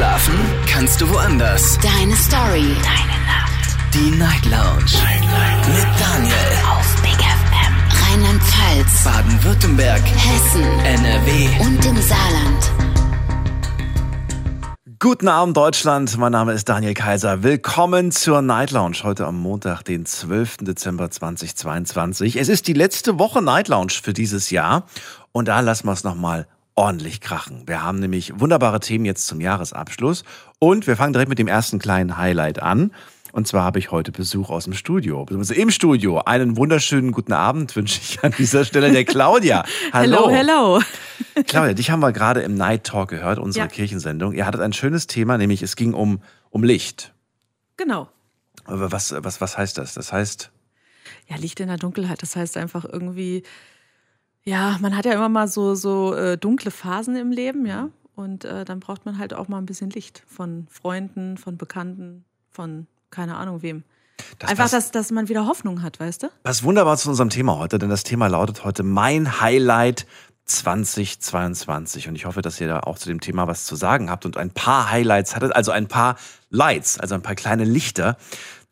Schlafen kannst du woanders. Deine Story. Deine Nacht. Die Night Lounge. Night, Night. Mit Daniel. Auf Big FM. Rheinland-Pfalz. Baden-Württemberg. Hessen. NRW. Und im Saarland. Guten Abend Deutschland, mein Name ist Daniel Kaiser. Willkommen zur Night Lounge heute am Montag, den 12. Dezember 2022. Es ist die letzte Woche Night Lounge für dieses Jahr und da lassen wir es nochmal ordentlich krachen. Wir haben nämlich wunderbare Themen jetzt zum Jahresabschluss und wir fangen direkt mit dem ersten kleinen Highlight an. Und zwar habe ich heute Besuch aus dem Studio, beziehungsweise im Studio. Einen wunderschönen guten Abend wünsche ich an dieser Stelle der Claudia. Hallo. hello, hello. Claudia, dich haben wir gerade im Night Talk gehört, unsere Ja. Kirchensendung. Ihr hattet ein schönes Thema, nämlich es ging um, um Licht. Genau. Aber Was, was, was heißt das? Das heißt, Ja, Licht in der Dunkelheit. Das heißt einfach irgendwie, ja, man hat ja immer mal so, so äh, dunkle Phasen im Leben, ja. Und äh, dann braucht man halt auch mal ein bisschen Licht von Freunden, von Bekannten, von keine Ahnung wem. das einfach, dass, dass man wieder Hoffnung hat, weißt du? passt wunderbar zu unserem Thema heute, denn das Thema lautet heute mein Highlight 2022. Und ich hoffe, dass ihr da auch zu dem Thema was zu sagen habt und ein paar Highlights hattet, also ein paar Lights, also ein paar kleine Lichter.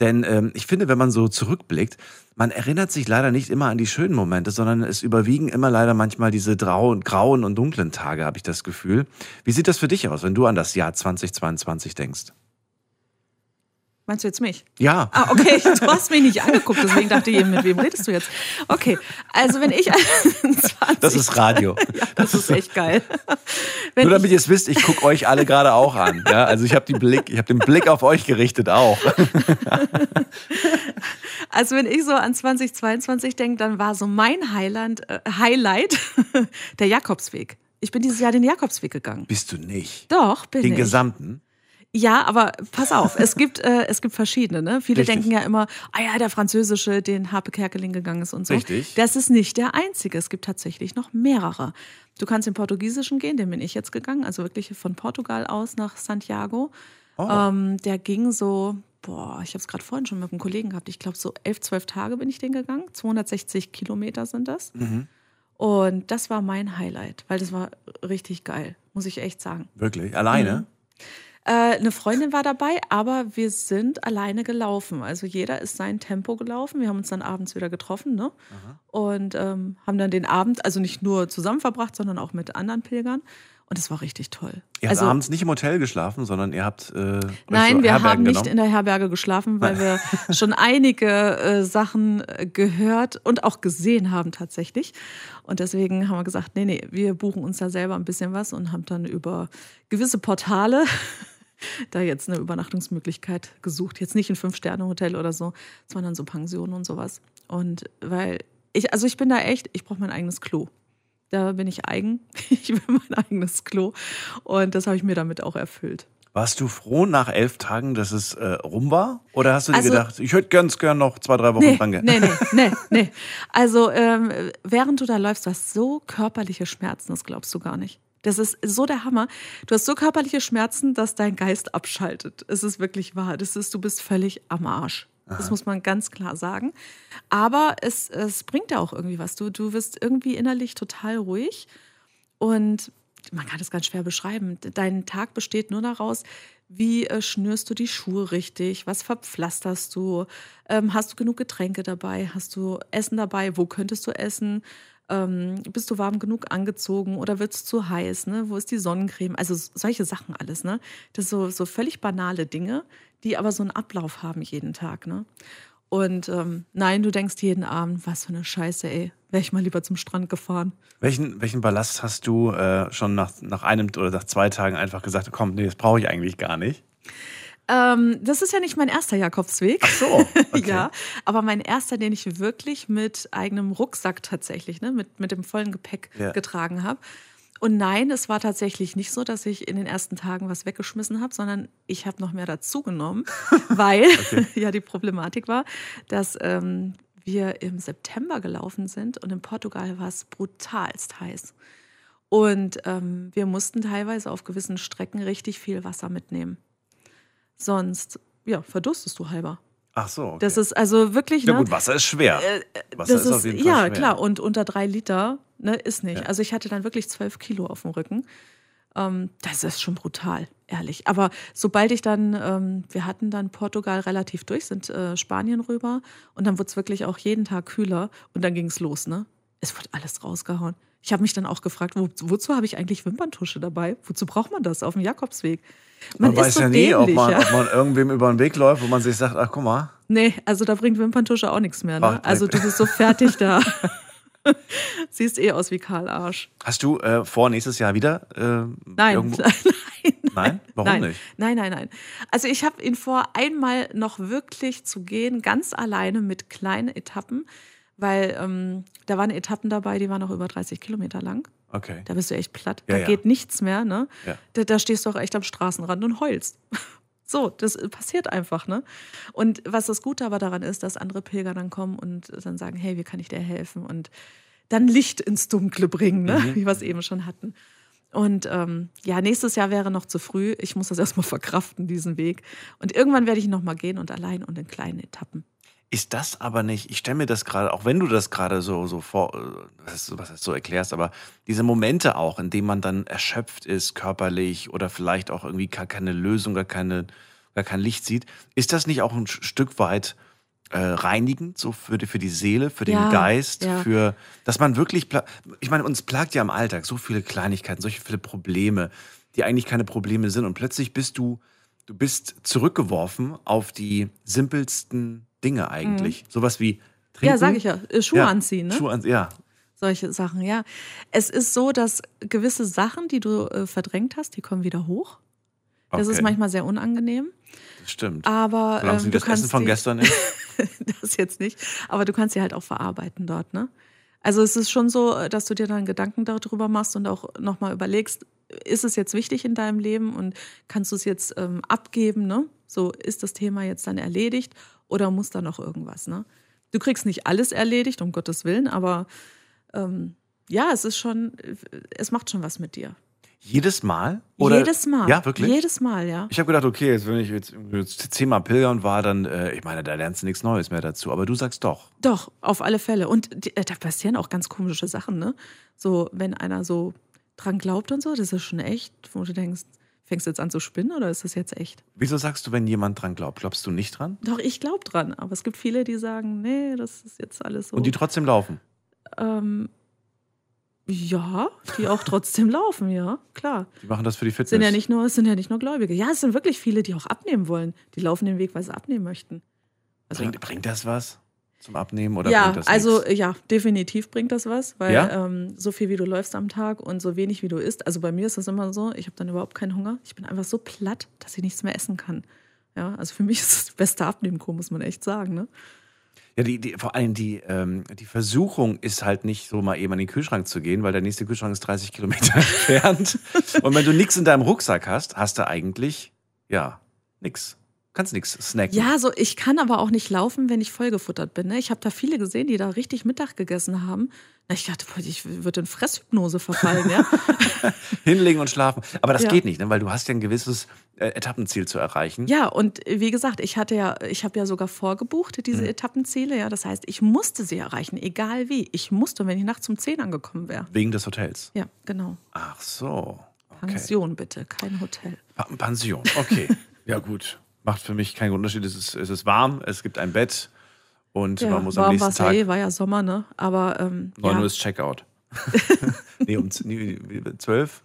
Denn ähm, ich finde, wenn man so zurückblickt, man erinnert sich leider nicht immer an die schönen Momente, sondern es überwiegen immer leider manchmal diese grauen, und dunklen Tage, habe ich das Gefühl. Wie sieht das für dich aus, wenn du an das Jahr 2022 denkst? Meinst du jetzt mich? Ja. Ah, okay, du hast mich nicht angeguckt, deswegen dachte ich, mit wem redest du jetzt? Okay, also wenn ich 20, Das ist Radio. ja, das ist echt geil. Wenn Nur damit ihr es wisst, ich gucke euch alle gerade auch an. Ja, also ich habe habe den Blick auf euch gerichtet auch. Also wenn ich so an 2022 denke, dann war so mein Highland, äh, Highlight der Jakobsweg. Ich bin dieses Jahr den Jakobsweg gegangen. Bist du nicht? Doch, bin Den ich. gesamten? Ja, aber pass auf, es gibt, äh, es gibt verschiedene. Ne? Viele Richtig. denken ja immer, ah ja, der französische, den Harpe Kerkeling gegangen ist und so. Richtig. Das ist nicht der einzige. Es gibt tatsächlich noch mehrere. Du kannst den portugiesischen gehen, den bin ich jetzt gegangen, also wirklich von Portugal aus nach Santiago. Oh. Ähm, der ging so, boah, ich habe es gerade vorhin schon mit einem Kollegen gehabt. Ich glaube, so elf, zwölf Tage bin ich den gegangen. 260 Kilometer sind das. Mhm. Und das war mein Highlight, weil das war richtig geil, muss ich echt sagen. Wirklich? Alleine? Äh, eine Freundin war dabei, aber wir sind alleine gelaufen. Also jeder ist sein Tempo gelaufen. Wir haben uns dann abends wieder getroffen ne? und ähm, haben dann den Abend, also nicht nur zusammen verbracht, sondern auch mit anderen Pilgern. Und es war richtig toll. Ihr also, habt abends nicht im Hotel geschlafen, sondern ihr habt. Äh, Nein, wir haben nicht genommen? in der Herberge geschlafen, weil wir schon einige äh, Sachen äh, gehört und auch gesehen haben tatsächlich. Und deswegen haben wir gesagt, nee, nee, wir buchen uns da selber ein bisschen was und haben dann über gewisse Portale da jetzt eine Übernachtungsmöglichkeit gesucht. Jetzt nicht ein Fünf-Sterne-Hotel oder so, sondern so Pensionen und sowas. Und weil ich, also ich bin da echt, ich brauche mein eigenes Klo. Da bin ich eigen. Ich will mein eigenes Klo. Und das habe ich mir damit auch erfüllt. Warst du froh nach elf Tagen, dass es äh, rum war? Oder hast du dir Also- gedacht, ich hätte ganz gern noch zwei, drei Wochen Nee, dran ge- nee, nee, nee, nee. Also, ähm, während du da läufst, du hast so körperliche Schmerzen, das glaubst du gar nicht. Das ist so der Hammer. Du hast so körperliche Schmerzen, dass dein Geist abschaltet. Es ist wirklich wahr. Das ist, du bist völlig am Arsch. Das muss man ganz klar sagen. Aber es, es bringt ja auch irgendwie was. Du, du wirst irgendwie innerlich total ruhig. Und man kann das ganz schwer beschreiben. Dein Tag besteht nur daraus, wie äh, schnürst du die Schuhe richtig, was verpflasterst du, ähm, hast du genug Getränke dabei, hast du Essen dabei, wo könntest du essen, ähm, bist du warm genug angezogen oder wird es zu heiß, ne? wo ist die Sonnencreme, also solche Sachen alles. Ne? Das sind so, so völlig banale Dinge, die aber so einen Ablauf haben jeden Tag. Ne? Und ähm, nein, du denkst jeden Abend, was für eine Scheiße, ey, wäre ich mal lieber zum Strand gefahren. Welchen, welchen Ballast hast du äh, schon nach, nach einem oder nach zwei Tagen einfach gesagt, komm, nee, das brauche ich eigentlich gar nicht? Ähm, das ist ja nicht mein erster Jakobsweg. So, okay. ja, aber mein erster, den ich wirklich mit eigenem Rucksack tatsächlich, ne, mit, mit dem vollen Gepäck Ja. getragen habe. Und nein, es war tatsächlich nicht so, dass ich in den ersten Tagen was weggeschmissen habe, sondern ich habe noch mehr dazu genommen, weil ja die Problematik war, dass ähm, wir im September gelaufen sind und in Portugal war es brutalst heiß. Und ähm, wir mussten teilweise auf gewissen Strecken richtig viel Wasser mitnehmen. Sonst, ja, verdurstest du halber. Ach so. Okay. Das ist also wirklich. ja ne, gut, Wasser ist schwer. Wasser das ist auf jeden Fall ja schwer. klar und unter drei Liter ne, ist nicht. Ja. Also ich hatte dann wirklich zwölf Kilo auf dem Rücken. Ähm, das ist schon brutal, ehrlich. Aber sobald ich dann, ähm, wir hatten dann Portugal relativ durch, sind äh, Spanien rüber und dann wurde es wirklich auch jeden Tag kühler und dann ging es los, ne? Es wird alles rausgehauen. Ich habe mich dann auch gefragt, wo, wozu habe ich eigentlich Wimperntusche dabei? Wozu braucht man das auf dem Jakobsweg? Man, weiß so ja nie, ob man, ja. ob man irgendwem über den Weg läuft, wo man sich sagt, ach guck mal, Nee, also da bringt Wimperntusche auch nichts mehr. Ach, Ne? Also du bist so fertig da. Siehst eh aus wie Karl Arsch. hast du äh, vor, nächstes Jahr wieder? Äh, Nein, Irgendwo? nein, Nein? Warum nein. nicht? Nein, nein, nein. Also ich habe ihn vor, einmal noch wirklich zu gehen, ganz alleine mit kleinen Etappen, weil ähm, da waren Etappen dabei, die waren auch über 30 Kilometer lang. Okay. Da bist du echt platt. Ja, da ja. geht nichts mehr, ne? Ja. Da, da stehst du auch echt am Straßenrand und heulst. So, das passiert einfach, ne? Und was das Gute aber daran ist, dass andere Pilger dann kommen und dann sagen, hey, wie kann ich dir helfen? Und dann Licht ins Dunkle bringen, ne? Mhm. Wie wir es eben schon hatten. Und ähm, ja, nächstes Jahr wäre noch zu früh. Ich muss das erstmal verkraften, diesen Weg. Und irgendwann werde ich nochmal gehen und allein und in kleinen Etappen. Ist das aber nicht, ich stelle mir das gerade, auch wenn du das gerade so, so vor, äh, was heißt, was so erklärst, aber diese Momente auch, in denen man dann erschöpft ist, körperlich oder vielleicht auch irgendwie gar keine Lösung, gar, keine, gar kein Licht sieht, ist das nicht auch ein Stück weit äh, reinigend, so für die, für die Seele, für den Ja, Geist, ja. für, dass man wirklich, ich meine, uns plagt ja im Alltag so viele Kleinigkeiten, solche viele Probleme, die eigentlich keine Probleme sind und plötzlich bist du, du bist zurückgeworfen auf die simpelsten Dinge eigentlich. Sowas wie trinken. Mhm. Ja, sage ich ja. Äh, Schuhe anziehen, ne? Schuhe an, ja. Solche Sachen, ja. Es ist so, dass gewisse Sachen, die du äh, verdrängt hast, die kommen wieder hoch. Das ist Okay. manchmal sehr unangenehm. Das stimmt. Aber Solange es ähm, das kannst Essen von die- gestern ist. das jetzt nicht. Aber du kannst sie halt auch verarbeiten dort, ne? Also es ist schon so, dass du dir dann Gedanken darüber machst und auch nochmal überlegst, ist es jetzt wichtig in deinem Leben und kannst du es jetzt ähm, abgeben, ne? So ist das Thema jetzt dann erledigt oder muss da noch irgendwas, ne? Du kriegst nicht alles erledigt, um Gottes Willen, aber ähm, ja, es ist schon, es macht schon was mit dir. Jedes Mal? Oder? Jedes Mal. Ja, wirklich? Jedes Mal, ja. Ich habe gedacht, okay, jetzt, wenn ich jetzt, jetzt zehnmal pilgern war, dann, äh, ich meine, da lernst du nichts Neues mehr dazu. Aber du sagst doch. Doch, auf alle Fälle. Und die, äh, da passieren auch ganz komische Sachen, ne? So, wenn einer so dran glaubt und so, das ist schon echt, wo du denkst, fängst du jetzt an zu spinnen oder ist das jetzt echt? Wieso sagst du, wenn jemand dran glaubt? Glaubst du nicht dran? Doch, ich glaube dran, aber es gibt viele, die sagen, nee, das ist jetzt alles so. Und die trotzdem laufen. ähm, ja, die auch trotzdem laufen, ja, klar. Die machen das für die Es Fitness. sind ja nicht nur, es sind ja nicht nur Gläubige. Ja, es sind wirklich viele, die auch abnehmen wollen. Die laufen den Weg, weil sie abnehmen möchten. Also, bringt, bringt das was zum Abnehmen oder ja, bringt das also nichts? ja, definitiv bringt das was, weil Ja? ähm, so viel wie du läufst am Tag und so wenig wie du isst. Also bei mir ist das immer so, ich habe dann überhaupt keinen Hunger. Ich bin einfach so platt, dass ich nichts mehr essen kann. Ja, also für mich ist das die beste Abnehmkur, muss man echt sagen. Ne? Ja, die, die, vor allem die, ähm, die Versuchung ist halt nicht so mal eben an den Kühlschrank zu gehen, weil der nächste Kühlschrank ist 30 Kilometer entfernt. Und wenn du nichts in deinem Rucksack hast, hast du eigentlich, ja, nix. Kannst nix snacken. Ja, so ich kann aber auch nicht laufen, wenn ich vollgefuttert bin. Ne? Ich habe da viele gesehen, die da richtig Mittag gegessen haben. Na, Ich dachte, ich würde in Fresshypnose verfallen, ja. Hinlegen und schlafen. Aber das Ja. geht nicht, ne? weil du hast ja ein gewisses äh, Etappenziel zu erreichen. Ja, und wie gesagt, ich hatte ja, ich habe ja sogar vorgebucht, diese Mhm. Etappenziele, ja. Das heißt, ich musste sie erreichen, egal wie. Ich musste, wenn ich nachts um 10 angekommen wäre. Wegen des Hotels. Ja, genau. Ach so. Okay. Pension bitte, kein Hotel. Pa- Pension, okay. ja, gut. Macht für mich keinen Unterschied. Es ist, es ist warm, es gibt ein Bett und Ja, man muss am nächsten ja Tag. eh, war ja Sommer, ne? Aber ähm, 9 ja. Uhr ist Checkout. nee, um z- nee, wie- 12?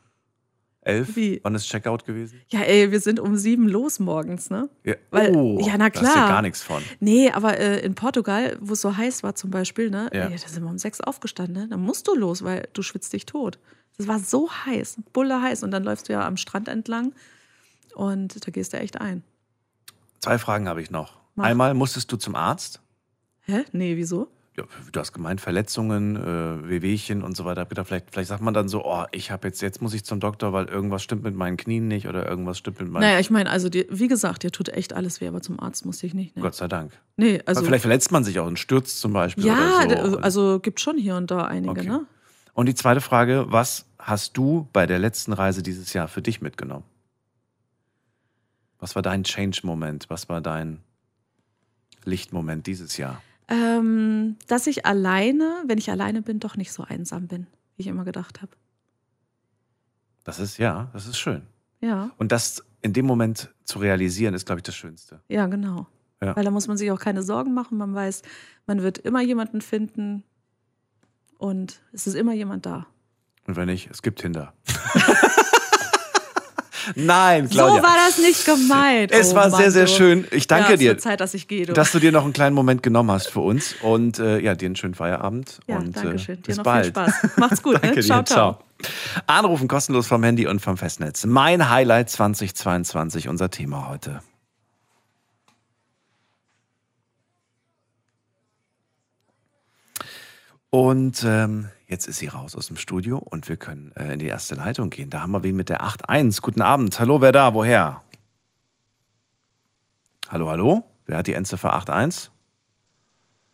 11? Wie? Wann ist Checkout gewesen? ja, ey, wir sind um sieben los morgens, ne? Ja. Weil- oh, ja, na Da hast du klar. gar nichts von. Nee, aber äh, in Portugal, wo es so heiß war zum Beispiel, ne, Ja. ey, da sind wir um sechs aufgestanden, ne? Dann musst du los, weil du schwitzt dich tot. Das war so heiß, bulle heiß. Und dann läufst du ja am Strand entlang und da gehst du echt ein. Zwei Fragen habe ich noch. Mach. Einmal, musstest du zum Arzt? Hä? Nee, wieso? Ja, du hast gemeint, Verletzungen, äh, Wehwehchen und so weiter. Vielleicht, vielleicht sagt man dann so, oh, ich habe jetzt, jetzt muss ich zum Doktor, weil irgendwas stimmt mit meinen Knien nicht oder irgendwas stimmt mit meinen. Naja, ich meine, also dir, wie gesagt, dir tut echt alles weh, aber zum Arzt musste ich nicht. Ne? Gott sei Dank. Nee, also. Weil vielleicht verletzt man sich auch und stürzt zum Beispiel. ja, oder so. also gibt schon hier und da einige, Okay. ne? Und die zweite Frage, was hast du bei der letzten Reise dieses Jahr für dich mitgenommen? Was war dein Change-Moment? Was war dein Lichtmoment dieses Jahr? Ähm, dass ich alleine, wenn ich alleine bin, doch nicht so einsam bin, wie ich immer gedacht habe. Das ist, ja, das ist schön. Ja, Und das in dem Moment zu realisieren, ist, glaube ich, das Schönste. ja, genau. Ja. Weil da muss man sich auch keine Sorgen machen. Man weiß, man wird immer jemanden finden und es ist immer jemand da. Und wenn nicht, es gibt Tinder. Nein, Claudia. So war das nicht gemeint. Es Oh war Mann, sehr, sehr schön. Ich danke ja, es dir, wird Zeit, dass ich gehe. Du. dass du dir noch einen kleinen Moment genommen hast für uns. Und äh, ja, dir einen schönen Feierabend. ja, und, danke äh, schön. Dir bis noch bald. viel Spaß. Macht's gut. Danke ne? dir. Ciao, ciao. Anrufen kostenlos vom Handy und vom Festnetz. Mein Highlight 2022, unser Thema heute. Und ähm, jetzt ist sie raus aus dem Studio und wir können äh, in die erste Leitung gehen. Da haben wir wen mit der 8.1. Guten Abend. Hallo, wer da? Woher? Hallo, hallo? Wer hat die Endziffer 8.1?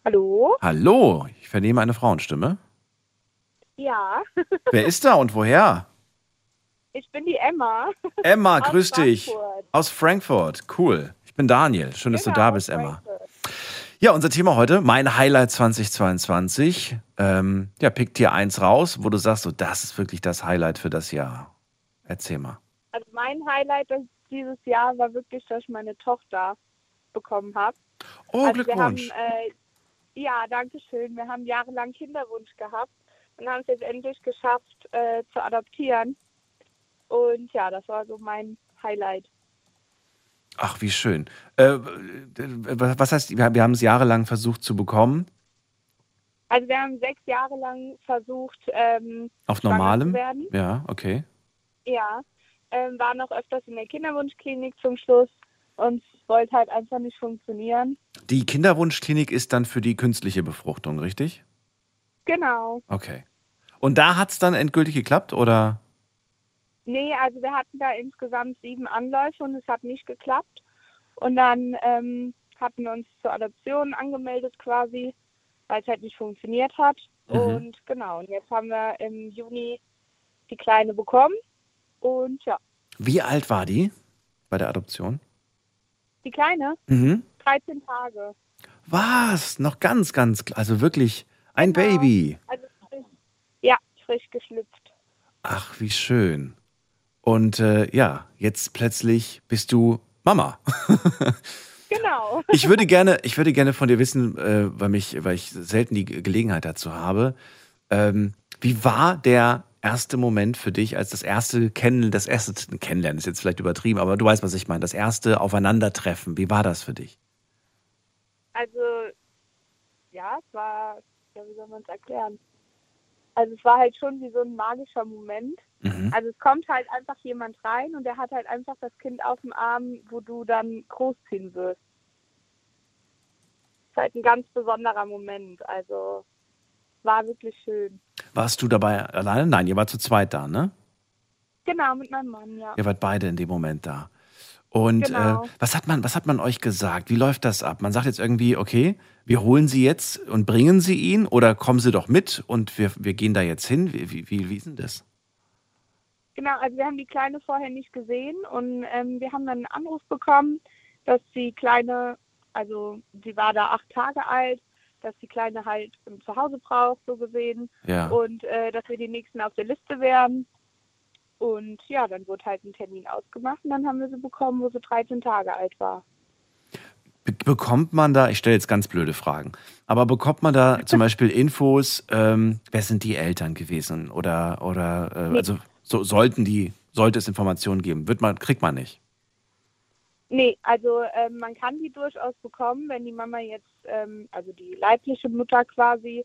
Hallo? Hallo, ich vernehme eine Frauenstimme. Ja, Wer ist da und woher? ich bin die Emma. Emma, grüß dich. Frankfurt. Aus Frankfurt. Cool. Ich bin Daniel. Schön, dass du Genau, da bist, Emma. Ja, unser Thema heute, mein Highlight 2022. Ähm, ja, pick dir eins raus, wo du sagst, so, das ist wirklich das Highlight für das Jahr. Erzähl mal. Also mein Highlight dieses Jahr war wirklich, dass ich meine Tochter bekommen habe. Oh, also wir haben, Glückwunsch. äh, ja, danke schön. Wir haben jahrelang Kinderwunsch gehabt und haben es jetzt endlich geschafft äh, zu adoptieren. Und ja, das war so mein Highlight. Ach, wie schön. Äh, was heißt, wir wir haben es jahrelang versucht zu bekommen? Also wir haben sechs Jahre lang versucht, ähm, Auf normalem? zu werden. Ja, okay. Ja, ähm, war noch öfters in der Kinderwunschklinik zum Schluss und es wollte halt einfach nicht funktionieren. Die Kinderwunschklinik ist dann für die künstliche Befruchtung, richtig? Genau. Okay. Und da hat es dann endgültig geklappt, oder? Nee, also wir hatten da insgesamt sieben Anläufe und es hat nicht geklappt. Und dann ähm, hatten wir uns zur Adoption angemeldet quasi, weil es halt nicht funktioniert hat. Mhm. Und genau, und jetzt haben wir im Juni die Kleine bekommen. Und ja, Wie alt war die bei der Adoption? die Kleine, Mhm. 13 Tage. Was? Noch ganz, ganz, also wirklich ein Genau. Baby. Also frisch, ja, frisch geschlüpft. Ach, wie schön. Und äh, ja, jetzt plötzlich bist du Mama. Genau. Ich würde gerne, ich würde gerne von dir wissen, äh, weil mich, weil ich selten die Ge- Gelegenheit dazu habe. Ähm, wie war der erste Moment für dich, als das erste Kennen, das erste Kennenlernen ist jetzt vielleicht übertrieben, aber du weißt, was ich meine, das erste Aufeinandertreffen. Wie war das für dich? Also, ja, es war, ja, wie soll man es erklären? Also es war halt schon wie so ein magischer Moment. Mhm. Also es kommt halt einfach jemand rein und der hat halt einfach das Kind auf dem Arm, wo du dann großziehen wirst. ist halt ein ganz besonderer Moment. Also war wirklich schön. Warst du dabei alleine? Nein, ihr wart zu zweit da, ne? Genau, mit meinem Mann, ja. Ihr wart beide in dem Moment da. Und Genau. äh, was hat man, was hat man euch gesagt? Wie läuft das ab? Man sagt jetzt irgendwie, okay, wir holen sie jetzt und bringen sie ihn oder kommen sie doch mit und wir, wir gehen da jetzt hin. Wie, wie, wie, wie ist denn das? Genau, also wir haben die Kleine vorher nicht gesehen und ähm, wir haben dann einen Anruf bekommen, dass die Kleine, also sie war da acht Tage alt, dass die Kleine halt ein Zuhause braucht, so gesehen, Ja. und äh, dass wir die Nächsten auf der Liste wären. Und ja, dann wurde halt ein Termin ausgemacht und dann haben wir sie bekommen, wo sie 13 Tage alt war. Be bekommt man da, ich stelle jetzt ganz blöde Fragen, aber bekommt man da zum Beispiel Infos, ähm, wer sind die Eltern gewesen oder, oder äh, also so, sollten die, sollte es Informationen geben? Wird man, kriegt man nicht. Nee, also ähm, man kann die durchaus bekommen, wenn die Mama jetzt, ähm, also die leibliche Mutter quasi,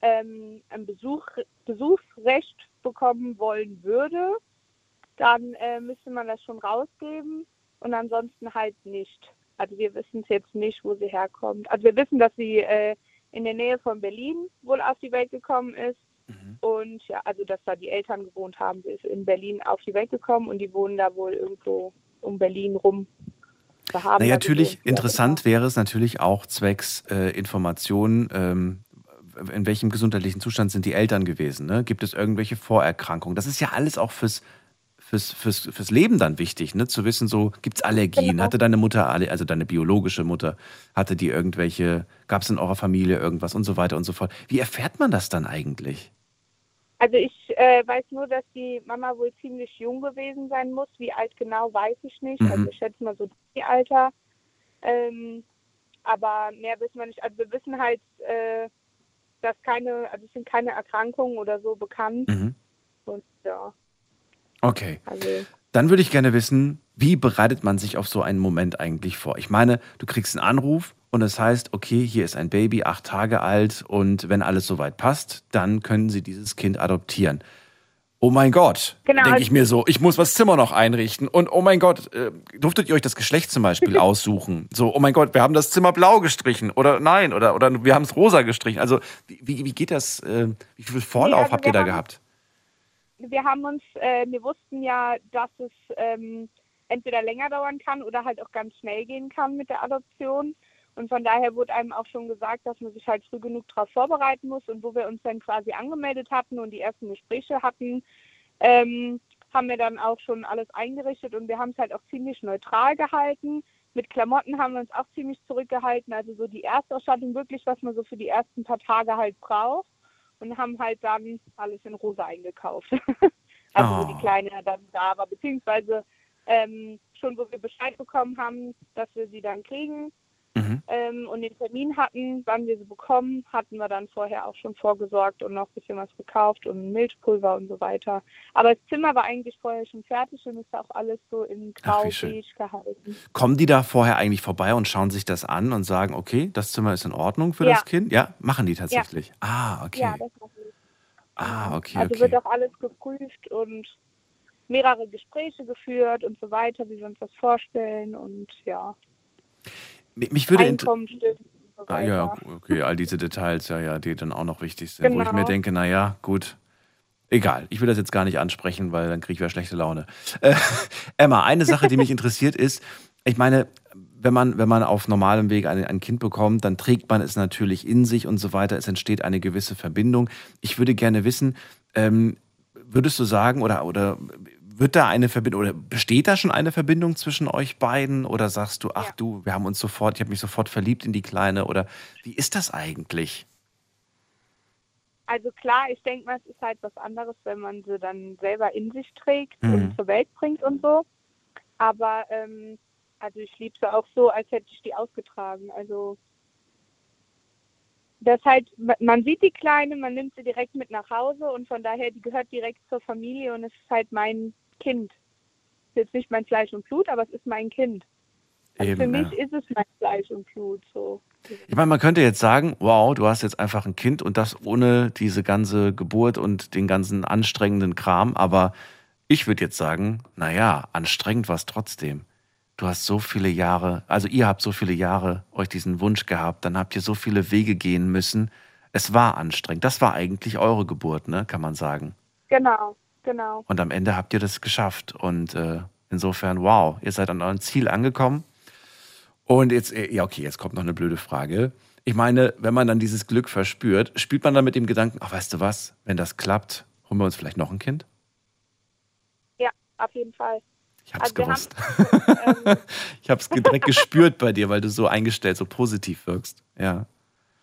ähm, ein Besuch, Besuchsrecht bekommen wollen würde, dann äh, müsste man das schon rausgeben und ansonsten halt nicht. Also wir wissen es jetzt nicht, wo sie herkommt. Also wir wissen, dass sie äh, in der Nähe von Berlin wohl auf die Welt gekommen ist. Und ja, also dass da die Eltern gewohnt haben, sie ist in Berlin auf die Welt gekommen und die wohnen da wohl irgendwo um Berlin rum. Also natürlich interessant wäre es natürlich auch zwecks äh, Informationen, ähm, in welchem gesundheitlichen Zustand sind die Eltern gewesen. Ne? Gibt es irgendwelche Vorerkrankungen? Das ist ja alles auch fürs, fürs, fürs, fürs Leben dann wichtig, ne? zu wissen, so gibt es Allergien. Genau. Hatte deine Mutter, also deine biologische Mutter, hatte die irgendwelche, gab es in eurer Familie irgendwas und so weiter und so fort. Wie erfährt man das dann eigentlich? Also ich äh, weiß nur, dass die Mama wohl ziemlich jung gewesen sein muss. Wie alt genau, weiß ich nicht. Mhm. Also ich schätze mal so die Alter. Ähm, aber mehr wissen wir nicht. Also wir wissen halt, äh, dass keine, also es sind keine Erkrankungen oder so bekannt. Mhm. Und ja, Okay. also Dann würde ich gerne wissen, wie bereitet man sich auf so einen Moment eigentlich vor? Ich meine, du kriegst einen Anruf und es heißt, okay, hier ist ein Baby, acht Tage alt und wenn alles soweit passt, dann können sie dieses Kind adoptieren. Oh mein Gott, Genau, denke ich mir so, ich muss das Zimmer noch einrichten und oh mein Gott, äh, durftet ihr euch das Geschlecht zum Beispiel aussuchen? So, oh mein Gott, wir haben das Zimmer blau gestrichen oder nein, oder, oder wir haben es rosa gestrichen. Also wie, wie, wie geht das, äh, wie viel Vorlauf also habt ihr da haben- gehabt? Wir haben uns, äh, wir wussten ja, dass es ähm, entweder länger dauern kann oder halt auch ganz schnell gehen kann mit der Adoption. Und von daher wurde einem auch schon gesagt, dass man sich halt früh genug darauf vorbereiten muss. Und wo wir uns dann quasi angemeldet hatten und die ersten Gespräche hatten, ähm, haben wir dann auch schon alles eingerichtet und wir haben es halt auch ziemlich neutral gehalten. Mit Klamotten haben wir uns auch ziemlich zurückgehalten. Also so die Erstausstattung wirklich, was man so für die ersten paar Tage halt braucht. Und haben halt dann alles in rosa eingekauft. also wo Oh. die Kleine dann da war. Beziehungsweise ähm, schon wo wir Bescheid bekommen haben, dass wir sie dann kriegen Mhm. ähm, und den Termin hatten, wann wir sie bekommen, hatten wir dann vorher auch schon vorgesorgt und noch ein bisschen was gekauft und Milchpulver und so weiter. Aber das Zimmer war eigentlich vorher schon fertig und ist auch alles so in grau beige gehalten. Kommen die da vorher eigentlich vorbei und schauen sich das an und sagen, okay, das Zimmer ist in Ordnung für Ja. das Kind? Ja, machen die tatsächlich. Ah, okay. Ja, das gut. ah, okay, also okay. wird auch alles geprüft und mehrere Gespräche geführt und so weiter, wie wir uns das vorstellen und ja, Mich würde Einkommen stimmt so ah, ja, okay, all diese Details, ja, ja, die dann auch noch wichtig sind, wo ich Genau. mir denke, naja, gut. Egal, ich will das jetzt gar nicht ansprechen, weil dann kriege ich wieder schlechte Laune. Äh, Emma, eine Sache, die mich interessiert ist, ich meine, wenn man, wenn man auf normalem Weg ein, ein Kind bekommt, dann trägt man es natürlich in sich und so weiter. Es entsteht eine gewisse Verbindung. Ich würde gerne wissen, ähm, würdest du sagen, oder, oder wird da eine Verbindung, oder besteht da schon eine Verbindung zwischen euch beiden? Oder sagst du, ach Ja. du, wir haben uns sofort, ich habe mich sofort verliebt in die Kleine? Oder wie ist das eigentlich? Also klar, ich denke mal, es ist halt was anderes, wenn man sie dann selber in sich trägt Mhm. und zur Welt bringt und so. Aber ähm, also ich liebe sie auch so, als hätte ich die ausgetragen. Also das halt, man sieht die Kleine, man nimmt sie direkt mit nach Hause und von daher, die gehört direkt zur Familie und es ist halt mein Kind. Es ist jetzt nicht mein Fleisch und Blut, aber es ist mein Kind. Also für Eben, mich ja. ist es mein Fleisch und Blut. So. Ich meine, man könnte jetzt sagen, wow, du hast jetzt einfach ein Kind und das ohne diese ganze Geburt und den ganzen anstrengenden Kram. Aber ich würde jetzt sagen, naja, anstrengend war es trotzdem. Du hast so viele Jahre, also ihr habt so viele Jahre euch diesen Wunsch gehabt, dann habt ihr so viele Wege gehen müssen. Es war anstrengend. Das war eigentlich eure Geburt, ne, kann man sagen. Genau, genau. Und am Ende habt ihr das geschafft. Und äh, insofern, wow, ihr seid an eurem Ziel angekommen. Und jetzt, äh, ja, okay, jetzt kommt noch eine blöde Frage. Ich meine, wenn man dann dieses Glück verspürt, spielt man dann mit dem Gedanken, ach, weißt du was, wenn das klappt, holen wir uns vielleicht noch ein Kind? Ja, auf jeden Fall. Ich hab's Also gewusst. haben, ähm, Ich hab's direkt gespürt bei dir, weil du so eingestellt, so positiv wirkst. Ja.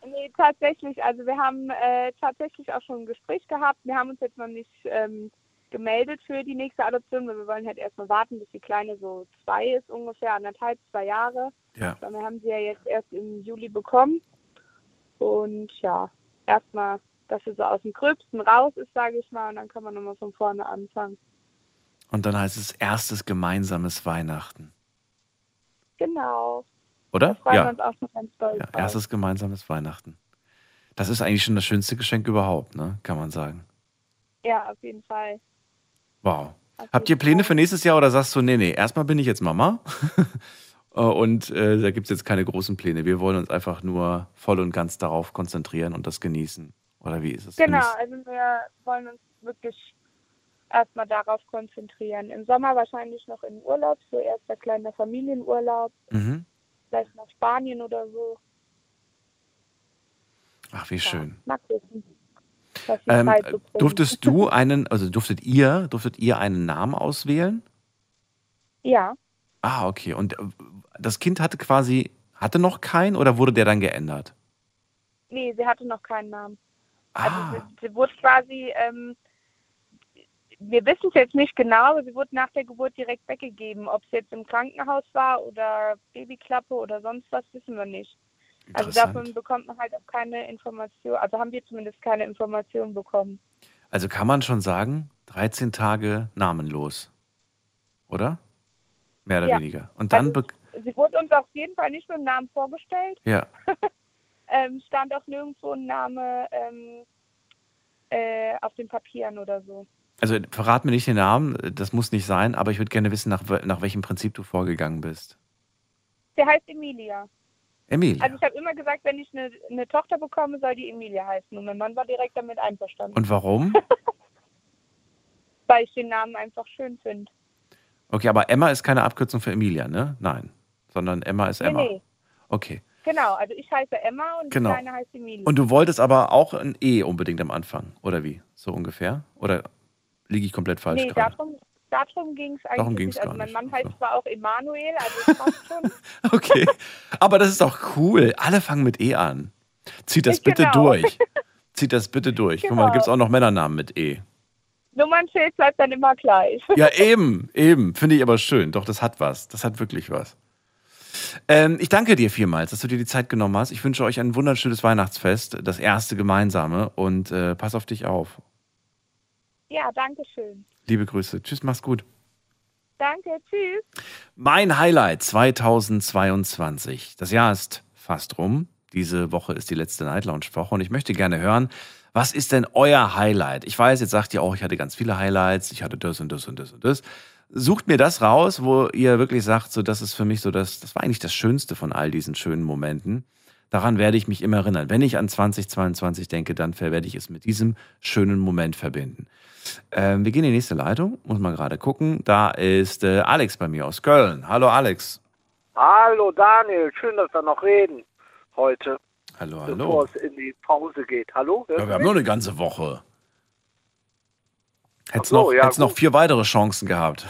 Nee, tatsächlich. Also wir haben äh, tatsächlich auch schon ein Gespräch gehabt. Wir haben uns jetzt noch nicht ähm, gemeldet für die nächste Adoption, weil wir wollen halt erstmal warten, bis die Kleine so zwei ist, ungefähr anderthalb, zwei Jahre. Ja. Weil wir haben sie ja jetzt erst im Juli bekommen. Und ja, erstmal, dass sie so aus dem Gröbsten raus ist, sage ich mal, und dann kann man nochmal von vorne anfangen. Und dann heißt es erstes gemeinsames Weihnachten. Genau. Oder? Ja. ja. Erstes gemeinsames Weihnachten. Das ist eigentlich schon das schönste Geschenk überhaupt, ne? Kann man sagen. Ja, auf jeden Fall. Wow. Habt ihr Pläne für nächstes Jahr oder sagst du, nee, nee, erstmal bin ich jetzt Mama Äh, und äh, da gibt es jetzt keine großen Pläne. Wir wollen uns einfach nur voll und ganz darauf konzentrieren und das genießen. Oder wie ist es? Genau, also wir wollen uns wirklich erstmal darauf konzentrieren. Im Sommer wahrscheinlich noch in Urlaub, so erster kleiner Familienurlaub, Mhm. vielleicht nach Spanien oder so. Ach, wie schön. Ja, gucken. was die Ähm, durftest du einen, also durftet ihr, durftet ihr einen Namen auswählen? Ja, Ah, okay. Und äh, das Kind hatte quasi, hatte noch keinen oder wurde der dann geändert? nee, sie hatte noch keinen Namen. Also Ah, sie, sie wurde quasi ähm, wir wissen es jetzt nicht genau, aber sie wurde nach der Geburt direkt weggegeben. Ob es jetzt im Krankenhaus war oder Babyklappe oder sonst was, wissen wir nicht. Also davon bekommt man halt auch keine Information, also haben wir zumindest keine Information bekommen. Also kann man schon sagen, 13 Tage namenlos. Oder? Mehr oder Ja. weniger. Und dann, Also- Sie wurde uns auf jeden Fall nicht mit dem Namen vorgestellt. ja, Ähm, stand auch nirgendwo ein Name ähm, äh, auf den Papieren oder so. also verrat mir nicht den Namen, das muss nicht sein, aber ich würde gerne wissen, nach, nach welchem Prinzip du vorgegangen bist. Der heißt Emilia. Emilia. Also ich habe immer gesagt, wenn ich eine, eine Tochter bekomme, soll die Emilia heißen. Und mein Mann war direkt damit einverstanden, Und warum? weil ich den Namen einfach schön finde. Okay, aber Emma ist keine Abkürzung für Emilia, ne? Nein. Sondern Emma ist Nee, Emma. nee. Okay. Genau, also ich heiße Emma und Genau. die Kleine heißt Emilia. Und du wolltest aber auch ein E unbedingt am Anfang, oder wie? So ungefähr? Oder liege ich komplett falsch nee, gerade? darum, darum ging es eigentlich Darum ging's nicht. Also mein. Mann heißt zwar auch Emanuel, also passt schon. Okay. Aber das ist doch cool. Alle fangen mit E an. Zieht das bitte Genau. durch. Zieht das bitte durch. Guck mal, Genau. gibt es auch noch Männernamen mit E. Nummernschild bleibt dann immer gleich. Ja, eben, eben. Finde ich aber schön. Doch, das hat was. Das hat wirklich was. Ähm, ich danke dir vielmals, dass du dir die Zeit genommen hast. Ich wünsche euch ein wunderschönes Weihnachtsfest, das erste gemeinsame. Und äh, pass auf dich auf. Ja, danke schön. Liebe Grüße. Tschüss, mach's gut. Danke, tschüss. Mein Highlight 2022. Das Jahr ist fast rum. Diese Woche ist die letzte Night Lounge Woche und ich möchte gerne hören, was ist denn euer Highlight? Ich weiß, jetzt sagt ihr auch, ich hatte ganz viele Highlights, ich hatte das und das und das und das. Sucht mir das raus, wo ihr wirklich sagt, so das ist für mich so das, das war eigentlich das Schönste von all diesen schönen Momenten. Daran werde ich mich immer erinnern. Wenn ich an 2022 denke, dann werde ich es mit diesem schönen Moment verbinden. Ähm, wir gehen in die nächste Leitung, muss man gerade gucken. Da ist äh, Alex bei mir aus Köln. Hallo Alex. Hallo Daniel, schön, dass wir noch reden heute, Hallo, bevor hallo. es in die Pause geht. Hallo? Ja, wir haben nur eine ganze Woche. Hättest so, noch, ja, noch vier weitere Chancen gehabt.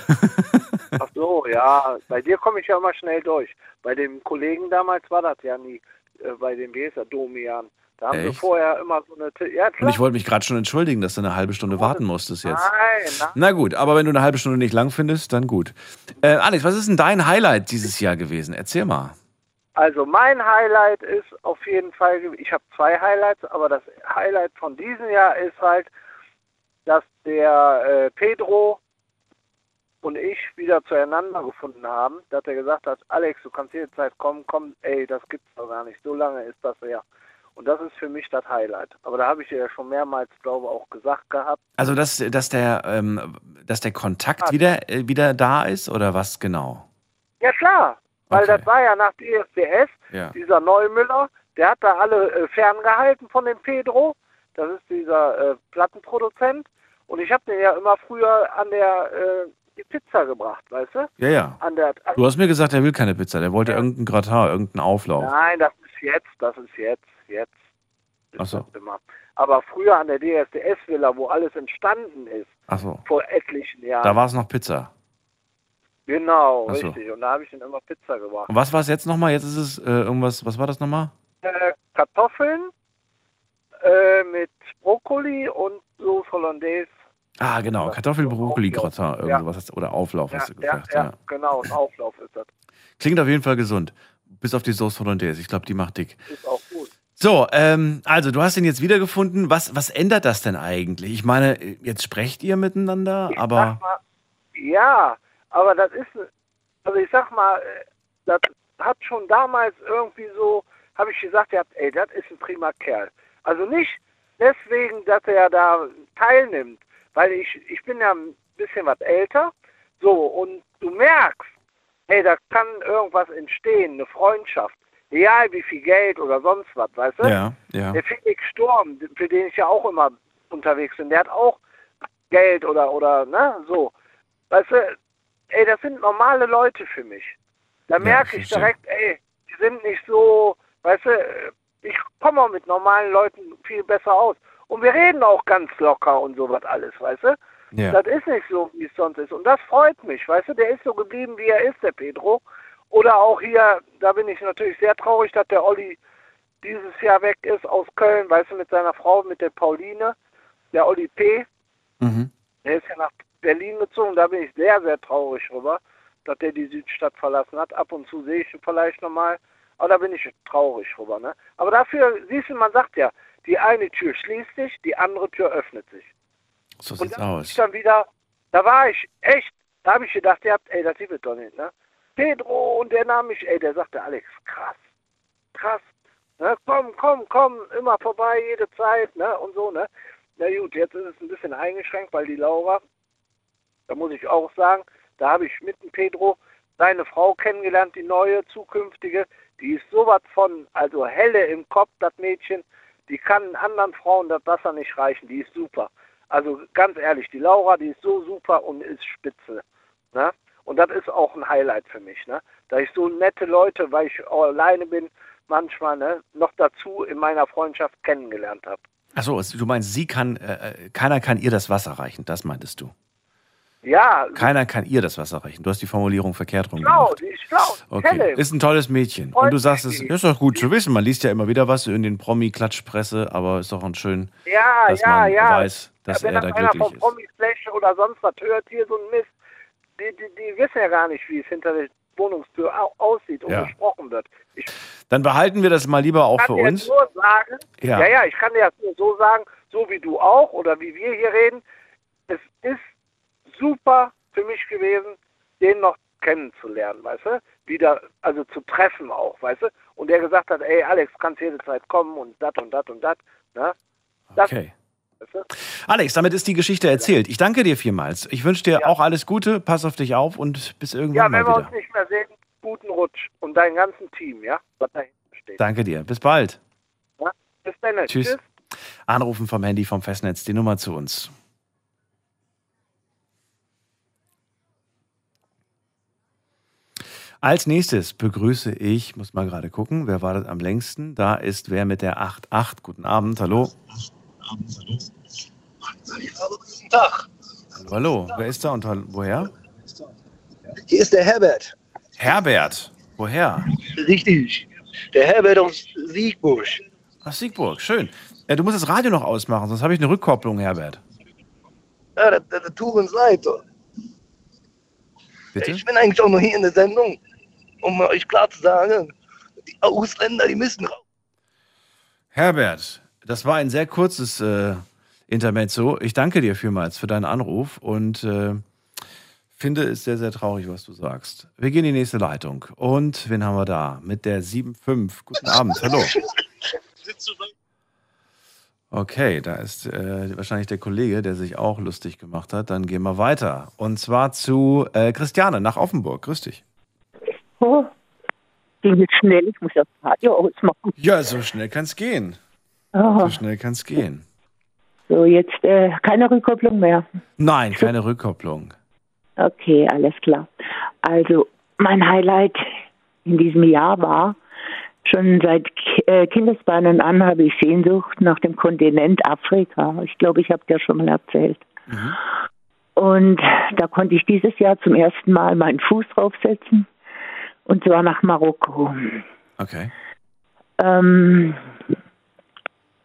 Ach so, ja, bei dir komme ich ja immer schnell durch. Bei dem Kollegen damals war das ja nie, äh, bei dem, wie ist er, Domian. Da haben wir Echt? vorher immer so eine, T ja Und ich wollte mich gerade schon entschuldigen, dass du eine halbe Stunde warten musstest jetzt. Nein, nein. Na gut, aber wenn du eine halbe Stunde nicht lang findest, dann gut. Äh, Alex, was ist denn dein Highlight dieses Jahr gewesen? Erzähl mal. Also mein Highlight ist auf jeden Fall, ich habe zwei Highlights, aber das Highlight von diesem Jahr ist halt, dass der äh, Pedro und ich wieder zueinander gefunden haben, dass er gesagt hat, Alex, du kannst jederzeit kommen, komm, ey, das gibt's doch gar nicht, so lange ist das her. Und das ist für mich das Highlight. Aber da habe ich ja schon mehrmals, glaube ich, auch gesagt gehabt. Also, dass, dass, der, ähm, dass der Kontakt wieder, äh, wieder da ist oder was genau? Ja klar, weil Okay. das war ja nach DSDS, Ja. dieser Neumüller, der hat da alle äh, ferngehalten von dem Pedro. Das ist dieser äh, Plattenproduzent. Und ich habe den ja immer früher an der äh, die Pizza gebracht, weißt du? Ja, ja. Der an, Du hast mir gesagt, er will keine Pizza, der wollte Ja. irgendeinen Gratin, irgendeinen Auflauf. Nein, das ist jetzt, das ist jetzt, jetzt. ist Ach so. Aber früher an der DSDS-Villa, wo alles entstanden ist, Ach so. vor etlichen Jahren. Da war es noch Pizza. genau, so. richtig. Und da habe ich den immer Pizza gebracht. Und was war es jetzt nochmal? Jetzt ist es äh, irgendwas, was war das nochmal? äh, Kartoffeln äh, mit Brokkoli und Sauce Hollandaise. Ah, genau. Kartoffel, Brokkoli, Auflauf. Gratin, irgend Ja. hast, oder Auflauf Ja, hast du gesagt. ja, Ja, genau, ein Auflauf ist das. Klingt auf jeden Fall gesund. Bis auf die Sauce Hollandaise. Ich glaube, die macht dick. Ist auch gut. So, ähm, also du hast ihn jetzt wiedergefunden. Was, was ändert das denn eigentlich? Ich meine, jetzt sprecht ihr miteinander, Ich aber mal, ja, aber das ist, also ich sag mal, äh, das hat schon damals irgendwie so, habe ich gesagt, ja, ey, das ist ein prima Kerl. Also nicht deswegen, dass er da teilnimmt, weil ich, ich bin ja ein bisschen was älter, so, und du merkst, hey, da kann irgendwas entstehen, eine Freundschaft, egal wie viel Geld oder sonst was, weißt du? ja, ja. Der Felix Sturm, für den ich ja auch immer unterwegs bin, der hat auch Geld oder, oder, ne, so. Weißt du, ey, das sind normale Leute für mich. Da Ja, merke ich direkt, ey, die sind nicht so, weißt du, ich komme auch mit normalen Leuten viel besser aus. Und wir reden auch ganz locker und sowas alles, weißt du? ja. Das ist nicht so, wie es sonst ist. Und das freut mich, weißt du, der ist so geblieben, wie er ist, der Pedro. Oder auch hier, da bin ich natürlich sehr traurig, dass der Olli dieses Jahr weg ist aus Köln, weißt du, mit seiner Frau, mit der Pauline, der Olli P. Mhm. Der ist ja nach Berlin gezogen, da bin ich sehr, sehr traurig drüber, dass der die Südstadt verlassen hat. Ab und zu sehe ich ihn vielleicht nochmal, aber da bin ich traurig drüber. Ne? Aber dafür, siehst du, man sagt ja, die eine Tür schließt sich, die andere Tür öffnet sich. So Und sieht's dann bin aus. ich dann wieder, da war ich echt, da habe ich gedacht, ihr habt, ey, das es doch nicht, ne? Pedro und der nahm mich, ey, der sagte, Alex, krass, krass, ne? Komm, komm, komm, immer vorbei, jede Zeit, ne? Und so, ne? Na gut, jetzt ist es ein bisschen eingeschränkt, weil die Laura, da muss ich auch sagen, da habe ich mit dem Pedro seine Frau kennengelernt, die neue, zukünftige, die ist sowas von, also helle im Kopf, das Mädchen, die kann anderen Frauen das Wasser nicht reichen, die ist super. Also ganz ehrlich, die Laura, die ist so super und ist spitze. Ne? Und das ist auch ein Highlight für mich, ne? Da ich so nette Leute, weil ich alleine bin, manchmal, ne, noch dazu in meiner Freundschaft kennengelernt habe. Achso, du meinst, sie kann, äh, äh, keiner kann ihr das Wasser reichen, das meintest du. Ja, Keiner kann ihr das Wasser reichen. Du hast die Formulierung verkehrt rum schlau, gemacht. die ist schlau, Okay, helle. ist ein tolles Mädchen. Und du sagst, es ist doch gut zu wissen. Man liest ja immer wieder was in den Promi-Klatschpresse, aber ist doch ein schön, Ja, dass ja, man ja. weiß, dass Wenn er da einer glücklich von ist. Promi-Flash oder sonst was hört, hier so ein Mist, die, die, die wissen ja gar nicht, wie es hinter der Wohnungstür au aussieht und Ja. gesprochen wird. Ich Dann behalten wir das mal lieber auch für uns. nur sagen, Ja. ja. ja, ich kann dir das nur so sagen, so wie du auch oder wie wir hier reden, es ist super für mich gewesen, den noch kennenzulernen, weißt du? Wieder, also zu treffen auch, weißt du? Und der gesagt hat, ey Alex, kannst jede Zeit kommen und das und das und das, ne? Das, Okay. weißt du? Alex, damit ist die Geschichte erzählt. Ich danke dir vielmals. Ich wünsche dir auch alles Gute, pass auf dich auf und bis Ja, irgendwann wenn mal wir wieder. uns nicht mehr sehen, guten Rutsch und dein ganzen Team, ja, was dahinter steht. Danke dir. Bis bald. Ja? Bis dann. Tschüss. Tschüss. Anrufen vom Handy vom Festnetz, die Nummer zu uns. Als nächstes begrüße ich, muss mal gerade gucken, wer war das am längsten? Da ist wer mit der 88. Guten Abend, hallo. Guten Tag. Hallo, hallo. Wer ist da und woher? Hier ist der Herbert. Herbert. Woher? Richtig. Der Herbert aus Siegburg. Aus Siegburg, schön. Äh, du musst das Radio noch ausmachen, sonst habe ich eine Rückkopplung, Herbert. Ja, das, das, das tut uns leid. Bitte? Ich bin eigentlich auch nur hier in der Sendung, um euch klar zu sagen, die Ausländer, die müssen raus. Herbert, das war ein sehr kurzes äh, Intermezzo. Ich danke dir vielmals für deinen Anruf und äh, finde es sehr, sehr traurig, was du sagst. Wir gehen in die nächste Leitung. Und wen haben wir da? Mit der 7.5. Guten Abend, hallo. Okay, da ist äh, wahrscheinlich der Kollege, der sich auch lustig gemacht hat. Dann gehen wir weiter. Und zwar zu äh, Christiane nach Offenburg. Grüß dich. Oh, ging jetzt schnell, ich muss das Radio ausmachen. Ja, so schnell kann es gehen. Ah, So schnell kann es gehen. so, jetzt äh, keine Rückkopplung mehr. Nein, keine Rückkopplung. Okay, alles klar. Also, mein Highlight in diesem Jahr war, schon seit äh, Kindesbeinen an habe ich Sehnsucht nach dem Kontinent Afrika. Ich glaube, ich habe dir schon mal erzählt. Und da konnte ich dieses Jahr zum ersten Mal meinen Fuß draufsetzen. Und zwar nach Marokko. Okay. Ähm,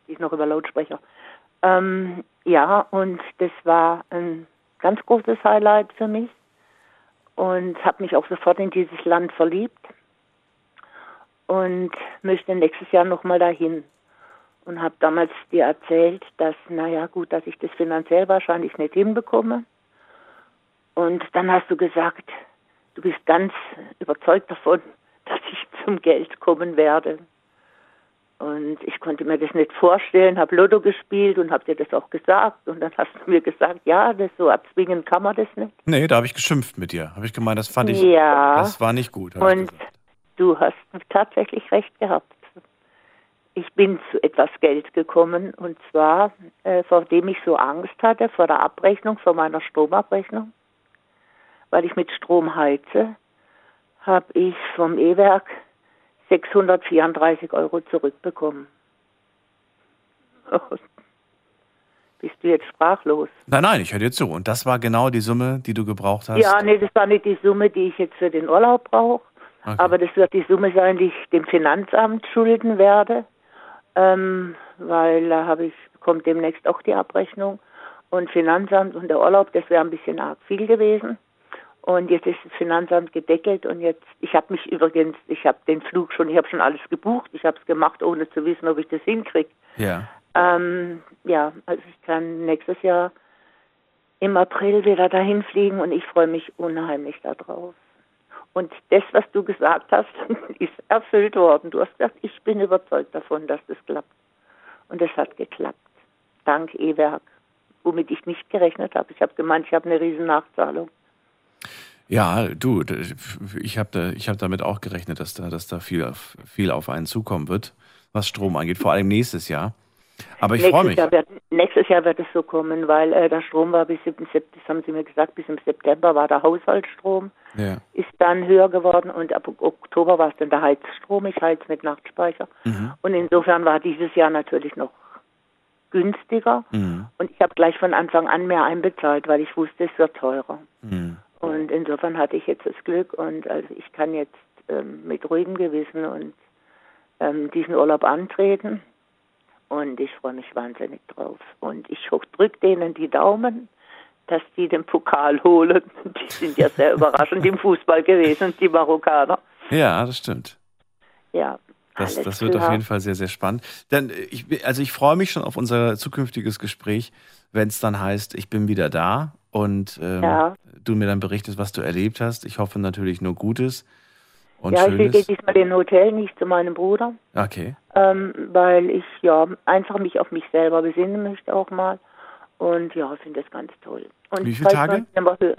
die ist noch über Lautsprecher. Ähm, ja, und das war ein ganz großes Highlight für mich und habe mich auch sofort in dieses Land verliebt und möchte nächstes Jahr nochmal dahin. Und habe damals dir erzählt, dass, naja, gut, dass ich das finanziell wahrscheinlich nicht hinbekomme. Und dann hast du gesagt, du bist ganz überzeugt davon, dass ich zum Geld kommen werde. Und ich konnte mir das nicht vorstellen, habe Lotto gespielt und habe dir das auch gesagt. Und dann hast du mir gesagt, ja, das so erzwingen kann man das nicht. Nee, da habe ich geschimpft mit dir. Habe ich gemeint, das fand ich, Ja. das war nicht gut. Und du hast tatsächlich recht gehabt. Ich bin zu etwas Geld gekommen und zwar, äh, vor dem ich so Angst hatte, vor der Abrechnung, vor meiner Stromabrechnung, weil ich mit Strom heize, habe ich vom E-Werk 634 Euro zurückbekommen. Bist du jetzt sprachlos? Nein, nein, ich höre dir zu. Und das war genau die Summe, die du gebraucht hast. Ja, nee, das war nicht die Summe, die ich jetzt für den Urlaub brauche. Okay. Aber das wird die Summe sein, die ich dem Finanzamt schulden werde, ähm, weil da habe ich kommt demnächst auch die Abrechnung. Und Finanzamt und der Urlaub, das wäre ein bisschen arg viel gewesen. Und jetzt ist das Finanzamt gedeckelt und jetzt, ich habe mich übrigens, ich habe den Flug schon, ich habe schon alles gebucht, ich habe es gemacht, ohne zu wissen, ob ich das hinkriege. Ja. Ähm, ja, also ich kann nächstes Jahr im April wieder dahin fliegen und ich freue mich unheimlich darauf. Und das, was du gesagt hast, ist erfüllt worden. Du hast gesagt, ich bin überzeugt davon, dass das klappt. Und es hat geklappt. Dank E-Werk, womit ich nicht gerechnet habe. Ich habe gemeint, ich habe eine riesen Nachzahlung. Ja, du, ich habe da, ich hab damit auch gerechnet, dass da, dass da viel, viel auf einen zukommen wird, was Strom angeht, vor allem nächstes Jahr. Aber ich freue mich. Jahr wird, nächstes Jahr wird es so kommen, weil äh, der Strom war bis im September, das haben Sie mir gesagt, bis im September war der Haushaltsstrom, Ja. ist dann höher geworden und ab Oktober war es dann der Heizstrom. Ich heiz mit Nachtspeicher. Mhm. Und insofern war dieses Jahr natürlich noch günstiger. Mhm. Und ich habe gleich von Anfang an mehr einbezahlt, weil ich wusste, es wird teurer. Mhm. Und insofern hatte ich jetzt das Glück und also ich kann jetzt ähm, mit ruhigem Gewissen und ähm, diesen Urlaub antreten. Und ich freue mich wahnsinnig drauf. Und ich drücke denen die Daumen, dass die den Pokal holen. Die sind ja sehr überraschend im Fußball gewesen, die Marokkaner. Ja, das stimmt. Ja. Das, alles das wird auf klar. jeden Fall sehr, sehr spannend. Dann, äh, ich, also ich freue mich schon auf unser zukünftiges Gespräch, wenn es dann heißt, ich bin wieder da und ähm, Ja. du mir dann berichtest, was du erlebt hast. Ich hoffe natürlich nur Gutes und Ja, ich gehe Schönes. diesmal in ein Hotel, nicht zu meinem Bruder. Okay. ähm, weil ich ja einfach mich auf mich selber besinnen möchte auch mal. Und ja, finde das ganz toll. Und Wie viele Tage? man es nicht mehr hört-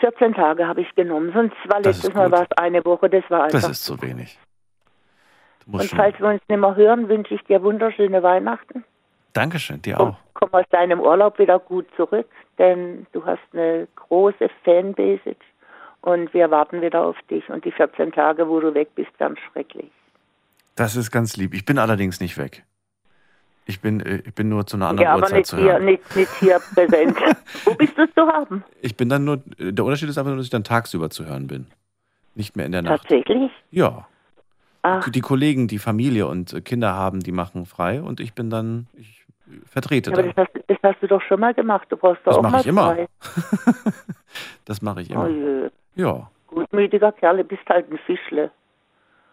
14 Tage habe ich genommen. Sonst war letztes Mal war es eine Woche, das war einfach. Das ist zu wenig. Und falls wir uns nicht mehr hören, wünsche ich dir wunderschöne Weihnachten. Dankeschön, dir auch. Komm aus deinem Urlaub wieder gut zurück, denn du hast eine große Fanbase und wir warten wieder auf dich. Und die 14 Tage, wo du weg bist, ganz schrecklich. Das ist ganz lieb. Ich bin allerdings nicht weg. Ich bin, äh, ich bin nur zu einer anderen Ja, aber Uhrzeit nicht zu hier, hören. nicht, nicht hier präsent. wo bist du zu haben? Ich bin dann nur, der Unterschied ist einfach nur, dass ich dann tagsüber zu hören bin. Nicht mehr in der Nacht. Tatsächlich? Ja. Ach, Die Kollegen, die Familie und äh, Kinder haben, die machen frei und ich bin dann, ich vertrete aber dann. das hast, das hast du doch schon mal gemacht. Du brauchst doch Das auch mache mal ich immer. zwei. Das mache ich Oh immer. je. Ja, Gutmütiger Kerl, du bist halt ein Fischle.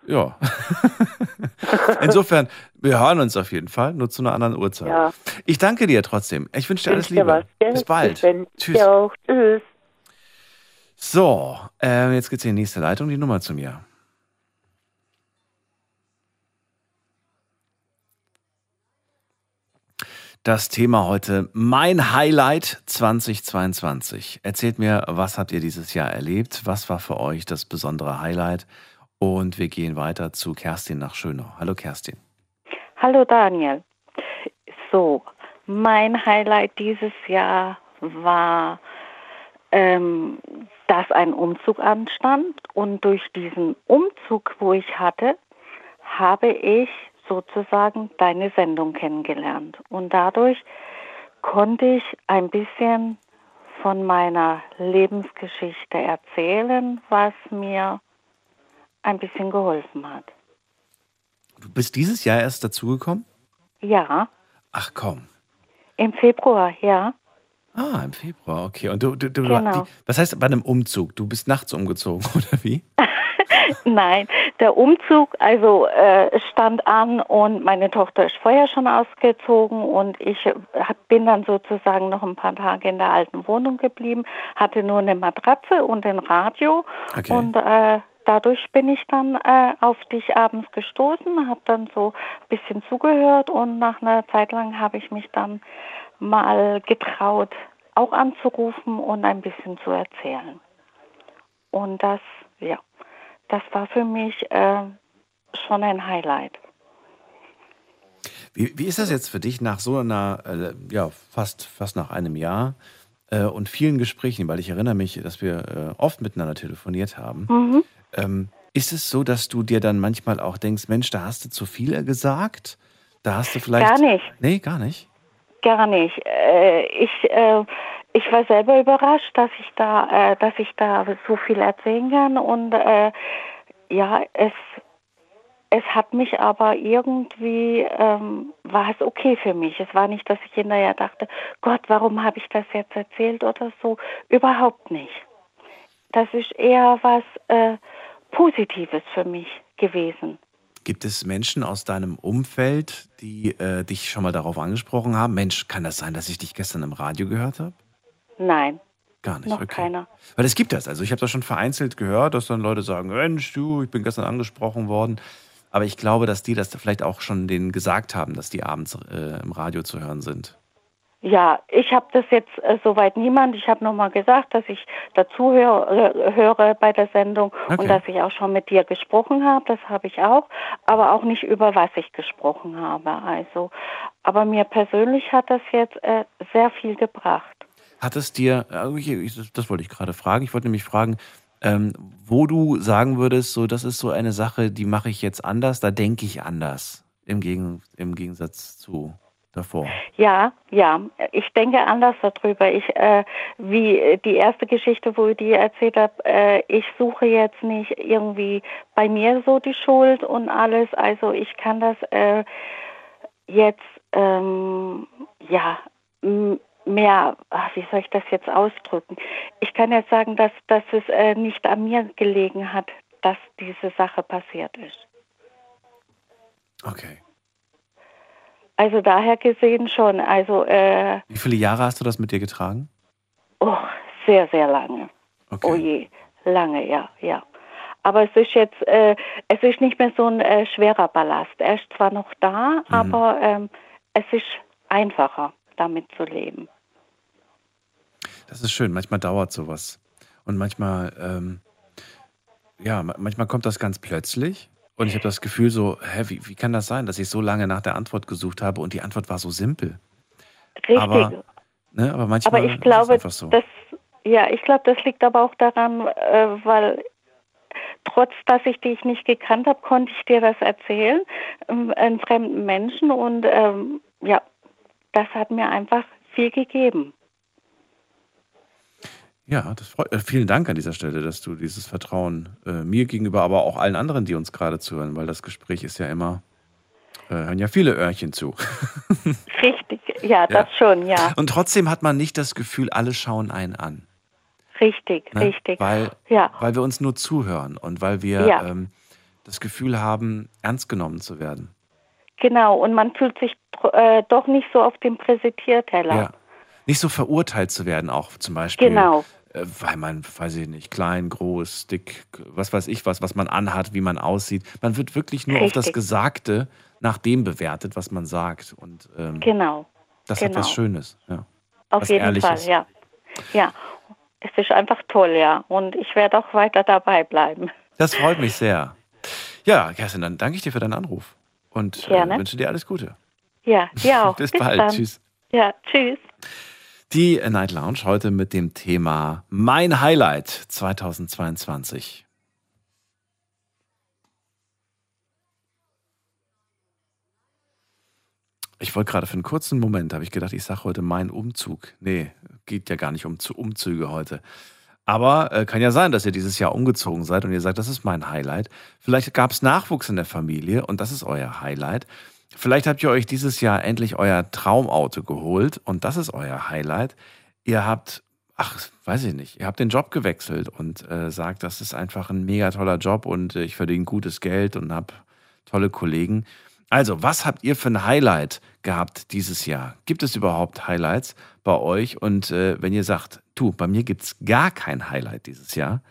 ja. Insofern, wir hören uns auf jeden Fall, nur zu einer anderen Uhrzeit. Ja. Ich danke dir trotzdem. Ich wünsche dir alles Liebe. was? Bis bald. Tschüss. Tschüss. So, äh, jetzt geht's in die nächste Leitung, die Nummer zu mir. Das Thema heute, mein Highlight 2022. Erzählt mir, was habt ihr dieses Jahr erlebt? Was war für euch das besondere Highlight? Und wir gehen weiter zu Kerstin nach Schönau. Hallo Kerstin. Hallo Daniel. So, mein Highlight dieses Jahr war, ähm, dass ein Umzug anstand und durch diesen Umzug, wo ich hatte, habe ich sozusagen deine Sendung kennengelernt und dadurch konnte ich ein bisschen von meiner Lebensgeschichte erzählen, was mir ein bisschen geholfen hat. Du bist dieses Jahr erst dazugekommen? Ja, Ach komm. im Februar, ja. Ah, im Februar, okay. Und du, du, du Genau. die, was heißt bei einem Umzug? Du bist nachts umgezogen, oder wie? Nein, der Umzug also äh, stand an und meine Tochter ist vorher schon ausgezogen und ich äh, hab- bin dann sozusagen noch ein paar Tage in der alten Wohnung geblieben, hatte nur eine Matratze und ein Radio Okay. und äh, dadurch bin ich dann äh, auf dich abends gestoßen, habe dann so ein bisschen zugehört und nach einer Zeit lang habe ich mich dann mal getraut, auch anzurufen und ein bisschen zu erzählen. Und das, ja, das war für mich äh, schon ein Highlight. Wie, wie ist das jetzt für dich nach so einer, äh, ja, fast, fast nach einem Jahr äh, und vielen Gesprächen, weil ich erinnere mich, dass wir äh, oft miteinander telefoniert haben. Mhm. Ähm, ist es so, dass du dir dann manchmal auch denkst, Mensch, da hast du zu viel gesagt? Da hast du vielleicht. Gar nicht. Nee, gar nicht. Gar nicht. Äh, ich, äh, ich war selber überrascht, dass ich da, äh, dass ich da so viel erzählen kann und äh, ja, es, es hat mich aber irgendwie, ähm, war es okay für mich. Es war nicht, dass ich hinterher dachte, Gott, warum habe ich das jetzt erzählt oder so. Überhaupt nicht. Das ist eher was äh, Positives für mich gewesen. Gibt es Menschen aus deinem Umfeld, die äh, dich schon mal darauf angesprochen haben? Mensch, kann das sein, dass ich dich gestern im Radio gehört habe? Nein. Gar nicht. Noch okay. keiner. Weil es gibt das. Also ich habe das schon vereinzelt gehört, dass dann Leute sagen, Mensch, du, ich bin gestern angesprochen worden. Aber ich glaube, dass die das vielleicht auch schon denen gesagt haben, dass die abends äh, im Radio zu hören sind. Ja, ich habe das jetzt äh, soweit niemand. Ich habe nochmal gesagt, dass ich dazu hör, äh, höre bei der Sendung Okay. und dass ich auch schon mit dir gesprochen habe. Das habe ich auch, aber auch nicht über was ich gesprochen habe. Also, aber mir persönlich hat das jetzt äh, sehr viel gebracht. Hat es dir, ich- das- wollte ich gerade fragen, ich wollte nämlich fragen, ähm, wo du sagen würdest, so das ist so eine Sache, die mache ich jetzt anders, da denke ich anders, im, im Gegensatz zu davor. Ja, ja, ich denke anders darüber. Ich, äh, wie die erste Geschichte, wo ich dir erzählt habe, äh, ich suche jetzt nicht irgendwie bei mir so die Schuld und alles. Also ich kann das äh, jetzt, ähm, ja, mehr, ach, wie soll ich das jetzt ausdrücken? Ich kann jetzt sagen, dass, dass es äh, nicht an mir gelegen hat, dass diese Sache passiert ist. Okay. Also daher gesehen schon. Also äh, Wie viele Jahre hast du das mit dir getragen? Oh, sehr, sehr lange. Okay. Oh je, lange, ja, ja. Aber es ist jetzt, äh, es ist nicht mehr so ein äh, schwerer Ballast. Er ist zwar noch da, aber ähm, es ist einfacher, damit zu leben. Das ist schön. Manchmal dauert sowas. Und manchmal, ähm, ja, ma- manchmal kommt das ganz plötzlich. Und ich habe das Gefühl so, hä, wie, wie kann das sein, dass ich so lange nach der Antwort gesucht habe und die Antwort war so simpel? Richtig. Aber, ne, aber manchmal Aber ich glaube, ist es einfach so. das, ja, ich glaube, das liegt aber auch daran, äh, weil trotz, dass ich dich nicht gekannt habe, konnte ich dir das erzählen, ähm, einem fremden Menschen und ähm, ja, das hat mir einfach viel gegeben. Ja, das freut, äh, vielen Dank an dieser Stelle, dass du dieses Vertrauen äh, mir gegenüber, aber auch allen anderen, die uns gerade zuhören, weil das Gespräch ist ja immer, äh, hören ja viele Öhrchen zu. Richtig, ja, das schon, ja. Und trotzdem hat man nicht das Gefühl, alle schauen einen an. Richtig, Ne? richtig. Weil, Ja. weil wir uns nur zuhören und weil wir Ja. ähm, das Gefühl haben, ernst genommen zu werden. Genau, und man fühlt sich äh, doch nicht so auf dem Präsentierteller. Ja. Nicht so verurteilt zu werden, auch zum Beispiel. Genau. Äh, weil man, weiß ich nicht, klein, groß, dick, was weiß ich was, was man anhat, wie man aussieht. Man wird wirklich nur auf das Richtig. Gesagte nach dem bewertet, was man sagt. Und ähm, Genau. das hat genau. was Schönes. Ja. Auf was jeden Ehrliches. Fall, ja. Ja, es ist einfach toll, ja. Und ich werde auch weiter dabei bleiben. Das freut mich sehr. Ja, Kerstin, dann danke ich dir für deinen Anruf und äh, wünsche dir alles Gute. Ja, dir auch. Bis bald. dann. Tschüss. Ja, tschüss. Die Night Lounge heute mit dem Thema Mein Highlight 2022. Ich wollte gerade für einen kurzen Moment, habe ich gedacht, ich sage heute mein Umzug. Nee, geht ja gar nicht um Umzüge heute. Aber äh, kann ja sein, dass ihr dieses Jahr umgezogen seid und ihr sagt, das ist mein Highlight. Vielleicht gab es Nachwuchs in der Familie und das ist euer Highlight. Vielleicht habt ihr euch dieses Jahr endlich euer Traumauto geholt und das ist euer Highlight. Ihr habt, ach, weiß ich nicht, ihr habt den Job gewechselt und äh, sagt, das ist einfach ein mega toller Job und äh, ich verdiene gutes Geld und habe tolle Kollegen. Also, was habt ihr für ein Highlight gehabt dieses Jahr? Gibt es überhaupt Highlights bei euch? Und äh, wenn ihr sagt, du, bei mir gibt es gar kein Highlight dieses Jahr,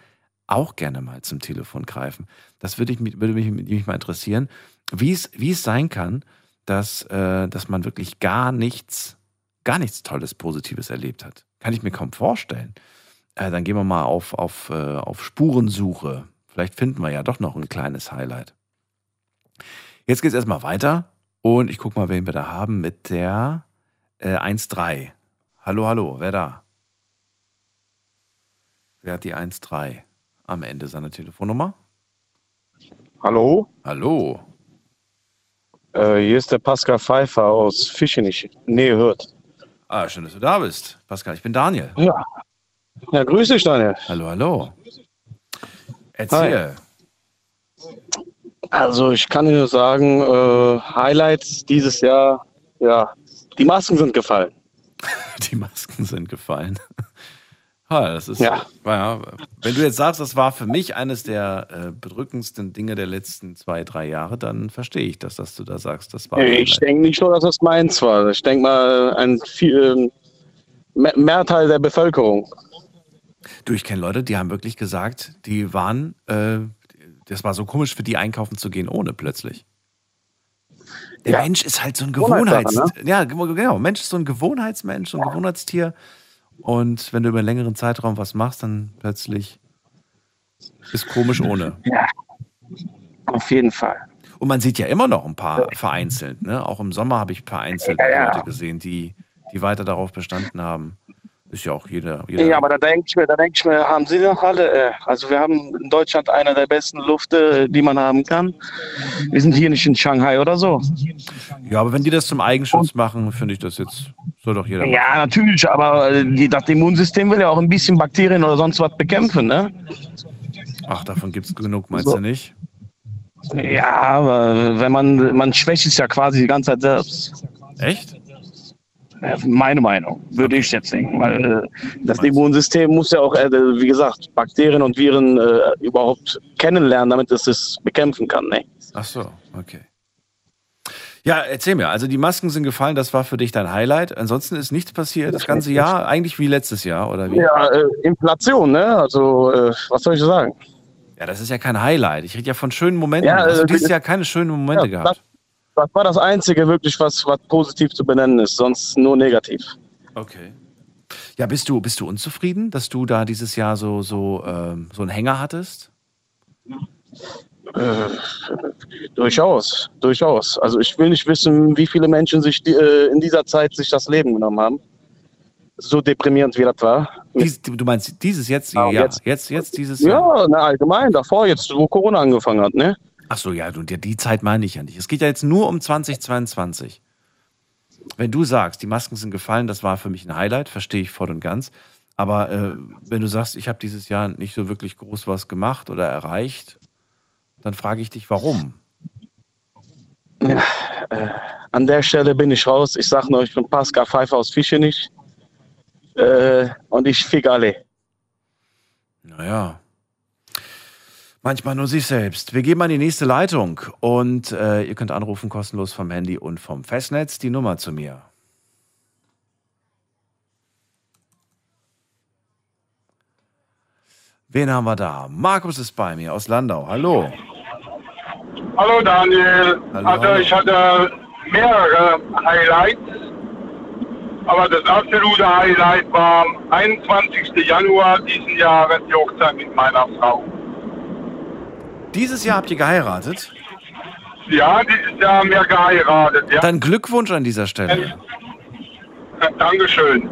auch gerne mal zum Telefon greifen. Das würde, ich, würde mich, mich mal interessieren, wie es, wie es sein kann, dass, äh, dass man wirklich gar nichts, gar nichts Tolles, Positives erlebt hat. Kann ich mir kaum vorstellen. Äh, dann gehen wir mal auf, auf, äh, auf Spurensuche. Vielleicht finden wir ja doch noch ein kleines Highlight. Jetzt geht es erstmal weiter und ich gucke mal, wen wir da haben mit der äh, 1.3. Hallo, hallo, wer da? Wer hat die 1.3 am Ende seiner Telefonnummer? Hallo, Hallo. Äh, hier ist der Pascal Pfeiffer aus Fischenich, Nähe Hürth. Ah, schön, dass du da bist. Pascal, ich bin Daniel. Ja. Ja, grüß dich, Daniel. Hallo, hallo. Erzähl. Also ich kann nur sagen, äh, Highlights dieses Jahr, ja, die Masken sind gefallen. Die Masken sind gefallen. Ha, das ist, Ja. ja. Wenn du jetzt sagst, das war für mich eines der äh, bedrückendsten Dinge der letzten zwei, drei Jahre, dann verstehe ich das, dass du da sagst, das war. Ich denke nicht nur, dass das meins war. Ich denke mal, ein viel, mehr- Mehrteil der Bevölkerung. Du, ich kenne Leute, die haben wirklich gesagt, die waren, äh, das war so komisch für die einkaufen zu gehen ohne plötzlich. Der Ja. Mensch ist halt so ein Gewohnheitssache, Gewohnheits... Ja, ge- genau. Mensch ist so ein Gewohnheitsmensch, so ein Gewohnheitstier. Und wenn du über einen längeren Zeitraum was machst, dann plötzlich ist komisch ohne. Ja, auf jeden Fall. Und man sieht ja immer noch ein paar vereinzelt. Ne? Auch im Sommer habe ich vereinzelt Ja, ja. Leute gesehen, die, die weiter darauf bestanden haben. Ist ja auch jeder. jeder Ja, aber da denke ich mir, da denke ich mir, haben Sie noch alle? Äh, also wir haben in Deutschland einer der besten Lufte, die man haben kann. Wir sind hier nicht in Shanghai oder so. ja, aber wenn die das zum Eigenschutz machen, finde ich das jetzt, soll doch jeder machen. Ja, natürlich, aber äh, die, das Immunsystem will ja auch ein bisschen Bakterien oder sonst was bekämpfen, ne? Ach, davon gibt es genug, meinst So. du nicht? Ja, aber wenn man, man schwächt es ja quasi die ganze Zeit selbst. Echt? Meine Meinung, würde ich jetzt denken. Weil äh, das Immunsystem muss ja auch, äh, wie gesagt, Bakterien und Viren äh, überhaupt kennenlernen, damit es es bekämpfen kann. Ne? Ach so, okay. Ja, erzähl mir. Also die Masken sind gefallen, das war für dich dein Highlight. Ansonsten ist nichts passiert das ganze Jahr, eigentlich wie letztes Jahr, oder wie? Ja, äh, Inflation, ne? Also, äh, was soll ich sagen? Ja, das ist ja kein Highlight. Ich rede ja von schönen Momenten. Ja, Hast du äh, dieses Jahr keine schönen Momente Ja, gehabt? Das war das Einzige wirklich, was, was positiv zu benennen ist, sonst nur negativ. Okay. Ja, bist du, bist du unzufrieden, dass du da dieses Jahr so, so, ähm, so einen Hänger hattest? Äh, durchaus, durchaus. Also ich will nicht wissen, wie viele Menschen sich die, äh, in dieser Zeit sich das Leben genommen haben. So deprimierend wie das war. Dies, du meinst dieses jetzt? Ah, ja, jetzt. jetzt, jetzt, dieses Jahr. Ja, na, allgemein, davor jetzt, wo Corona angefangen hat, ne? Ach so, ja, du, die, die Zeit meine ich ja nicht. Es geht ja jetzt nur um 2022. Wenn du sagst, die Masken sind gefallen, das war für mich ein Highlight, verstehe ich voll und ganz. Aber äh, wenn du sagst, ich habe dieses Jahr nicht so wirklich groß was gemacht oder erreicht, dann frage ich dich, warum? Ja, äh, an der Stelle bin ich raus. Ich sag nur, ich bin Pascal Pfeiffer aus Fischenich. Äh, und ich fick alle. Naja. Manchmal nur sich selbst. Wir gehen mal in die nächste Leitung und äh, ihr könnt anrufen kostenlos vom Handy und vom Festnetz. Die Nummer zu mir. Wen haben wir da? Markus ist bei mir aus Landau. Hallo. Hallo Daniel. Hallo, also hallo. ich hatte mehrere Highlights, aber das absolute Highlight war am 21. Januar diesen Jahres die Hochzeit mit meiner Frau. Dieses Jahr habt ihr geheiratet? Ja, dieses Jahr haben wir geheiratet. Ja. Dann Glückwunsch an dieser Stelle. Äh, Dankeschön.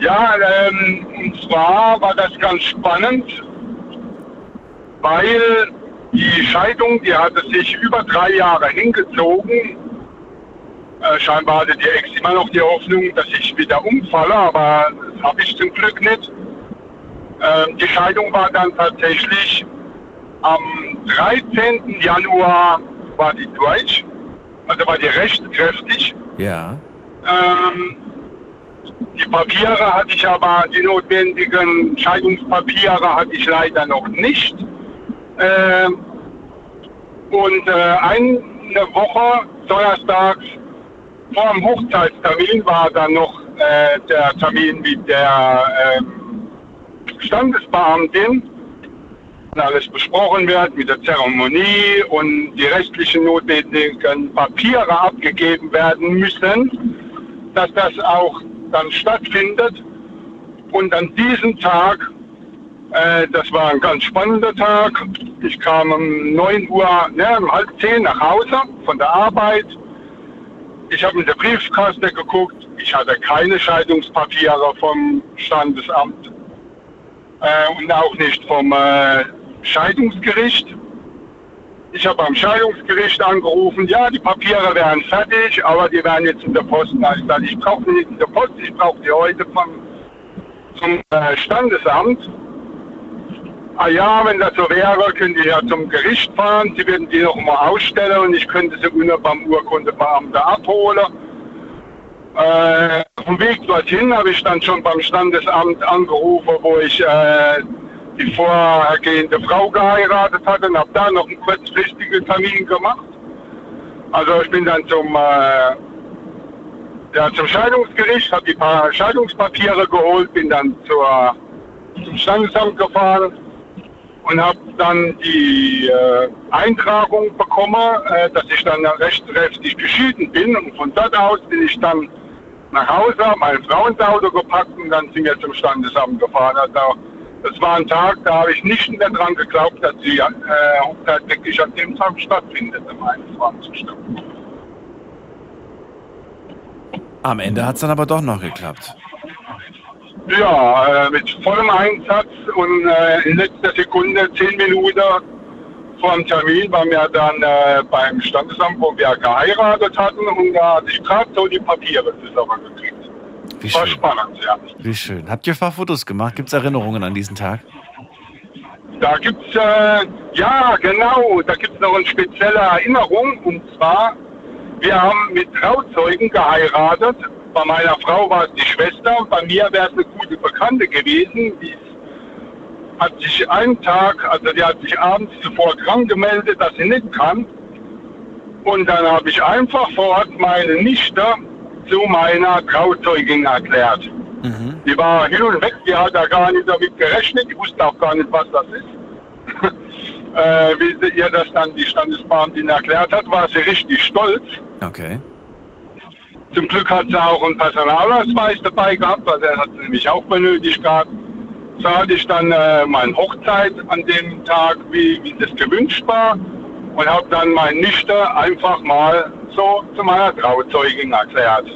Ja, ähm, und zwar war das ganz spannend, weil die Scheidung, die hatte sich über drei Jahre hingezogen. Äh, scheinbar hatte die Ex immer noch die Hoffnung, dass ich wieder umfalle, aber das habe ich zum Glück nicht. Ähm, die Scheidung war dann tatsächlich am 13. Januar war die durch, also war die rechtskräftig. Ja. Ähm, die Papiere hatte ich aber, die notwendigen Scheidungspapiere hatte ich leider noch nicht. Ähm, und äh, eine Woche, donnerstags, vor dem Hochzeitstermin war dann noch äh, der Termin mit der ähm, Standesbeamtin, alles besprochen wird mit der Zeremonie und die restlichen notwendigen Papiere abgegeben werden müssen, dass das auch dann stattfindet. Und an diesem Tag, äh, das war ein ganz spannender Tag, ich kam um 9 Uhr, ne, um halb 10 nach Hause von der Arbeit. Ich habe in der Briefkaste geguckt, ich hatte keine Scheidungspapiere vom Standesamt äh, und auch nicht vom äh, Scheidungsgericht. Ich habe beim Scheidungsgericht angerufen, ja, die Papiere wären fertig, aber die wären jetzt in der Post. Ich sage, ich brauche die nicht in der Post, ich brauche die heute vom, zum äh, Standesamt. ah ja, wenn das so wäre, könnte ich ja zum Gericht fahren, sie würden die noch mal ausstellen und ich könnte sie nur beim Urkundebeamten abholen. Äh, auf dem Weg dorthin habe ich dann schon beim Standesamt angerufen, wo ich äh, die vorhergehende Frau geheiratet hatte und habe da noch einen kurzfristigen Termin gemacht. Also ich bin dann zum, äh, ja, zum Scheidungsgericht, habe die paar Scheidungspapiere geholt, bin dann zur, zum Standesamt gefahren und habe dann die äh, Eintragung bekommen, äh, dass ich dann rechtskräftig geschieden bin. Und von dort aus bin ich dann nach Hause, habe meine Frau ins Auto gepackt und dann sind wir zum Standesamt gefahren. Also, das war ein Tag, da habe ich nicht mehr dran geglaubt, dass die äh, Hochzeit wirklich an dem Tag stattfindet, am 21. Am Ende hat es dann aber doch noch geklappt. Ja, äh, mit vollem Einsatz und äh, in letzter Sekunde, zehn Minuten vor dem Termin, waren wir dann äh, beim Standesamt, wo wir geheiratet hatten und da hatte ich gerade so die Papiere zusammengekriegt. Wie War schön. spannend, ja. Wie schön. Habt ihr ein paar Fotos gemacht? Gibt es Erinnerungen an diesen Tag? Da gibt's äh, ja genau, da gibt's noch eine spezielle Erinnerung und zwar, wir haben mit Trauzeugen geheiratet. Bei meiner Frau war es die Schwester, bei mir wäre es eine gute Bekannte gewesen. Die hat sich einen Tag, also die hat sich abends zuvor krank gemeldet, dass sie nicht kann. Und dann habe ich einfach vor Ort meine Nichte zu meiner Trauzeugin erklärt. Die war hin und weg, die hat da gar nicht damit gerechnet, die wusste auch gar nicht, was das ist. äh, wie sie ihr das dann die Standesbeamtin erklärt hat, war sie richtig stolz. Okay. Zum Glück hat sie auch einen Personalausweis dabei gehabt, weil der hat sie nämlich auch benötigt gehabt. So hatte ich dann äh, meine Hochzeit an dem Tag, wie, wie das gewünscht war, und habe dann meine Nichte einfach mal so zu meiner Trauzeugin erklärt.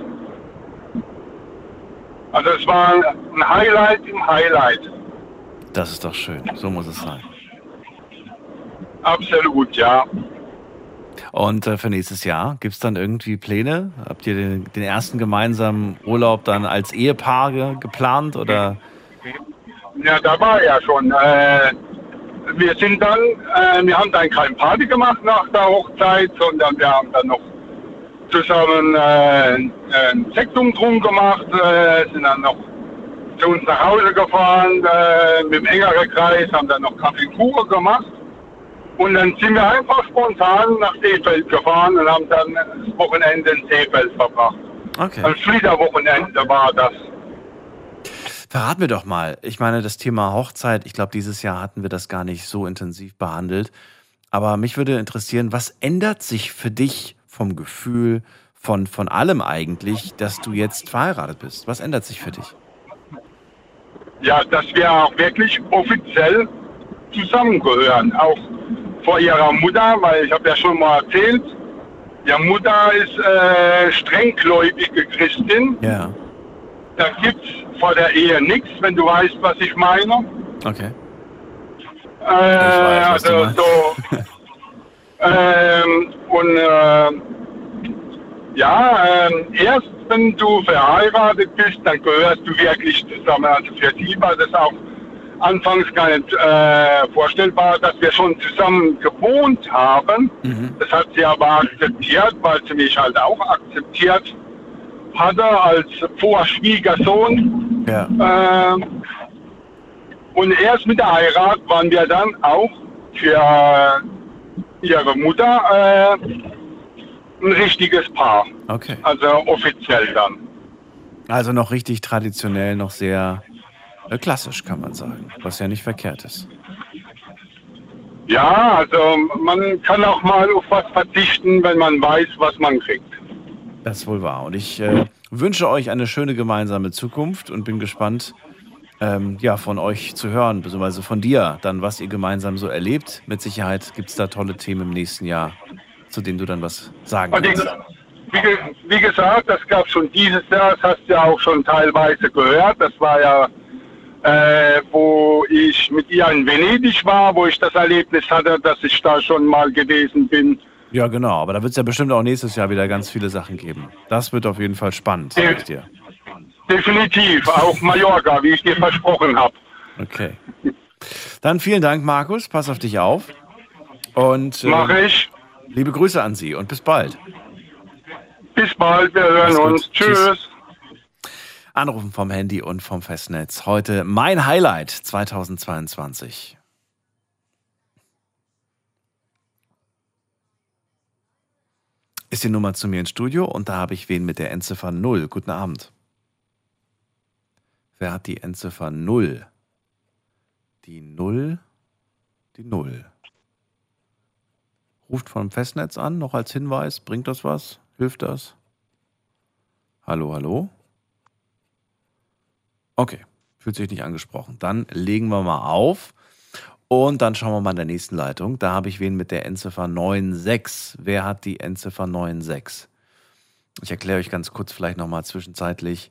Also es war ein Highlight im Highlight. Das ist doch schön. So muss es sein. Absolut, ja. Und äh, für nächstes Jahr gibt es dann irgendwie Pläne? Habt ihr den, den ersten gemeinsamen Urlaub dann als Ehepaar ge geplant oder? Ja, da war ja schon. Äh, wir sind dann, äh, wir haben dann keine Party gemacht nach der Hochzeit, sondern wir haben dann noch zusammen äh, ein Sektum drum gemacht, äh, sind dann noch zu uns nach Hause gefahren äh, mit dem engeren Kreis, haben dann noch Kaffee und Kuchen gemacht. Und dann sind wir einfach spontan nach Seefeld gefahren und haben dann das Wochenende in Seefeld verbracht. Okay. Ein Fliegerwochenende war das. Verrat mir doch mal. Ich meine, das Thema Hochzeit, ich glaube, dieses Jahr hatten wir das gar nicht so intensiv behandelt. Aber mich würde interessieren, was ändert sich für dich vom Gefühl, von, von allem eigentlich, dass du jetzt verheiratet bist? Was ändert sich für dich? Ja, dass wir auch wirklich offiziell zusammengehören. Auch vor ihrer Mutter, weil ich habe ja schon mal erzählt, ihre Mutter ist äh, strenggläubige Christin. Ja. Da gibt's vor der Ehe nichts, wenn du weißt, was ich meine. Okay. Äh, also so. ähm, und äh, ja, ähm, erst wenn du verheiratet bist, dann gehörst du wirklich zusammen. Also für sie war das auch anfangs gar nicht äh, vorstellbar, dass wir schon zusammen gewohnt haben. Das hat sie aber akzeptiert, weil sie mich halt auch akzeptiert hatte als Vorschwiegersohn. Ja. Ähm, und erst mit der Heirat waren wir dann auch für ihre Mutter äh, ein richtiges Paar. Okay. Also offiziell dann. Also noch richtig traditionell, noch sehr äh, klassisch, kann man sagen. Was ja nicht verkehrt ist. Ja, also man kann auch mal auf was verzichten, wenn man weiß, was man kriegt. Das ist wohl wahr. Und ich äh, wünsche euch eine schöne gemeinsame Zukunft und bin gespannt, ähm, ja, von euch zu hören, beziehungsweise von dir, dann, was ihr gemeinsam so erlebt. Mit Sicherheit gibt es da tolle Themen im nächsten Jahr, zu denen du dann was sagen Und ich, kannst. wie, wie gesagt, das gab schon dieses Jahr, das hast du ja auch schon teilweise gehört. Das war ja, äh, wo ich mit ihr in Venedig war, wo ich das Erlebnis hatte, dass ich da schon mal gewesen bin. Ja, genau. Aber da wird es ja bestimmt auch nächstes Jahr wieder ganz viele Sachen geben. Das wird auf jeden Fall spannend, sag ich dir. Definitiv, auch Mallorca, wie ich dir versprochen habe. Okay. Dann vielen Dank, Markus. Pass auf dich auf. Und äh, Mach ich. liebe Grüße an Sie und bis bald. Bis bald, wir hören uns. Tschüss. Anrufen vom Handy und vom Festnetz. Heute mein Highlight 2022. Ist die Nummer zu mir ins Studio und da habe ich wen mit der Endziffer 0. Guten Abend. Wer hat die Endziffer 0? Die 0, die 0. Ruft vom Festnetz an, noch als Hinweis. Bringt das was? Hilft das? Hallo, hallo? Okay, fühlt sich nicht angesprochen. Dann legen wir mal auf und dann schauen wir mal in der nächsten Leitung. Da habe ich wen mit der Endziffer 96. Wer hat die Endziffer 96? Ich erkläre euch ganz kurz vielleicht nochmal zwischenzeitlich.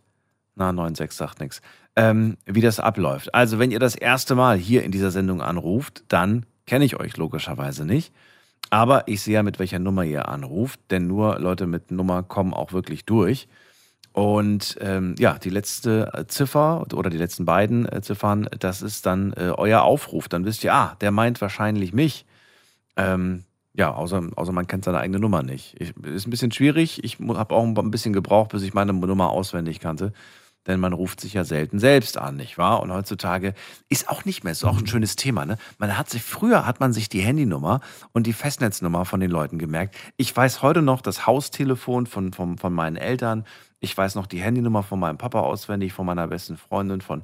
Na, 96 sagt nichts. Ähm, wie das abläuft. Also, wenn ihr das erste Mal hier in dieser Sendung anruft, dann kenne ich euch logischerweise nicht. Aber ich sehe ja, mit welcher Nummer ihr anruft, denn nur Leute mit Nummer kommen auch wirklich durch. Und ähm, ja, die letzte äh, Ziffer oder die letzten beiden äh, Ziffern, das ist dann äh, euer Aufruf. Dann wisst ihr, ah, der meint wahrscheinlich mich. Ähm, ja, außer, außer man kennt seine eigene Nummer nicht. Ich, ist ein bisschen schwierig. Ich habe auch ein bisschen gebraucht, bis ich meine Nummer auswendig kannte. Denn man ruft sich ja selten selbst an, nicht wahr? Und heutzutage ist auch nicht mehr, ist auch ein schönes Thema, ne? Man hat sich, früher hat man sich die Handynummer und die Festnetznummer von den Leuten gemerkt. Ich weiß heute noch das Haustelefon von, von, von meinen Eltern. Ich weiß noch die Handynummer von meinem Papa auswendig, von meiner besten Freundin, von,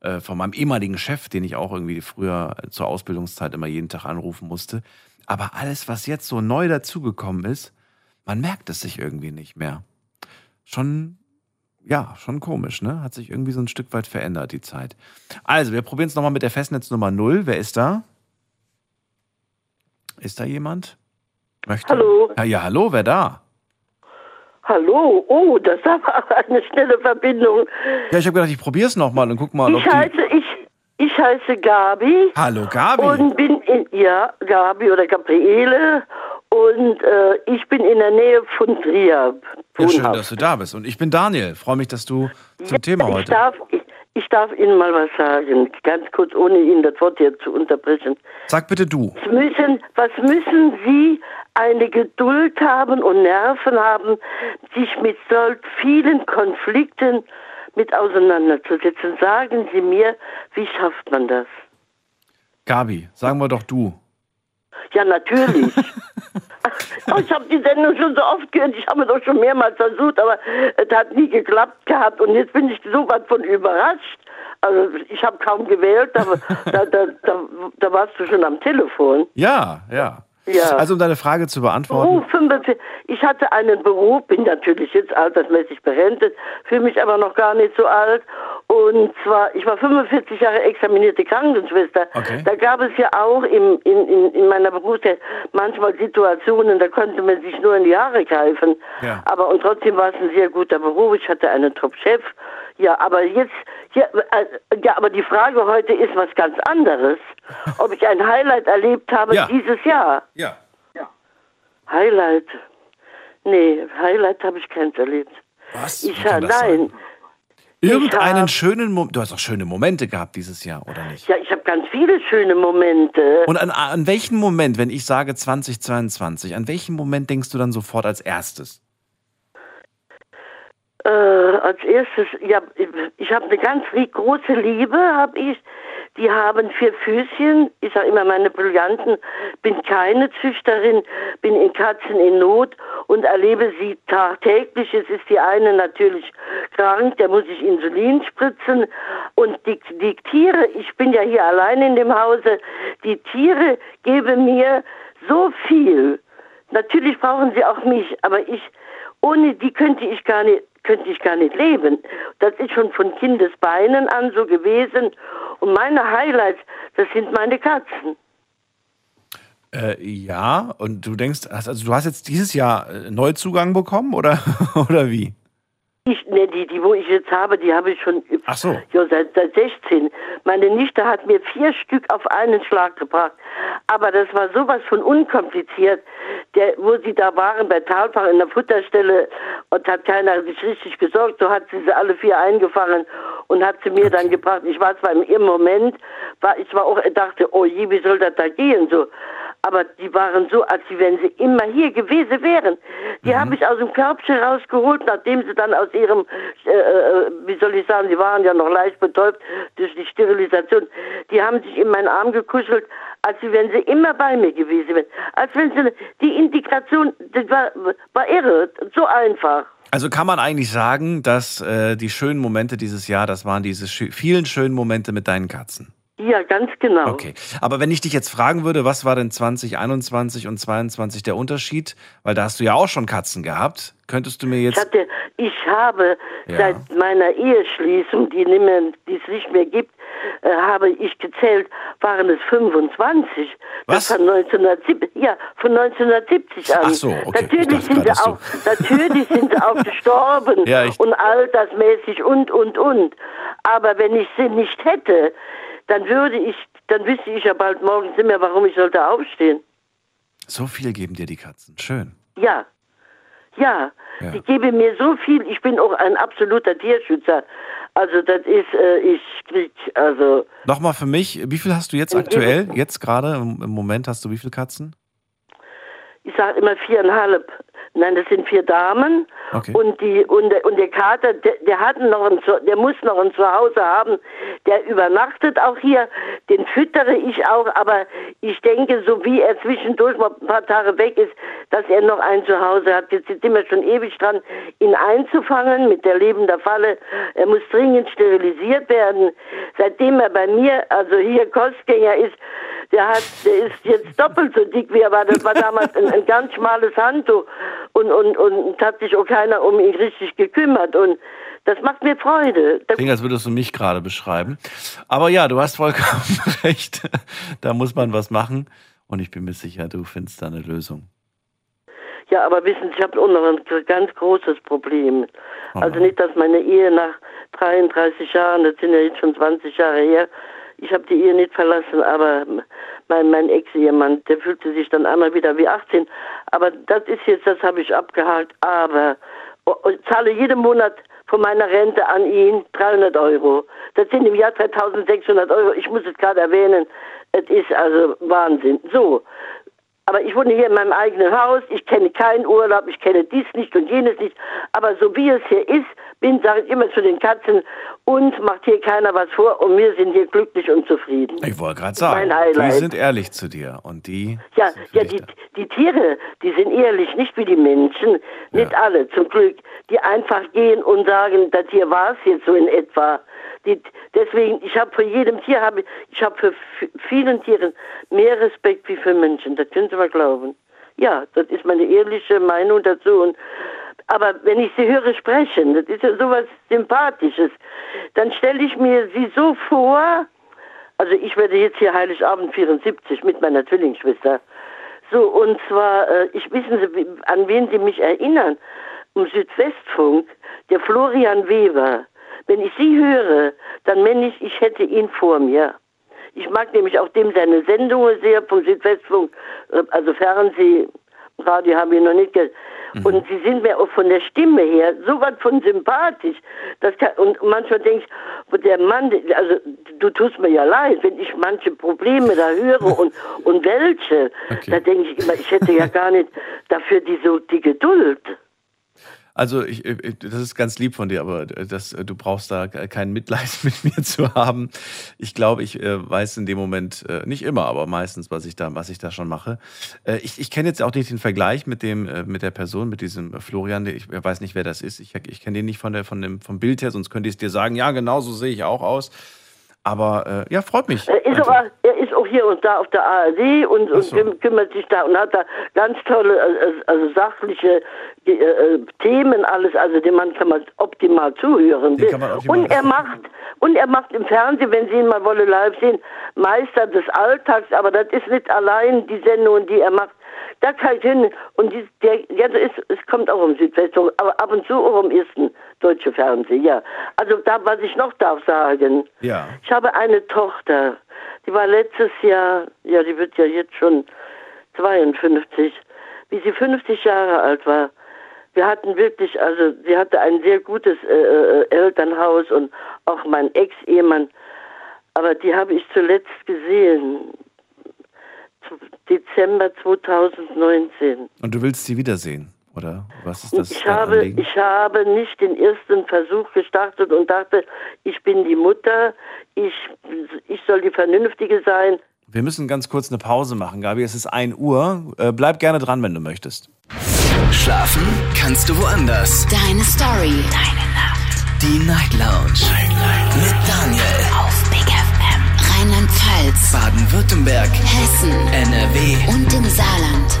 äh, von meinem ehemaligen Chef, den ich auch irgendwie früher zur Ausbildungszeit immer jeden Tag anrufen musste. Aber alles, was jetzt so neu dazugekommen ist, man merkt es sich irgendwie nicht mehr. Schon ja, schon komisch, ne? Hat sich irgendwie so ein Stück weit verändert, die Zeit. Also, wir probieren es nochmal mit der Festnetznummer 0. Wer ist da? Ist da jemand? Möchte? Hallo. Ja, ja, hallo, wer da? Hallo, oh, das war eine schnelle Verbindung. Ja, ich habe gedacht, ich probiere es nochmal und guck mal, ob Ich die... heiße, ich, ich heiße Gabi. Hallo, Gabi. Und bin in, ja, Gabi oder Gabriele. Und äh, ich bin in der Nähe von Trier. Ja, schön, dass du da bist. Und ich bin Daniel. Freue mich, dass du zum Thema Ich heute... darf, ich, ich darf Ihnen mal was sagen, ganz kurz, ohne Ihnen das Wort hier zu unterbrechen. Sag bitte du. Was müssen, was müssen Sie eine Geduld haben und Nerven haben, sich mit solch vielen Konflikten mit auseinanderzusetzen? Sagen Sie mir, wie schafft man das? Gabi, sagen wir doch du. Ja, natürlich. oh, ich habe die Sendung schon so oft gehört, ich habe es doch schon mehrmals versucht, aber es hat nie geklappt gehabt und jetzt bin ich so was von überrascht. Also ich habe kaum gewählt, aber da, da, da, da warst du schon am Telefon. Ja, ja. Ja. Also, um deine Frage zu beantworten. Beruf, 45. Ich hatte einen Beruf, bin natürlich jetzt altersmäßig berentet, fühle mich aber noch gar nicht so alt. Und zwar, ich war 45 Jahre examinierte Krankenschwester. Okay. Da gab es ja auch im, in, in, in meiner Berufszeit manchmal Situationen, da konnte man sich nur in die Haare greifen. Ja. Aber und trotzdem war es ein sehr guter Beruf. Ich hatte einen Top-Chef. Ja, aber jetzt, ja, äh, ja, aber die Frage heute ist was ganz anderes. Ob ich ein Highlight erlebt habe Ja. dieses Jahr. Ja. Highlight. Nee, Highlight habe ich keins erlebt. Was? Ich nein. Irgendeinen hab- schönen Moment. Du hast auch schöne Momente gehabt dieses Jahr, oder nicht? Ja, ich habe ganz viele schöne Momente. Und an, an welchen Moment, wenn ich sage 2022, an welchen Moment denkst du dann sofort als erstes? Äh, als erstes, ja, ich habe eine ganz große Liebe, habe ich. Die haben vier Füßchen. Ich sage immer, meine Brillanten, bin keine Züchterin, bin in Katzen in Not und erlebe sie tagtäglich. Es ist die eine natürlich krank, der muss ich Insulin spritzen. Und die, die Tiere, ich bin ja hier allein in dem Hause, die Tiere geben mir so viel. Natürlich brauchen sie auch mich, aber ich, ohne die könnte ich gar nicht, könnte ich gar nicht leben. Das ist schon von Kindesbeinen an so gewesen. Und meine Highlights, das sind meine Katzen. Äh, ja, und du denkst, also du hast jetzt dieses Jahr äh, Neuzugang bekommen oder, oder wie? Ich, ne, die, die, wo ich jetzt habe, die habe ich schon Ach so. ja, seit, seit 16. Meine Nichte hat mir vier Stück auf einen Schlag gebracht. Aber das war sowas von unkompliziert. Der, wo sie da waren bei Talbach in der Futterstelle und hat keiner sich richtig gesorgt, so hat sie sie alle vier eingefangen und hat sie mir dann gebracht. Ich war zwar im, im Moment, war ich war auch dachte, oh je, wie soll das da gehen so. Aber die waren so, als wenn sie immer hier gewesen wären. Die habe ich aus dem Körbchen rausgeholt, nachdem sie dann aus ihrem, äh, äh, wie soll ich sagen, sie waren ja noch leicht betäubt durch die Sterilisation. Die haben sich in meinen Arm gekuschelt, als wenn sie immer bei mir gewesen wären. Als wenn sie, die Integration, das war, war irre, so einfach. Also kann man eigentlich sagen, dass äh, die schönen Momente dieses Jahr, das waren diese schö vielen schönen Momente mit deinen Katzen. Ja, ganz genau. Okay. Aber wenn ich dich jetzt fragen würde, was war denn 2021 und 22 der Unterschied? Weil da hast du ja auch schon Katzen gehabt. Könntest du mir Ich, jetzt. hatte, ich habe Ja. seit meiner Eheschließung, die, nicht mehr, die es nicht mehr gibt, äh, habe ich gezählt, waren es 25. Was? Von 1970, ja, von 1970 an. Ach so, okay. Ich Natürlich sind sie auch, natürlich sind sie auch gestorben Ja, ich- und altersmäßig und, und, und. Aber wenn ich sie nicht hätte, dann würde ich, dann wüsste ich ja bald morgens nicht mehr, warum ich sollte aufstehen. So viel geben dir die Katzen. Schön. Ja, ja, Ja. die geben mir so viel. Ich bin auch ein absoluter Tierschützer. Also das ist, äh, ich krieg, also Nochmal für mich, wie viel hast du jetzt In aktuell? Jetzt gerade im im Moment hast du wie viele Katzen? ich sage immer viereinhalb. Nein, das sind vier Damen Okay. und die und der, und der Kater, der, der hat noch ein, der muss noch ein Zuhause haben. Der übernachtet auch hier. Den füttere ich auch, aber ich denke, so wie er zwischendurch mal ein paar Tage weg ist, dass er noch ein Zuhause hat. Jetzt sind wir schon ewig dran, ihn einzufangen mit der lebenden Falle. Er muss dringend sterilisiert werden. Seitdem er bei mir, also hier Kostgänger ist, der hat, der ist jetzt doppelt so dick wie er war. Das war damals ein, ein ganz schmales Handtuch und, und, und hat sich auch keiner um ihn richtig gekümmert. Und das macht mir Freude. Das, Klingt, als würdest du mich gerade beschreiben. Aber ja, du hast vollkommen recht. Da muss man was machen. Und ich bin mir sicher, du findest da eine Lösung. ja, aber wissen Sie, ich habe auch noch ein ganz großes Problem. Oh Also nicht, dass meine Ehe nach 33 Jahren, das sind ja jetzt schon 20 Jahre her, ich habe die Ehe nicht verlassen, aber mein, mein Ex-Ehemann, der fühlte sich dann einmal wieder wie 18. Aber das ist jetzt, das habe ich abgehakt. Aber ich zahle jeden Monat von meiner Rente an ihn 300 Euro. Das sind im Jahr 3600 Euro. Ich muss es gerade erwähnen. Es ist also Wahnsinn. So. Aber ich wohne hier in meinem eigenen Haus, ich kenne keinen Urlaub, ich kenne dies nicht und jenes nicht. Aber so wie es hier ist, bin, sage ich immer zu den Katzen, uns macht hier keiner was vor und wir sind hier glücklich und zufrieden. Ich wollte gerade sagen, die sind ehrlich zu dir. Und die. Ja, ja die, die Tiere, die sind ehrlich, nicht wie die Menschen, nicht alle zum Glück, die einfach gehen und sagen, das hier war es jetzt so in etwa. Die, deswegen, ich habe für jedem Tier, habe ich, habe für vielen Tieren mehr Respekt wie für Menschen, das können Sie mal glauben. Ja, das ist meine ehrliche Meinung dazu. Und, aber wenn ich sie höre sprechen, das ist ja sowas Sympathisches, dann stelle ich mir sie so vor, also ich werde jetzt hier Heiligabend 74 mit meiner Zwillingsschwester. So, und zwar, äh, ich wissen Sie, an wen Sie mich erinnern? Um Südwestfunk, der Florian Weber. Wenn ich Sie höre, dann meine ich, ich hätte ihn vor mir. Ich mag nämlich auch dem seine Sendungen sehr vom Südwestfunk, äh, also Fernseh, Radio habe ich noch nicht ge Und sie sind mir auch von der Stimme her so was von sympathisch. Das kann, und manchmal denke ich, wo der Mann, also du tust mir ja leid, wenn ich manche Probleme da höre und, und welche, da denke ich immer, ich hätte ja gar nicht dafür die, so, die Geduld. Also, ich, ich- das ist ganz lieb von dir, aber das, du brauchst da kein Mitleid mit mir zu haben. Ich glaube, ich äh, weiß in dem Moment, äh, nicht immer, aber meistens, was ich da, was ich da schon mache. Äh, ich ich kenne jetzt auch nicht den Vergleich mit dem, äh, mit der Person, mit diesem Florian. Ich weiß nicht, wer das ist. Ich, ich kenne den nicht von der, von dem, vom Bild her, sonst könnte ich es dir sagen. Ja, genau so sehe ich auch aus. Aber äh, ja, freut mich. Er ist, auch, er ist auch hier und da auf der ARD und, und küm- kümmert sich da und hat da ganz tolle, äh, also sachliche äh, äh, Themen, alles, also dem Mann kann man optimal zuhören. Man optimal- und er macht, und er macht im Fernsehen, wenn Sie ihn mal wolle live sehen, Meister des Alltags, aber das ist nicht allein die Sendung, die er macht. Da kann ich hin und die, der, ja, ist, es kommt auch um Südwestfunk, aber ab und zu auch um ersten deutsche Fernsehen, ja. Also da, was ich noch darf sagen, Ja. ich habe eine Tochter, die war letztes Jahr, ja, die wird ja jetzt schon 52. Wie sie 50 Jahre alt war, Wir hatten wirklich, also sie hatte ein sehr gutes äh, äh, Elternhaus und auch mein Ex-Ehemann. Aber die habe ich zuletzt gesehen. Dezember 2019. Und du willst sie wiedersehen, oder? Was ist das? Ich habe, Anliegen? ich habe nicht den ersten Versuch gestartet und dachte, ich bin die Mutter, ich, ich soll die Vernünftige sein. Wir müssen ganz kurz eine Pause machen, Gabi. Es ist 1 Uhr. Äh, bleib gerne dran, wenn du möchtest. Schlafen kannst du woanders. Deine Story. Deine Nacht. Die Night Lounge. Mit Daniel. Rheinland-Pfalz. Baden-Württemberg. Hessen. NRW. Und im Saarland.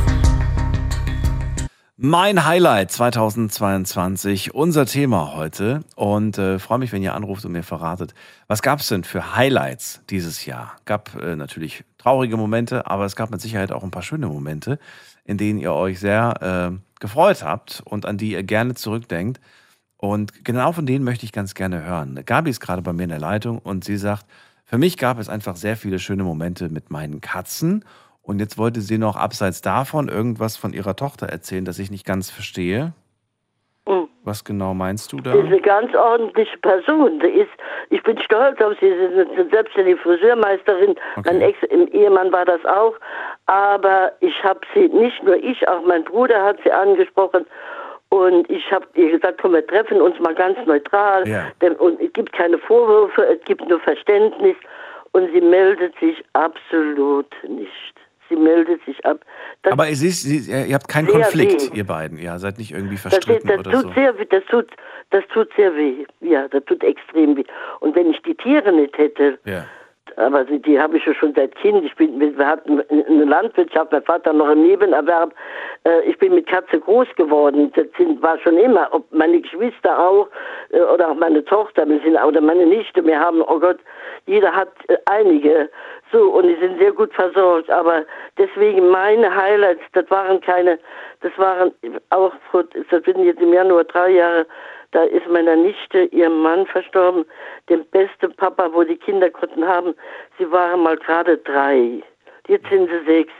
Mein Highlight 2022, unser Thema heute. Und äh, freue mich, wenn ihr anruft und mir verratet, was gab es denn für Highlights dieses Jahr? Gab äh, natürlich traurige Momente, aber es gab mit Sicherheit auch ein paar schöne Momente, in denen ihr euch sehr äh, gefreut habt und an die ihr gerne zurückdenkt. Und genau von denen möchte ich ganz gerne hören. Gabi ist gerade bei mir in der Leitung und sie sagt, für mich gab es einfach sehr viele schöne Momente mit meinen Katzen. Und jetzt wollte sie noch abseits davon irgendwas von ihrer Tochter erzählen, das ich nicht ganz verstehe. Mhm. Was genau meinst du da? Sie ist eine ganz ordentliche Person. Die ist, ich bin stolz auf sie. Sie ist eine selbstständige Friseurmeisterin. Mein Ex-Ehemann war das auch. Aber ich habe sie, nicht nur ich, auch mein Bruder hat sie angesprochen. Und ich habe ihr gesagt, komm, wir treffen uns mal ganz neutral. Ja. Denn, und es gibt keine Vorwürfe, es gibt nur Verständnis. Und sie meldet sich absolut nicht. Sie meldet sich ab. Das, Aber sie ist, sie, ihr habt keinen Konflikt, weh. ihr beiden. Ihr seid nicht irgendwie das, verstritten das oder tut so. sehr weh, das tut, das tut sehr weh. Ja, das tut extrem weh. Und wenn ich die Tiere nicht hätte, Ja. Aber die, die habe ich ja schon seit Kind. Ich bin, wir hatten eine Landwirtschaft, mein Vater noch im Nebenerwerb. Äh, ich bin mit Katze groß geworden. Das sind, war schon immer, ob meine Geschwister auch äh, oder auch meine Tochter, wir sind, oder meine Nichte. Wir haben, oh Gott, jeder hat äh, einige. So, und die sind sehr gut versorgt. Aber deswegen meine Highlights, das waren keine, das waren auch, das sind jetzt im Januar drei Jahre, da ist meiner Nichte ihr Mann verstorben, dem besten Papa, wo die Kinder konnten haben. Sie waren mal gerade drei. Jetzt sind sie sechs.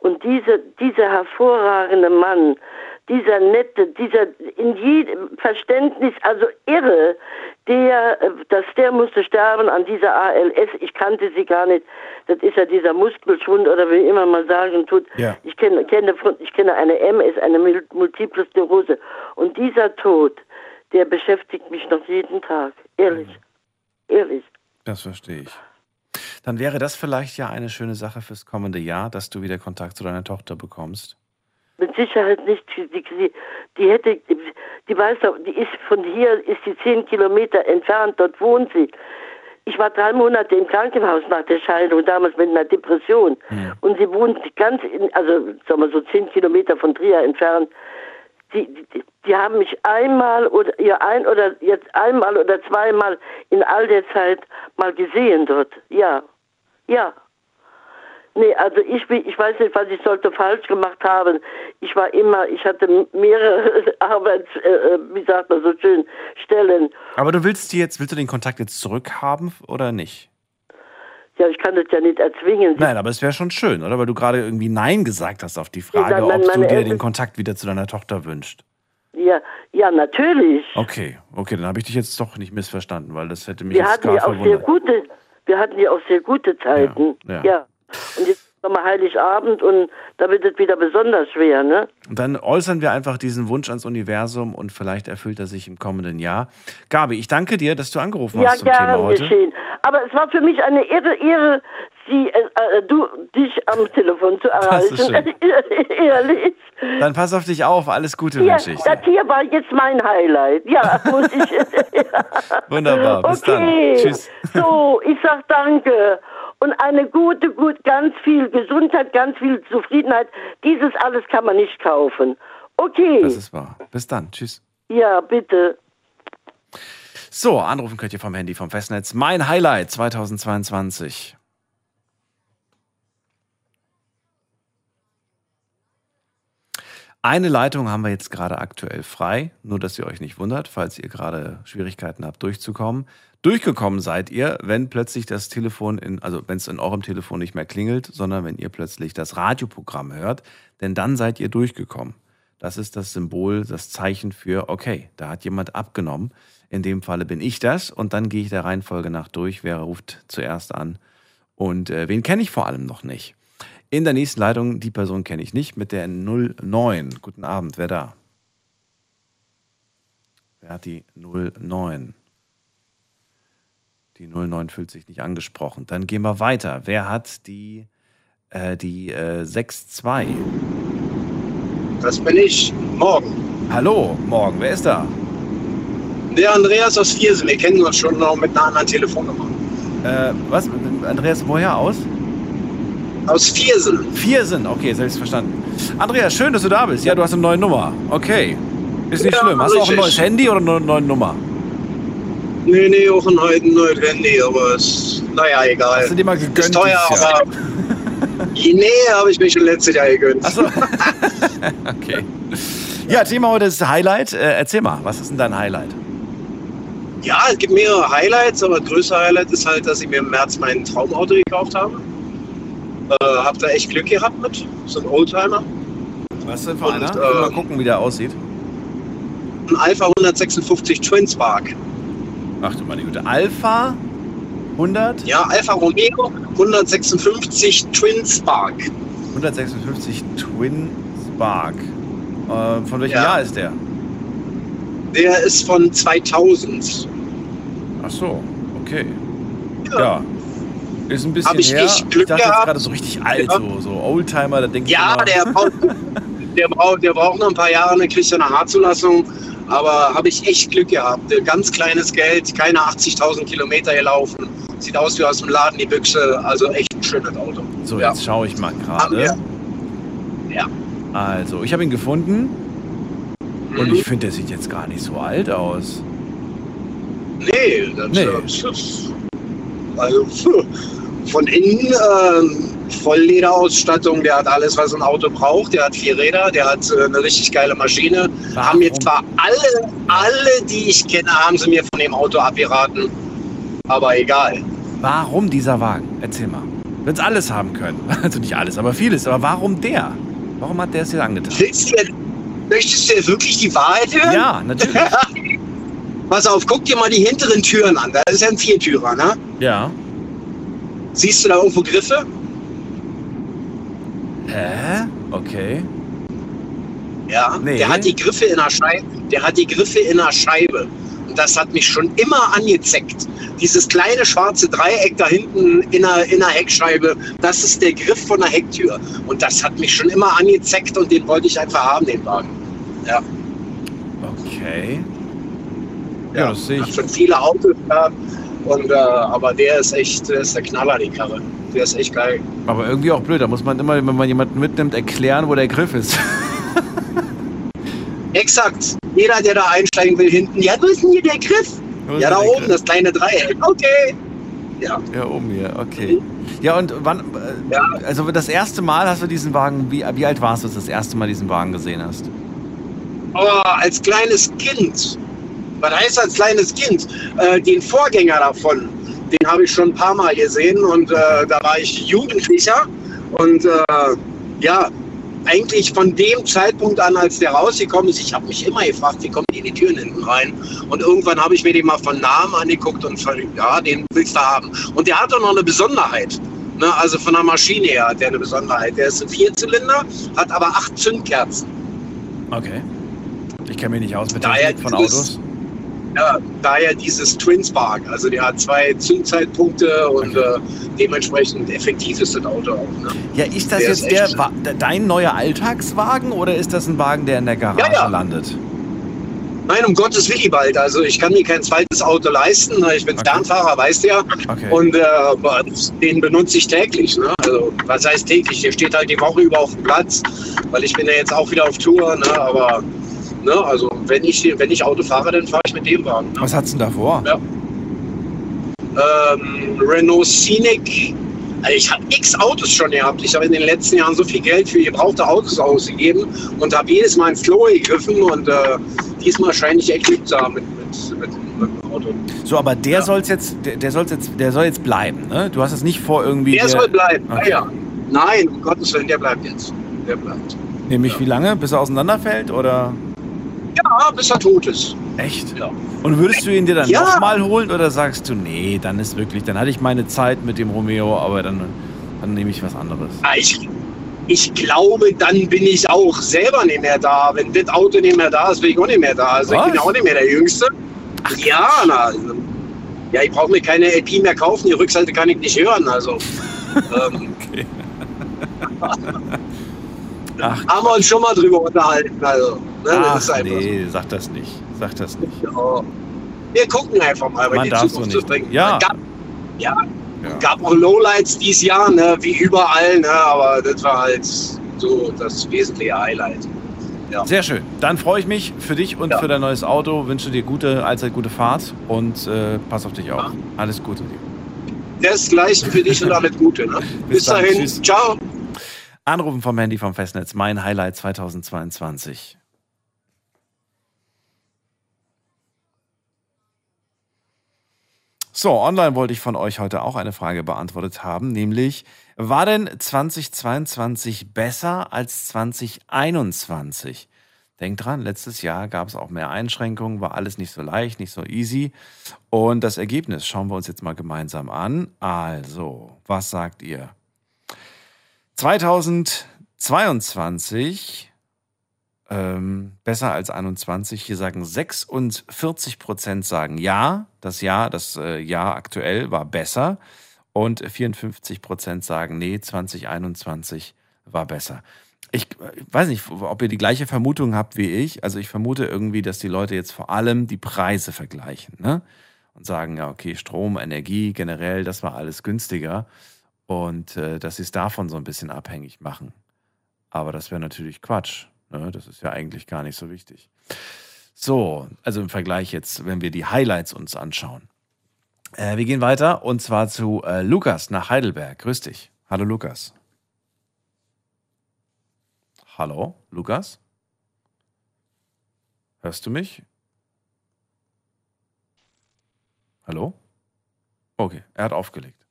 Und diese, dieser hervorragende Mann, dieser nette, dieser in jedem Verständnis, also irre, der, dass der musste sterben an dieser ALS. Ich kannte sie gar nicht. Das ist ja dieser Muskelschwund oder wie immer man sagen tut. Ja. Ich kenne, kenne, ich kenne eine MS, eine Mul- Multiple Sklerose. Und dieser Tod, der beschäftigt mich noch jeden Tag. Ehrlich. Ehrlich. Das verstehe ich. Dann wäre das vielleicht ja eine schöne Sache fürs kommende Jahr, dass du wieder Kontakt zu deiner Tochter bekommst. Mit Sicherheit nicht. Die, die, die hätte, die, weiß doch, die ist von hier, ist die zehn Kilometer entfernt, dort wohnt sie. Ich war drei Monate im Krankenhaus nach der Scheidung, damals mit einer Depression. Und sie wohnt ganz, in, also sagen wir so zehn Kilometer von Trier entfernt. Die, die, die haben mich einmal oder ja ein oder jetzt einmal oder zweimal in all der Zeit mal gesehen dort. Ja, ja. Nee, also ich bin, ich weiß nicht, was ich sollte falsch gemacht haben. Ich war immer, ich hatte mehrere Arbeits, äh, äh, wie sagt man so schön, Stellen. Aber du willst die jetzt, willst du den Kontakt jetzt zurückhaben oder nicht? Ja, ich kann das ja nicht erzwingen. Nein, aber es wäre schon schön, oder? Weil du gerade irgendwie Nein gesagt hast auf die Frage, Ja, mein- ob du dir Eltern- den Kontakt wieder zu deiner Tochter wünscht. Ja, ja, natürlich. Okay, okay, dann habe ich dich jetzt doch nicht missverstanden, weil das hätte mich Wir jetzt hatten ja auch sehr verwundert. gute, wir hatten ja auch sehr gute Zeiten. Ja, ja. ja. Und jetzt nochmal Heiligabend und da wird es wieder besonders schwer, ne? Und dann äußern wir einfach diesen Wunsch ans Universum und vielleicht erfüllt er sich im kommenden Jahr. Gabi, ich danke dir, dass du angerufen Ja, hast zum Thema heute. geschehen. Aber es war für mich eine Ehre, Ehre Sie, äh, äh, du, dich am Telefon zu erreichen. Ehrlich. Dann pass auf dich auf, alles Gute Ja, wünsche ich das hier war jetzt mein Highlight. Ja, muss ich. Wunderbar, bis okay. dann. Tschüss. So, ich sag danke. Und eine gute, gut, ganz viel Gesundheit, ganz viel Zufriedenheit. Dieses alles kann man nicht kaufen. Okay. Das ist wahr. Bis dann. Tschüss. Ja, bitte. So, anrufen könnt ihr vom Handy, vom Festnetz. Mein Highlight 2022. Eine Leitung haben wir jetzt gerade aktuell frei, nur dass ihr euch nicht wundert, falls ihr gerade Schwierigkeiten habt, durchzukommen. Durchgekommen seid ihr, wenn plötzlich das Telefon in, also wenn es in eurem Telefon nicht mehr klingelt, sondern wenn ihr plötzlich das Radioprogramm hört, denn dann seid ihr durchgekommen. Das ist das Symbol, das Zeichen für, okay, da hat jemand abgenommen. In dem Falle bin ich das und dann gehe ich der Reihenfolge nach durch. Wer ruft zuerst an und äh, wen kenne ich vor allem noch nicht? In der nächsten Leitung, die Person kenne ich nicht, mit der 09. Guten Abend, wer da? Wer hat die 09? Die 09 fühlt sich nicht angesprochen. Dann gehen wir weiter. Wer hat die, äh, die äh, 62? Das bin ich. Morgen. Hallo, morgen. Wer ist da? Der Andreas aus Viersen. Wir kennen uns schon noch mit einer anderen Telefonnummer. Äh, was? Andreas, woher aus? Aus Viersen. Viersen, okay, selbst verstanden. Andreas, schön, dass du da bist. Ja, du hast eine neue Nummer. Okay. Ist nicht Ja, schlimm. Hast du auch ein neues Handy oder eine neue Nummer? Nee, nee, auch ein neues Handy, aber es, naja, egal. Hast du dir mal gegönnt Ist teuer, aber. nee, habe ich mir schon letztes Jahr gegönnt. Achso. okay. Ja, Thema heute ist Highlight. Äh, erzähl mal, was ist denn dein Highlight? Ja, es gibt mehrere Highlights, aber das größte Highlight ist halt, dass ich mir im März mein Traumauto gekauft habe. Äh, hab da echt Glück gehabt mit. So ein Oldtimer. Was denn für einer? Äh, mal gucken, wie der aussieht. Ein Alpha 156 Twin Spark. Ach du meine Güte. Alpha 100? Ja, Alfa Romeo 156 Twin Spark. 156 Twin Spark. Äh, von welchem Ja. Jahr ist der? Der ist von 2000. Ach so, okay. Ja. Ist ein bisschen Hab ich her. echt Glück ich dachte jetzt gerade so richtig alt, Ja. so, so Oldtimer, da denke Ja, ich immer, der braucht, der, braucht, der braucht noch ein paar Jahre, dann kriegt er eine H-Zulassung. Aber habe ich echt Glück gehabt. Ganz kleines Geld, keine 80.000 Kilometer gelaufen. Sieht aus wie aus dem Laden die Büchse. Also echt ein schönes Auto. So, ja. jetzt schaue ich mal gerade. Ja. Also, ich habe ihn gefunden. Und Mhm. ich finde, der sieht jetzt gar nicht so alt aus. Nee, das Nee. ist also von innen ähm, Volllederausstattung, der hat alles, was ein Auto braucht. Der hat vier Räder, der hat äh, eine richtig geile Maschine. Haben jetzt zwar alle, alle, die ich kenne, haben sie mir von dem Auto abgeraten. Aber egal. Warum dieser Wagen? Erzähl mal. Wenn es alles haben können. Also nicht alles, aber vieles. Aber warum der? Warum hat der es dir angetan? Willst du, möchtest du jetzt wirklich die Wahrheit hören? Ja, natürlich. Pass auf, guck dir mal die hinteren Türen an. Da ist ja ein Viertürer, ne? Ja. Siehst du da irgendwo Griffe? Hä? Okay. Ja, Nee. der hat die Griffe in der Scheibe. Der hat die Griffe in der Scheibe. Und das hat mich schon immer angezeckt. Dieses kleine schwarze Dreieck da hinten in der, in der Heckscheibe, das ist der Griff von der Hecktür. Und das hat mich schon immer angezeckt und den wollte ich einfach haben, den Wagen. Ja. Okay. Ja, das sehe ich. schon viele Autos gehabt. Und, äh, aber der ist echt, der ist der Knaller, die Karre. Der ist echt geil. Aber irgendwie auch blöd. Da muss man immer, wenn man jemanden mitnimmt, erklären, wo der Griff ist. Exakt. Jeder, der da einsteigen will, hinten, ja, wo ist denn hier der Griff? Ja, da oben, Griff? das kleine Dreieck. Okay. Ja. Ja, oben hier, okay. Ja, und wann, äh, also das erste Mal hast du diesen Wagen, wie, wie alt warst du, als du das erste Mal diesen Wagen gesehen hast? Oh, als kleines Kind. Was heißt als kleines Kind? Äh, den Vorgänger davon, den habe ich schon ein paar Mal gesehen und äh, da war ich Jugendlicher. Und äh, ja, eigentlich von dem Zeitpunkt an, als der rausgekommen ist, ich habe mich immer gefragt, wie kommen die in die Türen hinten rein? Und irgendwann habe ich mir den mal von Namen angeguckt und ver- ja, den willst du haben. Und der hat doch noch eine Besonderheit. Ne, also von der Maschine her hat der eine Besonderheit. Der ist ein Vierzylinder, hat aber acht Zündkerzen. Okay. Ich kenne mich nicht aus mit Daher von Autos. Ja, daher dieses Twin Spark. Also der hat zwei Zündzeitpunkte und äh, dementsprechend effektiv ist das Auto auch. Ne? Ja, ist das Der jetzt ist der, dein neuer Alltagswagen oder ist das ein Wagen, der in der Garage Ja, ja. landet? Nein, um Gottes Willi bald. Also ich kann mir kein zweites Auto leisten. Ich bin Fernfahrer, weißt du ja. Okay. Und äh, den benutze ich täglich. Ne? Also was heißt täglich? Der steht halt die Woche über auf dem Platz, weil ich bin ja jetzt auch wieder auf Tour. Ne? Aber ne? also wenn ich wenn ich Auto fahre, dann fahre ich mit dem Wagen. Ne? Was hat's denn da vor? Ja. ähm, Renault Scenic. Also ich habe x Autos schon gehabt. Ich habe in den letzten Jahren so viel Geld für gebrauchte Autos ausgegeben und habe jedes Mal ins Klo gegriffen und äh, diesmal scheine ich echt Glück zu haben mit, mit, mit, Auto. So, aber der soll's jetzt, der, der soll's jetzt, der soll jetzt bleiben, ne? Du hast es nicht vor irgendwie. Der soll bleiben. Okay. Ja, ja. Nein, um Gottes Willen, der bleibt jetzt. Der bleibt. Nämlich wie lange? Bis er auseinanderfällt oder? Ja, bis er tot ist. Echt? Ja. Und würdest du ihn dir dann Ja. nochmal holen oder sagst du, nee, dann ist wirklich, dann hatte ich meine Zeit mit dem Romeo, aber dann, dann nehme ich was anderes. Ja, ich, ich glaube, dann bin ich auch selber nicht mehr da. Wenn das Auto nicht mehr da ist, bin ich auch nicht mehr da. Also ich bin Was? auch nicht mehr der Jüngste. ja, na, also, ja, ich brauche mir keine LP mehr kaufen. Die Rückseite kann ich nicht hören. Also ähm, Ach, haben wir uns schon mal drüber unterhalten. Also, ne, Ach nee, sag das nicht. Sag das nicht. so. Wir gucken einfach mal, was die so Zukunft nicht. zu bringen. Ja. Gab, ja, gab auch Lowlights dieses Jahr, ne, wie überall, ne, aber das war halt so das wesentliche Highlight. Ja. Sehr schön. Dann freue ich mich für dich und für dein neues Auto. Wünsche dir gute, allzeit gute Fahrt und äh, pass auf dich auf. Alles Gute dir. Das Gleiche für dich und alles Gute. Ne? Bis, dann. dahin. Tschüss. Ciao. Anrufen vom Handy vom Festnetz. Mein Highlight 2022. So, online wollte ich von euch heute auch eine Frage beantwortet haben, nämlich, war denn 2022 besser als 2021? Denkt dran, letztes Jahr gab es auch mehr Einschränkungen, war alles nicht so leicht, nicht so easy. Und das Ergebnis schauen wir uns jetzt mal gemeinsam an. Also, was sagt ihr? 2022 ähm, besser als 21. Hier sagen 46 Prozent sagen ja. Das Jahr, das äh, Jahr aktuell war besser. Und 54 Prozent sagen nee, 2021 war besser. Ich äh, weiß nicht, ob ihr die gleiche Vermutung habt wie ich. Also ich vermute irgendwie, dass die Leute jetzt vor allem die Preise vergleichen ne? und sagen, ja, okay, Strom, Energie generell, das war alles günstiger und äh, dass sie es davon so ein bisschen abhängig machen. Aber das wäre natürlich Quatsch. Ne? Das ist ja eigentlich gar nicht so wichtig. So, also im Vergleich jetzt, wenn wir die Highlights uns anschauen. Äh, wir gehen weiter und zwar zu äh, Lukas nach Heidelberg. Grüß dich. Hallo Lukas. Hallo, Lukas? Hörst du mich? Hallo? Okay, er hat aufgelegt.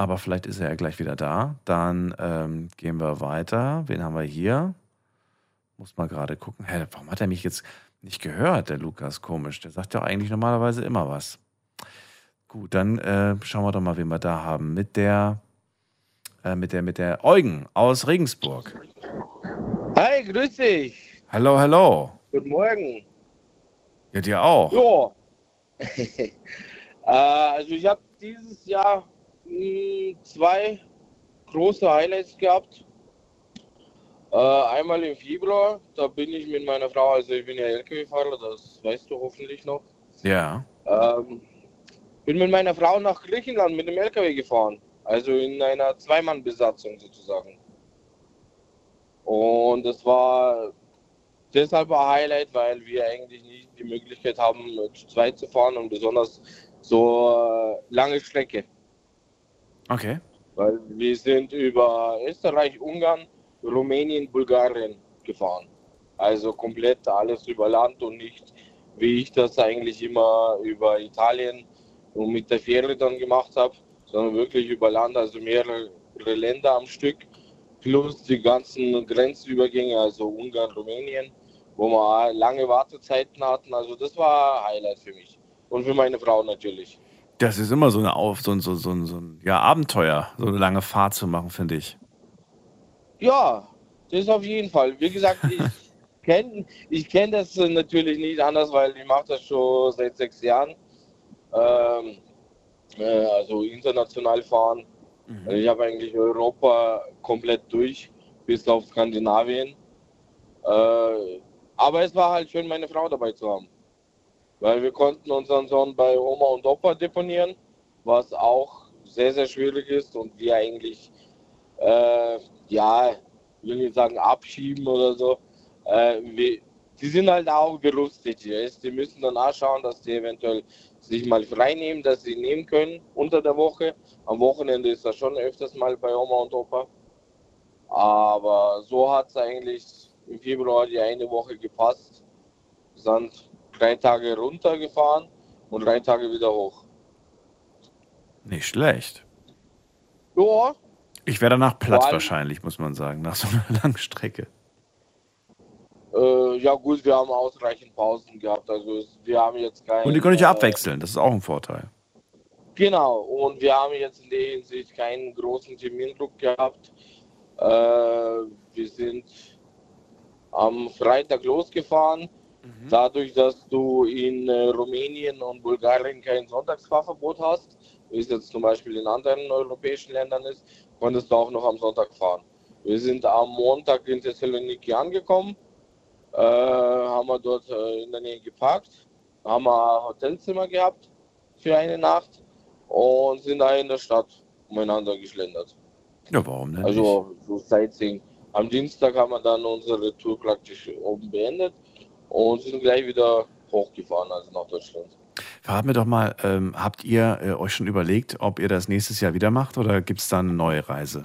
Aber vielleicht ist er ja gleich wieder da. Dann ähm, gehen wir weiter. Wen haben wir hier? Muss mal gerade gucken. Hä, warum hat er mich jetzt nicht gehört, der Lukas? Komisch. Der sagt ja eigentlich normalerweise immer was. Gut, dann äh, schauen wir doch mal, wen wir da haben. Mit der, äh, mit der, mit der Eugen aus Regensburg. Hi, grüß dich. Hallo, hallo. Guten Morgen. Ja, dir auch. Ja. äh, also ich habe dieses Jahr zwei große Highlights gehabt. Äh, einmal im Februar, da bin ich mit meiner Frau, also ich bin ja LKW-Fahrer, das weißt du hoffentlich noch. Ja. Ähm, bin mit meiner Frau nach Griechenland mit dem LKW gefahren. Also in einer Zweimann-Besatzung sozusagen. Und das war deshalb ein Highlight, weil wir eigentlich nicht die Möglichkeit haben, zu zweit zu fahren und besonders so äh, lange Strecke. Okay. Weil wir sind über Österreich, Ungarn, Rumänien, Bulgarien gefahren. Also komplett alles über Land und nicht, wie ich das eigentlich immer über Italien und mit der Fähre dann gemacht habe, sondern wirklich über Land, also mehrere Länder am Stück, plus die ganzen Grenzübergänge, also Ungarn, Rumänien, wo wir lange Wartezeiten hatten. Also das war Highlight für mich und für meine Frau natürlich. Das ist immer so, eine Auf, so, ein- so, so, ein- so ein ja, Abenteuer, so eine lange Fahrt zu machen, finde ich. Ja, das auf jeden Fall. Wie gesagt, ich kenne ich kenn das natürlich nicht anders, weil ich mache das schon seit sechs Jahren. Ähm, äh, also international fahren. Also ich habe eigentlich Europa komplett durch, bis auf Skandinavien. Äh, aber es war halt schön, meine Frau dabei zu haben. Weil wir konnten unseren Sohn bei Oma und Opa deponieren, was auch sehr, sehr schwierig ist und wir eigentlich äh, ja, ich will nicht sagen abschieben oder so. Äh, wir, die sind halt auch gerüstet hier. Die müssen dann auch schauen, dass die eventuell sich mal frei nehmen, dass sie nehmen können unter der Woche. Am Wochenende ist das schon öfters mal bei Oma und Opa. Aber so hat es eigentlich im Februar die eine Woche gepasst. Sind drei Tage runtergefahren und drei Tage wieder hoch. Nicht schlecht. Ja, Ich wäre danach platt allem- wahrscheinlich, muss man sagen, nach so einer langen Strecke. Äh, ja gut, wir haben ausreichend Pausen gehabt. Also wir haben jetzt kein. Und die können euch ja äh, abwechseln, das ist auch ein Vorteil. Genau, und wir haben jetzt in der Hinsicht keinen großen Termindruck gehabt. Äh, wir sind am Freitag losgefahren. Dadurch, dass du in äh, Rumänien und Bulgarien kein Sonntagsfahrverbot hast, wie es jetzt zum Beispiel in anderen europäischen Ländern ist, konntest du auch noch am Sonntag fahren. Wir sind am Montag in Thessaloniki angekommen, äh, haben wir dort äh, in der Nähe geparkt, haben wir ein Hotelzimmer gehabt für eine Nacht und sind da in der Stadt umeinander geschlendert. Ja, warum denn? Also so Sightseeing. Am Dienstag haben wir dann unsere Tour praktisch oben beendet und sind gleich wieder hochgefahren, also nach Deutschland. Verrat mir doch mal, ähm, habt ihr äh, euch schon überlegt, ob ihr das nächstes Jahr wieder macht oder gibt es da eine neue Reise?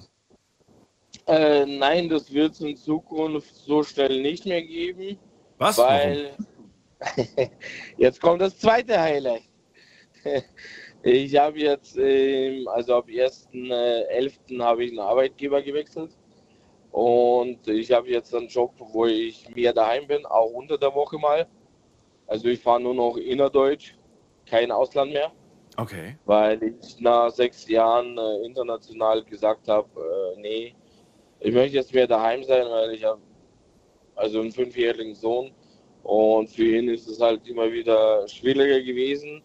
Äh, nein, das wird es in Zukunft so schnell nicht mehr geben. Was? Weil jetzt kommt das zweite Highlight. Ich habe jetzt, ähm, also ab 1.11. habe ich einen Arbeitgeber gewechselt. Und ich habe jetzt einen Job, wo ich mehr daheim bin, auch unter der Woche mal. Also ich fahre nur noch innerdeutsch, kein Ausland mehr. Okay. Weil ich nach sechs Jahren äh, international gesagt habe, äh, nee, ich möchte jetzt mehr daheim sein, weil ich habe also einen fünfjährigen Sohn und für ihn ist es halt immer wieder schwieriger gewesen.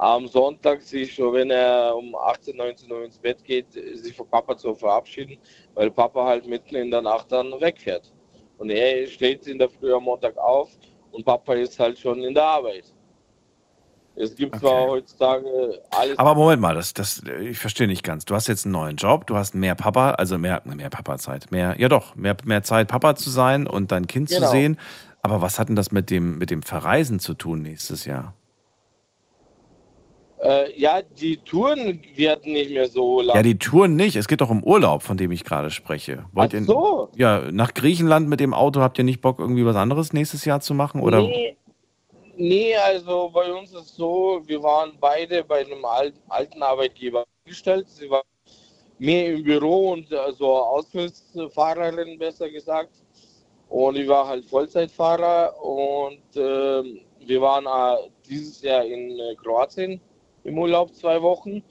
Am Sonntag sich schon, wenn er um 18, 19 Uhr ins Bett geht, sich von Papa zu verabschieden, weil Papa halt mitten in der Nacht dann wegfährt. Und er steht in der Früh am Montag auf und Papa ist halt schon in der Arbeit. Es gibt zwar heutzutage alles. Aber Moment mal, das, das, ich verstehe nicht ganz. Du hast jetzt einen neuen Job, du hast mehr Papa, also mehr, mehr Papa-Zeit, mehr, ja doch, mehr, mehr Zeit, Papa zu sein und dein Kind Genau. zu sehen. Aber was hat denn das mit dem, mit dem Verreisen zu tun nächstes Jahr? Äh, ja, die Touren werden nicht mehr so lang. Ja, die Touren nicht. Es geht doch um Urlaub, von dem ich gerade spreche. Wollt Ach so. Ihr, ja, nach Griechenland mit dem Auto habt ihr nicht Bock, irgendwie was anderes nächstes Jahr zu machen? Oder? Nee, nee, also bei uns ist so, wir waren beide bei einem al- alten Arbeitgeber angestellt. Sie war mehr im Büro und also Aushilfsfahrerin, besser gesagt. Und ich war halt Vollzeitfahrer und ähm, wir waren äh, dieses Jahr in äh, Kroatien im Urlaub zwei Wochen.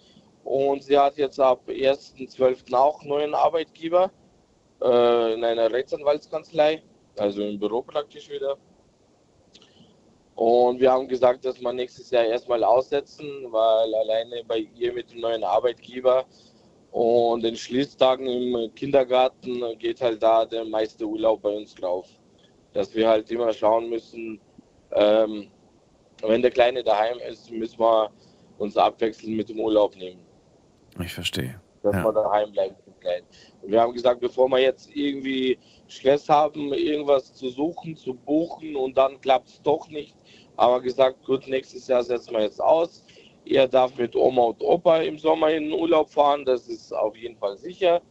Und sie hat jetzt ab 1.12. auch einen neuen Arbeitgeber äh, in einer Rechtsanwaltskanzlei, also im Büro praktisch wieder. Und wir haben gesagt, dass wir nächstes Jahr erstmal aussetzen, weil alleine bei ihr mit dem neuen Arbeitgeber und den Schließtagen im Kindergarten geht halt da der meiste Urlaub bei uns drauf. Dass wir halt immer schauen müssen, ähm, wenn der Kleine daheim ist, müssen wir uns abwechseln mit dem Urlaub nehmen, Ich verstehe. dass Ja. wir daheim bleiben. Und wir haben gesagt, bevor wir jetzt irgendwie Stress haben, irgendwas zu suchen, zu buchen und dann klappt es doch nicht, haben wir gesagt, gut, nächstes Jahr setzen wir jetzt aus. Er darf mit Oma und Opa im Sommer in den Urlaub fahren, das ist auf jeden Fall sicher.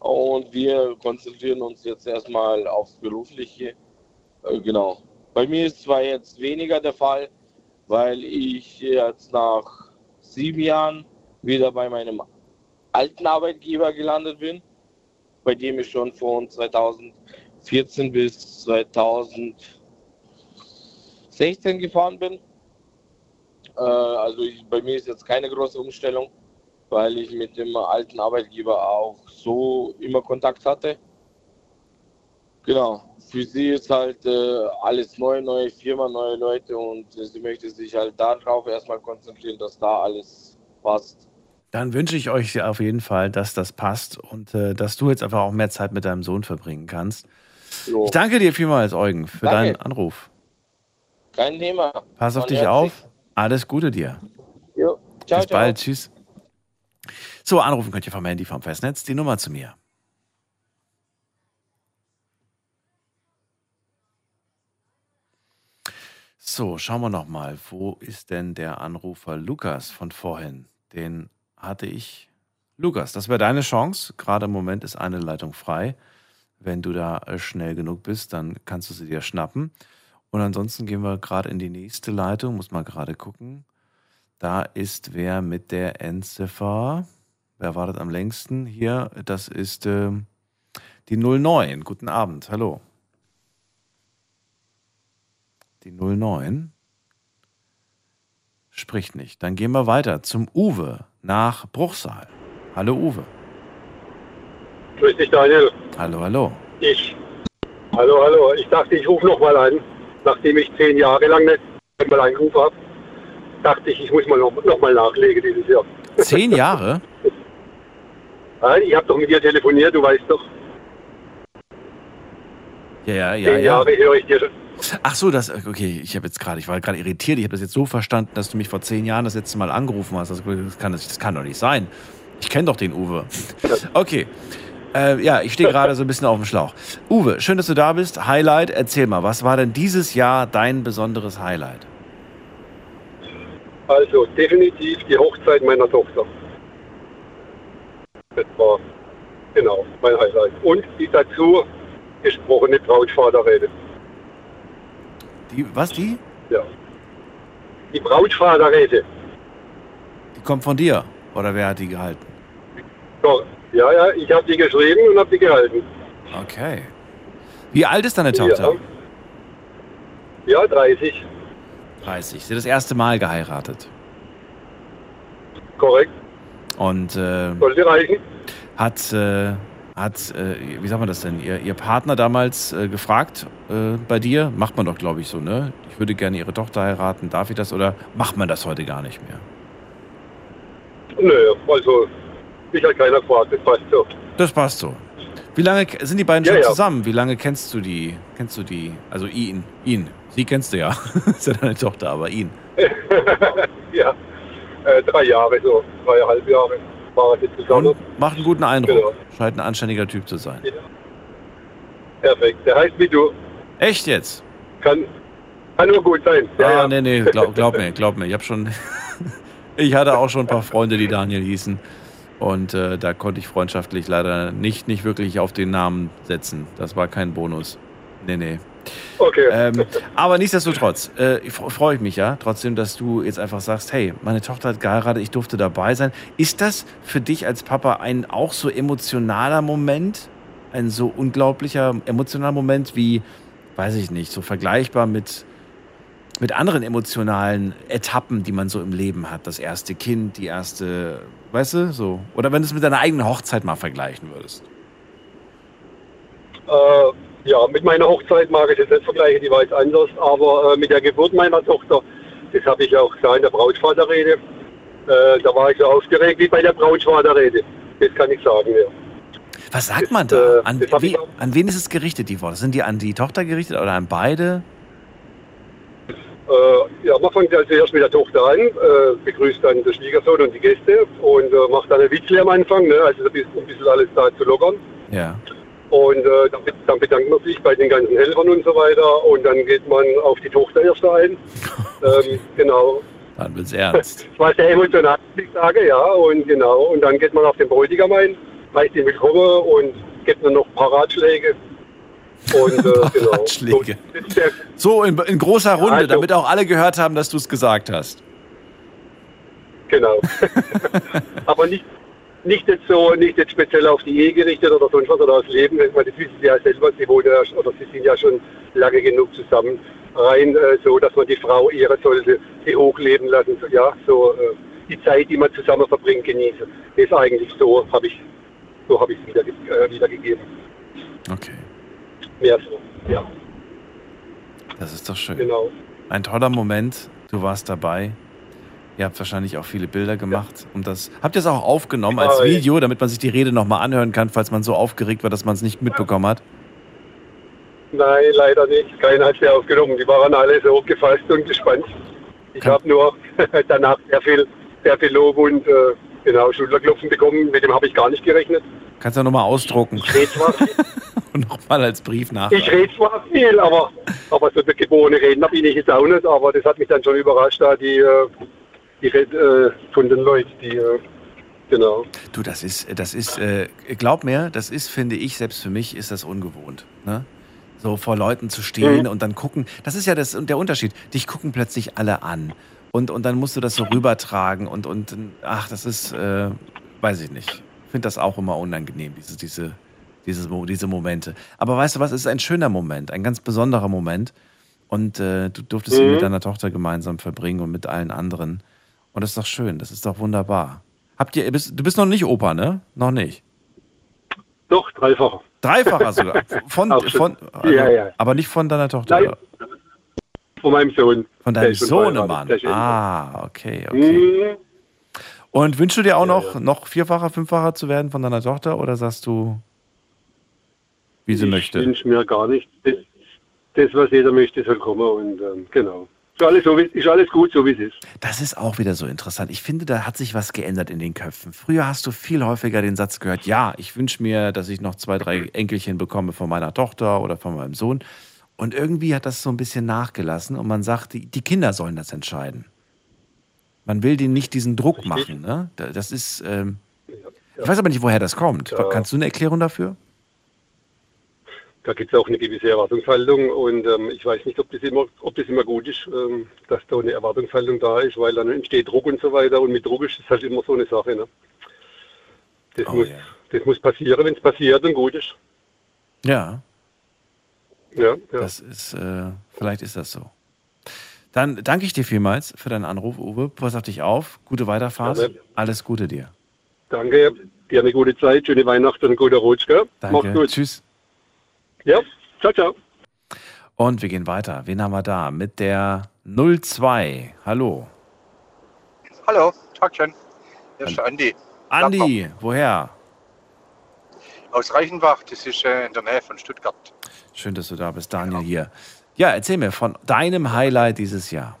Und wir konzentrieren uns jetzt erstmal aufs Berufliche. Äh, genau. Bei mir ist zwar jetzt weniger der Fall, weil ich jetzt nach sieben Jahren wieder bei meinem alten Arbeitgeber gelandet bin, bei dem ich schon von 2014 bis 2016 gefahren bin. Äh, also ich, bei mir ist jetzt keine große Umstellung, weil ich mit dem alten Arbeitgeber auch so immer Kontakt hatte. Genau. Für sie ist halt äh, alles neu, neue Firma, neue Leute und sie möchte sich halt darauf erstmal konzentrieren, dass da alles passt. Dann wünsche ich euch auf jeden Fall, dass das passt und äh, dass du jetzt einfach auch mehr Zeit mit deinem Sohn verbringen kannst. Jo. Ich danke dir vielmals, Eugen, für Danke. deinen Anruf. Kein Thema. Pass auf Man dich auf. Alles Gute dir. sich. Jo. Ciao, Bis ciao. bald. Tschüss. So, anrufen könnt ihr vom Handy vom Festnetz. Die Nummer zu mir. So, schauen wir noch mal. Wo ist denn der Anrufer Lukas von vorhin? Den hatte ich. Lukas, das wäre deine Chance. Gerade im Moment ist eine Leitung frei. Wenn du da äh, schnell genug bist, dann kannst du sie dir schnappen. Und ansonsten gehen wir gerade in die nächste Leitung. Muss mal gerade gucken. Da ist wer mit der Endziffer. Wer wartet am längsten? Hier, das ist ähm, die 09. Guten Abend. Hallo. Die 09 spricht nicht. Dann gehen wir weiter zum Uwe nach Bruchsal. Hallo Uwe. Grüß dich, Daniel. Hallo, hallo. Ich. Hallo, hallo. Ich dachte, ich rufe nochmal an. Nachdem ich zehn Jahre lang nicht einmal angerufen habe, dachte ich, ich muss mal noch, noch mal nachlegen dieses Jahr. Zehn Jahre? Nein, ich habe doch mit dir telefoniert, du weißt doch. Ja, ja, ja. Zehn ja. Jahre höre ich dir schon. Ach so, das, okay, ich habe jetzt gerade, ich war gerade irritiert. Ich habe das jetzt so verstanden, dass du mich vor zehn Jahren das letzte Mal angerufen hast. Das, kann, das kann doch nicht sein. Ich kenne doch den Uwe. Okay. Äh, ja, ich stehe gerade so ein bisschen auf dem Schlauch. Uwe, schön, dass du da bist. Highlight, erzähl mal, was war denn dieses Jahr dein besonderes Highlight? Also definitiv die Hochzeit meiner Tochter. Das war genau mein Highlight. Und die dazu gesprochene Brautvaterrede. Die, was, die? Ja. Die Brautvaterrede. Die kommt von dir. Oder wer hat die gehalten? Ja, ja, ich habe die geschrieben und habe die gehalten. Okay. Wie alt ist deine Tochter? Ja, 30. 30. Sie hat das erste Mal geheiratet. Korrekt. Und äh, Sollte reichen. hat, äh, hat äh, wie sagt man das denn, ihr, ihr Partner damals äh, gefragt äh, bei dir? Macht man doch, glaube ich, so, ne? Ich würde gerne ihre Tochter heiraten, darf ich das oder macht man das heute gar nicht mehr? Nö, also mich hat keiner gefragt, das passt so. Das passt so. Wie lange sind die beiden Ja, schon ja. zusammen? Wie lange kennst du die? Kennst du die? Also ihn, ihn. Sie kennst du ja. ist ja deine Tochter, aber ihn. ja, äh, drei Jahre so, dreieinhalb Jahre wir zusammen. Macht einen guten Eindruck. Genau. Scheint ein anständiger Typ zu sein. Perfekt. Der heißt wie du. Echt jetzt? Kann, kann nur gut sein. Ja, ah, ja. nee, nee, glaub, glaub mir, glaub mir. Ich habe schon, ich hatte auch schon ein paar Freunde, die Daniel hießen. Und äh, da konnte ich freundschaftlich leider nicht, nicht wirklich auf den Namen setzen. Das war kein Bonus. Nee, nee. Okay. Ähm, aber nichtsdestotrotz, äh, freue ich mich ja trotzdem, dass du jetzt einfach sagst, hey, meine Tochter hat geheiratet, ich durfte dabei sein. Ist das für dich als Papa ein auch so emotionaler Moment? Ein so unglaublicher emotionaler Moment wie, weiß ich nicht, so vergleichbar mit, mit anderen emotionalen Etappen, die man so im Leben hat. Das erste Kind, die erste, weißt du, so. Oder wenn du es mit deiner eigenen Hochzeit mal vergleichen würdest. Äh, ja, mit meiner Hochzeit mag ich das nicht vergleichen, die war jetzt anders, aber äh, mit der Geburt meiner Tochter, das habe ich auch gesagt in der Brautvaterrede, äh, da war ich so aufgeregt wie bei der Brautvaterrede. Das kann ich sagen, ja. Was sagt man da? An, das hab ich wie, an wen ist es gerichtet, die Worte? Sind die an die Tochter gerichtet oder an beide? Äh, ja, man fängt also erst mit der Tochter an, äh, begrüßt dann den Schwiegersohn und die Gäste und äh, macht dann ein Witzle am Anfang, ne, also ein bisschen, ein bisschen alles da zu lockern. Ja. Und äh, dann, dann bedankt man sich bei den ganzen Helfern und so weiter und dann geht man auf die Tochter erst ein. ähm, genau. Dann wird's ernst. Das war sehr emotional, ich sage, ja. Und genau. Und dann geht man auf den Bräutigam ein, heißt ihn willkommen und gibt mir noch ein paar Ratschläge. Und äh, genau. Ratschläge. So in, in großer Runde, also- damit auch alle gehört haben, dass du es gesagt hast. Genau. Aber nicht, nicht jetzt so, nicht jetzt speziell auf die Ehe gerichtet oder sonst was oder aufs Leben. Ich meine, das wissen Sie ja selber, Sie wohnen ja, oder Sie sind ja schon lange genug zusammen. Rein äh, so, dass man die Frau ehren sollte, sie hochleben lassen, so, ja, so äh, die Zeit, die man zusammen verbringt, genießen. Das ist eigentlich so, habe ich, so habe ich es wieder, äh, wiedergegeben. Okay. Mehr so, ja, Das ist doch schön. genau. Ein toller Moment. Du warst dabei. Ihr habt wahrscheinlich auch viele Bilder gemacht. Um das, habt ihr es auch aufgenommen als Ja, ja. Video, damit man sich die Rede nochmal anhören kann, falls man so aufgeregt war, dass man es nicht mitbekommen hat? Nein, leider nicht. Keiner hat sie aufgenommen. Die waren alle so gefasst und gespannt. Ich habe nur danach sehr viel, sehr viel Lob und äh, genau, Schulterklopfen bekommen. Mit dem habe ich gar nicht gerechnet. Kannst du nochmal ausdrucken Ich rede zwar, und nochmal als Brief nach. ich red zwar viel, aber, aber so der geborene Redner bin ich jetzt auch nicht. Aber das hat mich dann schon überrascht, da die, äh, die Red, äh, von den Leuten, die, äh, genau. Du, das ist, das ist, äh, glaub mir, das ist, finde ich, selbst für mich ist das ungewohnt. Ne? So vor Leuten zu stehen Mhm. und dann gucken. Das ist ja das, der Unterschied. Dich gucken plötzlich alle an. Und, und dann musst du das so rübertragen und, und ach, das ist, äh, weiß ich nicht. Ich finde das auch immer unangenehm, diese, diese, diese, diese Momente. Aber weißt du was, es ist ein schöner Moment, ein ganz besonderer Moment. Und äh, du durftest Mhm. mit deiner Tochter gemeinsam verbringen und mit allen anderen. Und das ist doch schön, das ist doch wunderbar. Habt ihr, bist, du bist noch nicht Opa, ne? Noch nicht. Doch, dreifacher. Dreifacher sogar. Von, von, also, Ja, ja. Aber nicht von deiner Tochter. Nein? Von meinem Sohn. Von deinem Sohnemann. Ah, okay, okay. Mhm. Und wünschst du dir auch noch, noch vierfacher, fünffacher zu werden von deiner Tochter oder sagst du, wie sie ich möchte? wünsche mir gar nichts. Das, das, was jeder möchte, soll kommen. Und ähm, genau. Ist alles, so, ist alles gut, so wie es ist. Das ist auch wieder so interessant. Ich finde, da hat sich was geändert in den Köpfen. Früher hast du viel häufiger den Satz gehört, ja, ich wünsche mir, dass ich noch zwei, drei Enkelchen bekomme von meiner Tochter oder von meinem Sohn. Und irgendwie hat das so ein bisschen nachgelassen und man sagt, die, die Kinder sollen das entscheiden. Man will denen nicht diesen Druck machen. Ne? Da- Das ist, ähm, ich weiß aber nicht, woher das kommt. Ja. Kannst du eine Erklärung dafür? Da gibt es auch eine gewisse Erwartungshaltung und ähm, ich weiß nicht, ob das immer, ob das immer gut ist, ähm, dass da eine Erwartungshaltung da ist, weil dann entsteht Druck und so weiter und mit Druck ist es halt immer so eine Sache. Ne? Das, Oh, muss, das muss passieren, wenn es passiert und gut ist. Ja. Ja, ja. Das ist, äh, vielleicht ist das so. Dann danke ich dir vielmals für deinen Anruf, Uwe. Pass auf dich auf. Gute Weiterfahrt. Gerne. Alles Gute dir. Danke, dir eine gute Zeit, schöne Weihnachten und guten Rutsch. Gell? Danke. Mach's gut. Tschüss. Ja, ciao, ciao. Und wir gehen weiter. Wen haben wir da? Mit der 02. Hallo. Hallo, Tagchen. Hier ist der Andi. Andi, woher? Aus Reichenbach, das ist äh, in der Nähe von Stuttgart. Schön, dass du da bist. Daniel hier. Ja, erzähl mir von deinem Highlight dieses Jahr.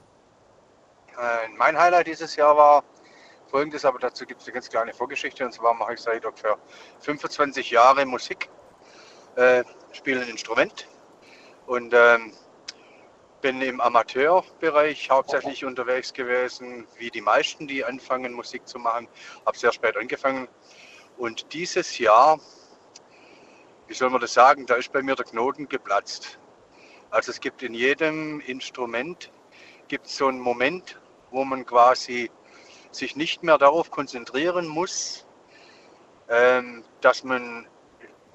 Äh, mein Highlight dieses Jahr war folgendes, aber dazu gibt es eine ganz kleine Vorgeschichte. Und zwar mache ich seit ungefähr 25 Jahren Musik, äh, spiele ein Instrument und ähm, bin im Amateurbereich hauptsächlich unterwegs gewesen, wie die meisten, die anfangen Musik zu machen. Habe sehr spät angefangen. Und dieses Jahr, wie soll man das sagen, da ist bei mir der Knoten geplatzt. Also es gibt in jedem Instrument gibt so einen Moment, wo man quasi sich nicht mehr darauf konzentrieren muss, ähm, dass man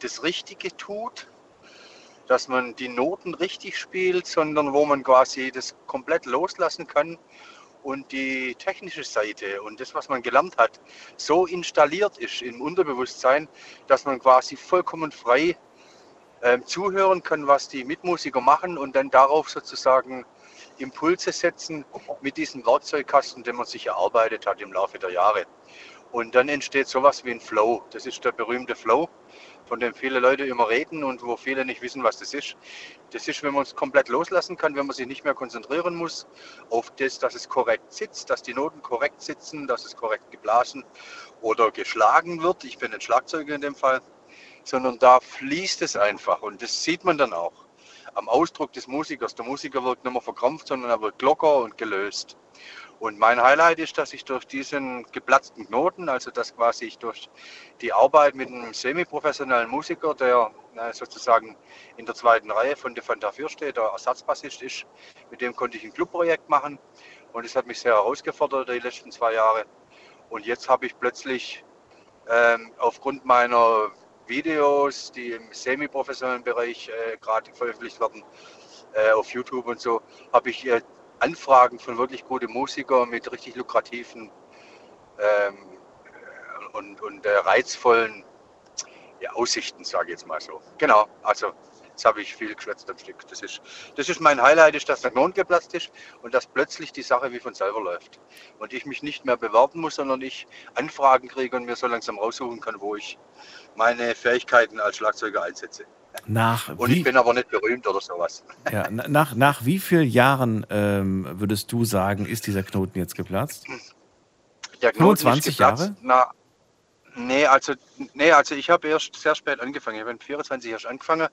das Richtige tut, dass man die Noten richtig spielt, sondern wo man quasi das komplett loslassen kann und die technische Seite und das, was man gelernt hat, so installiert ist im Unterbewusstsein, dass man quasi vollkommen frei ähm, zuhören kann, was die Mitmusiker machen und dann darauf sozusagen Impulse setzen mit diesem Werkzeugkasten, den man sich erarbeitet hat im Laufe der Jahre. Und dann entsteht sowas wie ein Flow. Das ist der berühmte Flow, von dem viele Leute immer reden und wo viele nicht wissen, was das ist. Das ist, wenn man es komplett loslassen kann, wenn man sich nicht mehr konzentrieren muss auf das, dass es korrekt sitzt, dass die Noten korrekt sitzen, dass es korrekt geblasen oder geschlagen wird. Ich bin ein Schlagzeuger in dem Fall, sondern da fließt es einfach und das sieht man dann auch am Ausdruck des Musikers. Der Musiker wirkt nicht mehr verkrampft, sondern er wird locker und gelöst. Und mein Highlight ist, dass ich durch diesen geplatzten Knoten, also dass quasi ich durch die Arbeit mit einem semi-professionellen Musiker, der äh, sozusagen in der zweiten Reihe von der Fanta 4 steht, der Ersatzbassist ist, mit dem konnte ich ein Clubprojekt machen. Und es hat mich sehr herausgefordert die letzten zwei Jahre. Und jetzt habe ich plötzlich ähm, aufgrund meiner Videos, die im semi-professionellen Bereich äh, gerade veröffentlicht werden, äh, auf YouTube und so, habe ich äh, Anfragen von wirklich guten Musikern mit richtig lukrativen ähm, und, und äh, reizvollen ja, Aussichten, sage ich jetzt mal so. Genau, also jetzt habe ich viel geschwätzt am Stück. Das ist, das ist mein Highlight, ist, dass der Knoten geplatzt ist und dass plötzlich die Sache wie von selber läuft. Und ich mich nicht mehr bewerben muss, sondern ich Anfragen kriege und mir so langsam raussuchen kann, wo ich meine Fähigkeiten als Schlagzeuger einsetze. Nach Und wie, ich bin aber nicht berühmt oder sowas. ja, na- nach, nach wie vielen Jahren ähm, würdest du sagen, ist dieser Knoten jetzt geplatzt? Der Knoten ist 25 geplatzt. Jahre? Na, nee, also, nee, also ich habe erst sehr spät angefangen. Ich habe mit 24 erst angefangen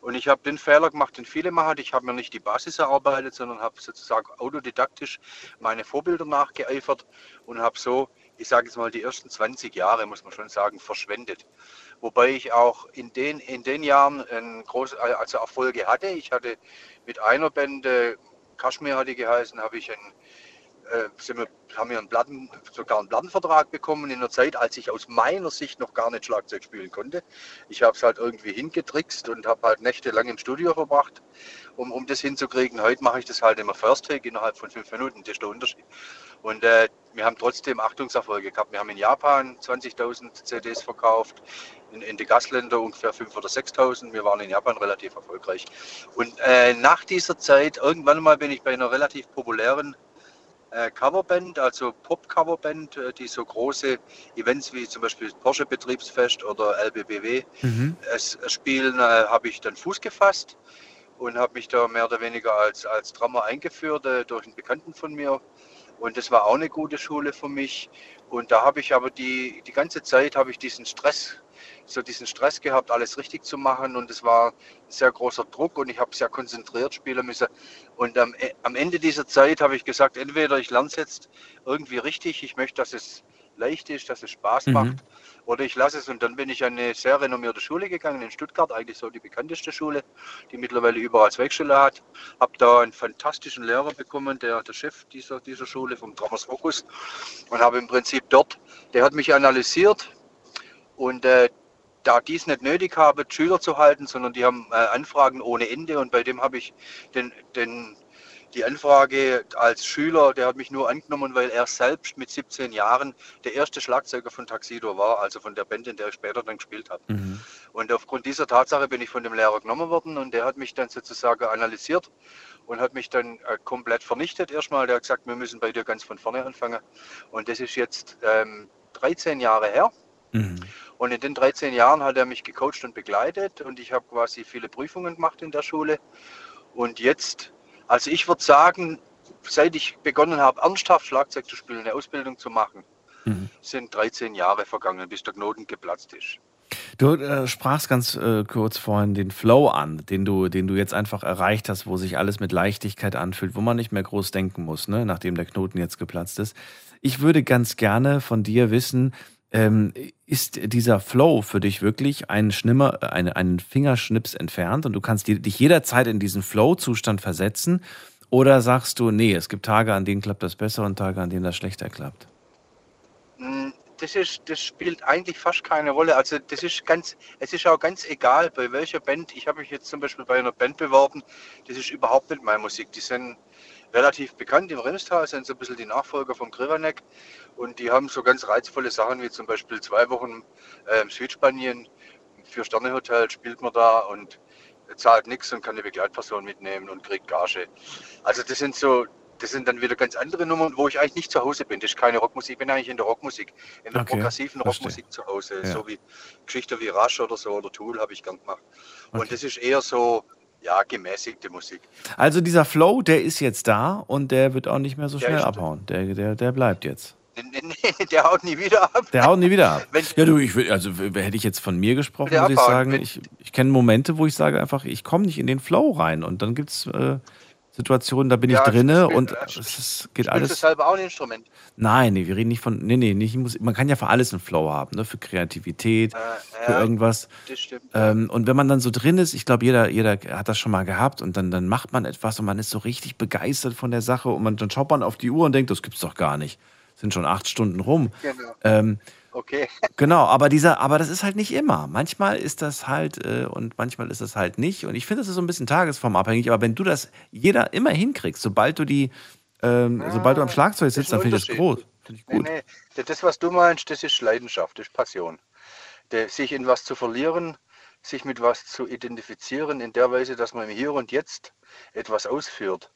und ich habe den Fehler gemacht, den viele machen. Ich habe mir nicht die Basis erarbeitet, sondern habe sozusagen autodidaktisch meine Vorbilder nachgeeifert und habe so, ich sage jetzt mal, die ersten 20 Jahre, muss man schon sagen, verschwendet. Wobei ich auch in den, in den Jahren ein groß, also Erfolge hatte. Ich hatte mit einer Band, äh, Kaschmir hatte geheißen, habe ich ein äh, wir, haben wir einen Platten, sogar einen Plattenvertrag bekommen in einer Zeit, als ich aus meiner Sicht noch gar nicht Schlagzeug spielen konnte. Ich habe es halt irgendwie hingetrickst und habe halt nächtelang im Studio verbracht, um, um das hinzukriegen. Heute mache ich das halt immer First Take innerhalb von fünf Minuten, das ist der Unterschied. Und äh, wir haben trotzdem Achtungserfolge gehabt. Wir haben in Japan 20.000 CDs verkauft, in, in den Gastländern ungefähr 5.000 oder 6.000. Wir waren in Japan relativ erfolgreich. Und äh, nach dieser Zeit, irgendwann mal bin ich bei einer relativ populären äh, Coverband, also Pop-Coverband, äh, die so große Events wie zum Beispiel Porsche Betriebsfest oder LBBW Mhm. spielen, äh, habe ich dann Fuß gefasst und habe mich da mehr oder weniger als, als Drummer eingeführt äh, durch einen Bekannten von mir. Und das war auch eine gute Schule für mich. Und da habe ich aber die, die ganze Zeit habe ich diesen Stress, so diesen Stress gehabt, alles richtig zu machen. Und es war sehr großer Druck und ich habe sehr konzentriert spielen müssen. Und am, am Ende dieser Zeit habe ich gesagt, entweder ich lerne es jetzt irgendwie richtig, ich möchte, dass es leicht ist, dass es Spaß Mhm. macht, oder ich lasse es. Und dann bin ich an eine sehr renommierte Schule gegangen in Stuttgart, eigentlich so die bekannteste Schule, die mittlerweile überall Zweigstelle hat. Habe da einen fantastischen Lehrer bekommen, der der Chef dieser, dieser Schule vom Thomas Fokus. Und habe im Prinzip dort, der hat mich analysiert und äh, da die es nicht nötig haben, Schüler zu halten, sondern die haben äh, Anfragen ohne Ende und bei dem habe ich den, den, die Anfrage als Schüler, der hat mich nur angenommen, weil er selbst mit 17 Jahren der erste Schlagzeuger von Taxido war, also von der Band, in der ich später dann gespielt habe. Mhm. Und aufgrund dieser Tatsache bin ich von dem Lehrer genommen worden und der hat mich dann sozusagen analysiert und hat mich dann äh, komplett vernichtet erstmal. Der hat gesagt, wir müssen bei dir ganz von vorne anfangen. Und das ist jetzt ähm, 13 Jahre her. Mhm. Und in den 13 Jahren hat er mich gecoacht und begleitet und ich habe quasi viele Prüfungen gemacht in der Schule. Und jetzt, also ich würde sagen, seit ich begonnen habe, ernsthaft Schlagzeug zu spielen, eine Ausbildung zu machen, Mhm. sind 13 Jahre vergangen, bis der Knoten geplatzt ist. Du äh, sprachst ganz äh, kurz vorhin den Flow an, den du, den du jetzt einfach erreicht hast, wo sich alles mit Leichtigkeit anfühlt, wo man nicht mehr groß denken muss, ne, nachdem der Knoten jetzt geplatzt ist. Ich würde ganz gerne von dir wissen, ähm, ist dieser Flow für dich wirklich ein Schnimmer, äh, eine, einen Fingerschnips entfernt und du kannst dich jederzeit in diesen Flow-Zustand versetzen? Oder sagst du, nee, es gibt Tage, an denen klappt das besser und Tage, an denen das schlechter klappt? Mm, Das, ist, das spielt eigentlich fast keine Rolle. Also das ist ganz, es ist auch ganz egal, bei welcher Band. Ich habe mich jetzt zum Beispiel bei einer Band beworben, das ist überhaupt nicht meine Musik. Die sind relativ bekannt im Rinnstal, sind so ein bisschen die Nachfolger vom Grivanek und die haben so ganz reizvolle Sachen wie zum Beispiel zwei Wochen ähm, Südspanien, vier Sterne Hotel spielt man da und zahlt nichts und kann eine Begleitperson mitnehmen und kriegt Gage. Also das sind so, das sind dann wieder ganz andere Nummern, wo ich eigentlich nicht zu Hause bin. Das ist keine Rockmusik, ich bin eigentlich in der Rockmusik, in der Okay, progressiven verstehe. Rockmusik zu Hause, Ja. so wie Geschichte wie Rush oder so oder Tool habe ich gern gemacht. Und das ist eher so, ja, gemäßigte Musik. Also dieser Flow, der ist jetzt da und der wird auch nicht mehr so Der schnell abhauen. Der, der, der bleibt jetzt. Nee, nee, nee, der haut nie wieder ab. Der haut nie wieder ab. Wenn- ja, du, ich will, also hätte ich jetzt von mir gesprochen, muss ich abhauen, sagen, wenn- ich, ich kenne Momente, wo ich sage einfach, ich komme nicht in den Flow rein und dann gibt es äh, Situationen, da bin Ja, ich drinne spiel- und äh, es ist, geht alles. selber auch ein Instrument? Nein, nee, wir reden nicht von, nee, nee, nicht Musik. Man kann ja für alles einen Flow haben, ne? für Kreativität, für ja, irgendwas. das stimmt. Ähm, und wenn man dann so drin ist, ich glaube, jeder, jeder hat das schon mal gehabt und dann, dann macht man etwas und man ist so richtig begeistert von der Sache und man, dann schaut man auf die Uhr und denkt, das gibt's doch gar nicht. Sind schon acht Stunden rum. Genau. Ähm, Okay. Genau, aber dieser, aber das ist halt nicht immer. Manchmal ist das halt äh, und manchmal ist das halt nicht. Und ich finde, das ist so ein bisschen tagesformabhängig. Aber wenn du das jeder immer hinkriegst, sobald du die, ähm, sobald du am Schlagzeug sitzt, dann finde ich das groß. Finde ich gut. Nee, nee. Das, was du meinst, das ist Leidenschaft, das ist Passion. Der, sich in was zu verlieren, sich mit was zu identifizieren, in der Weise, dass man im Hier und Jetzt etwas ausführt,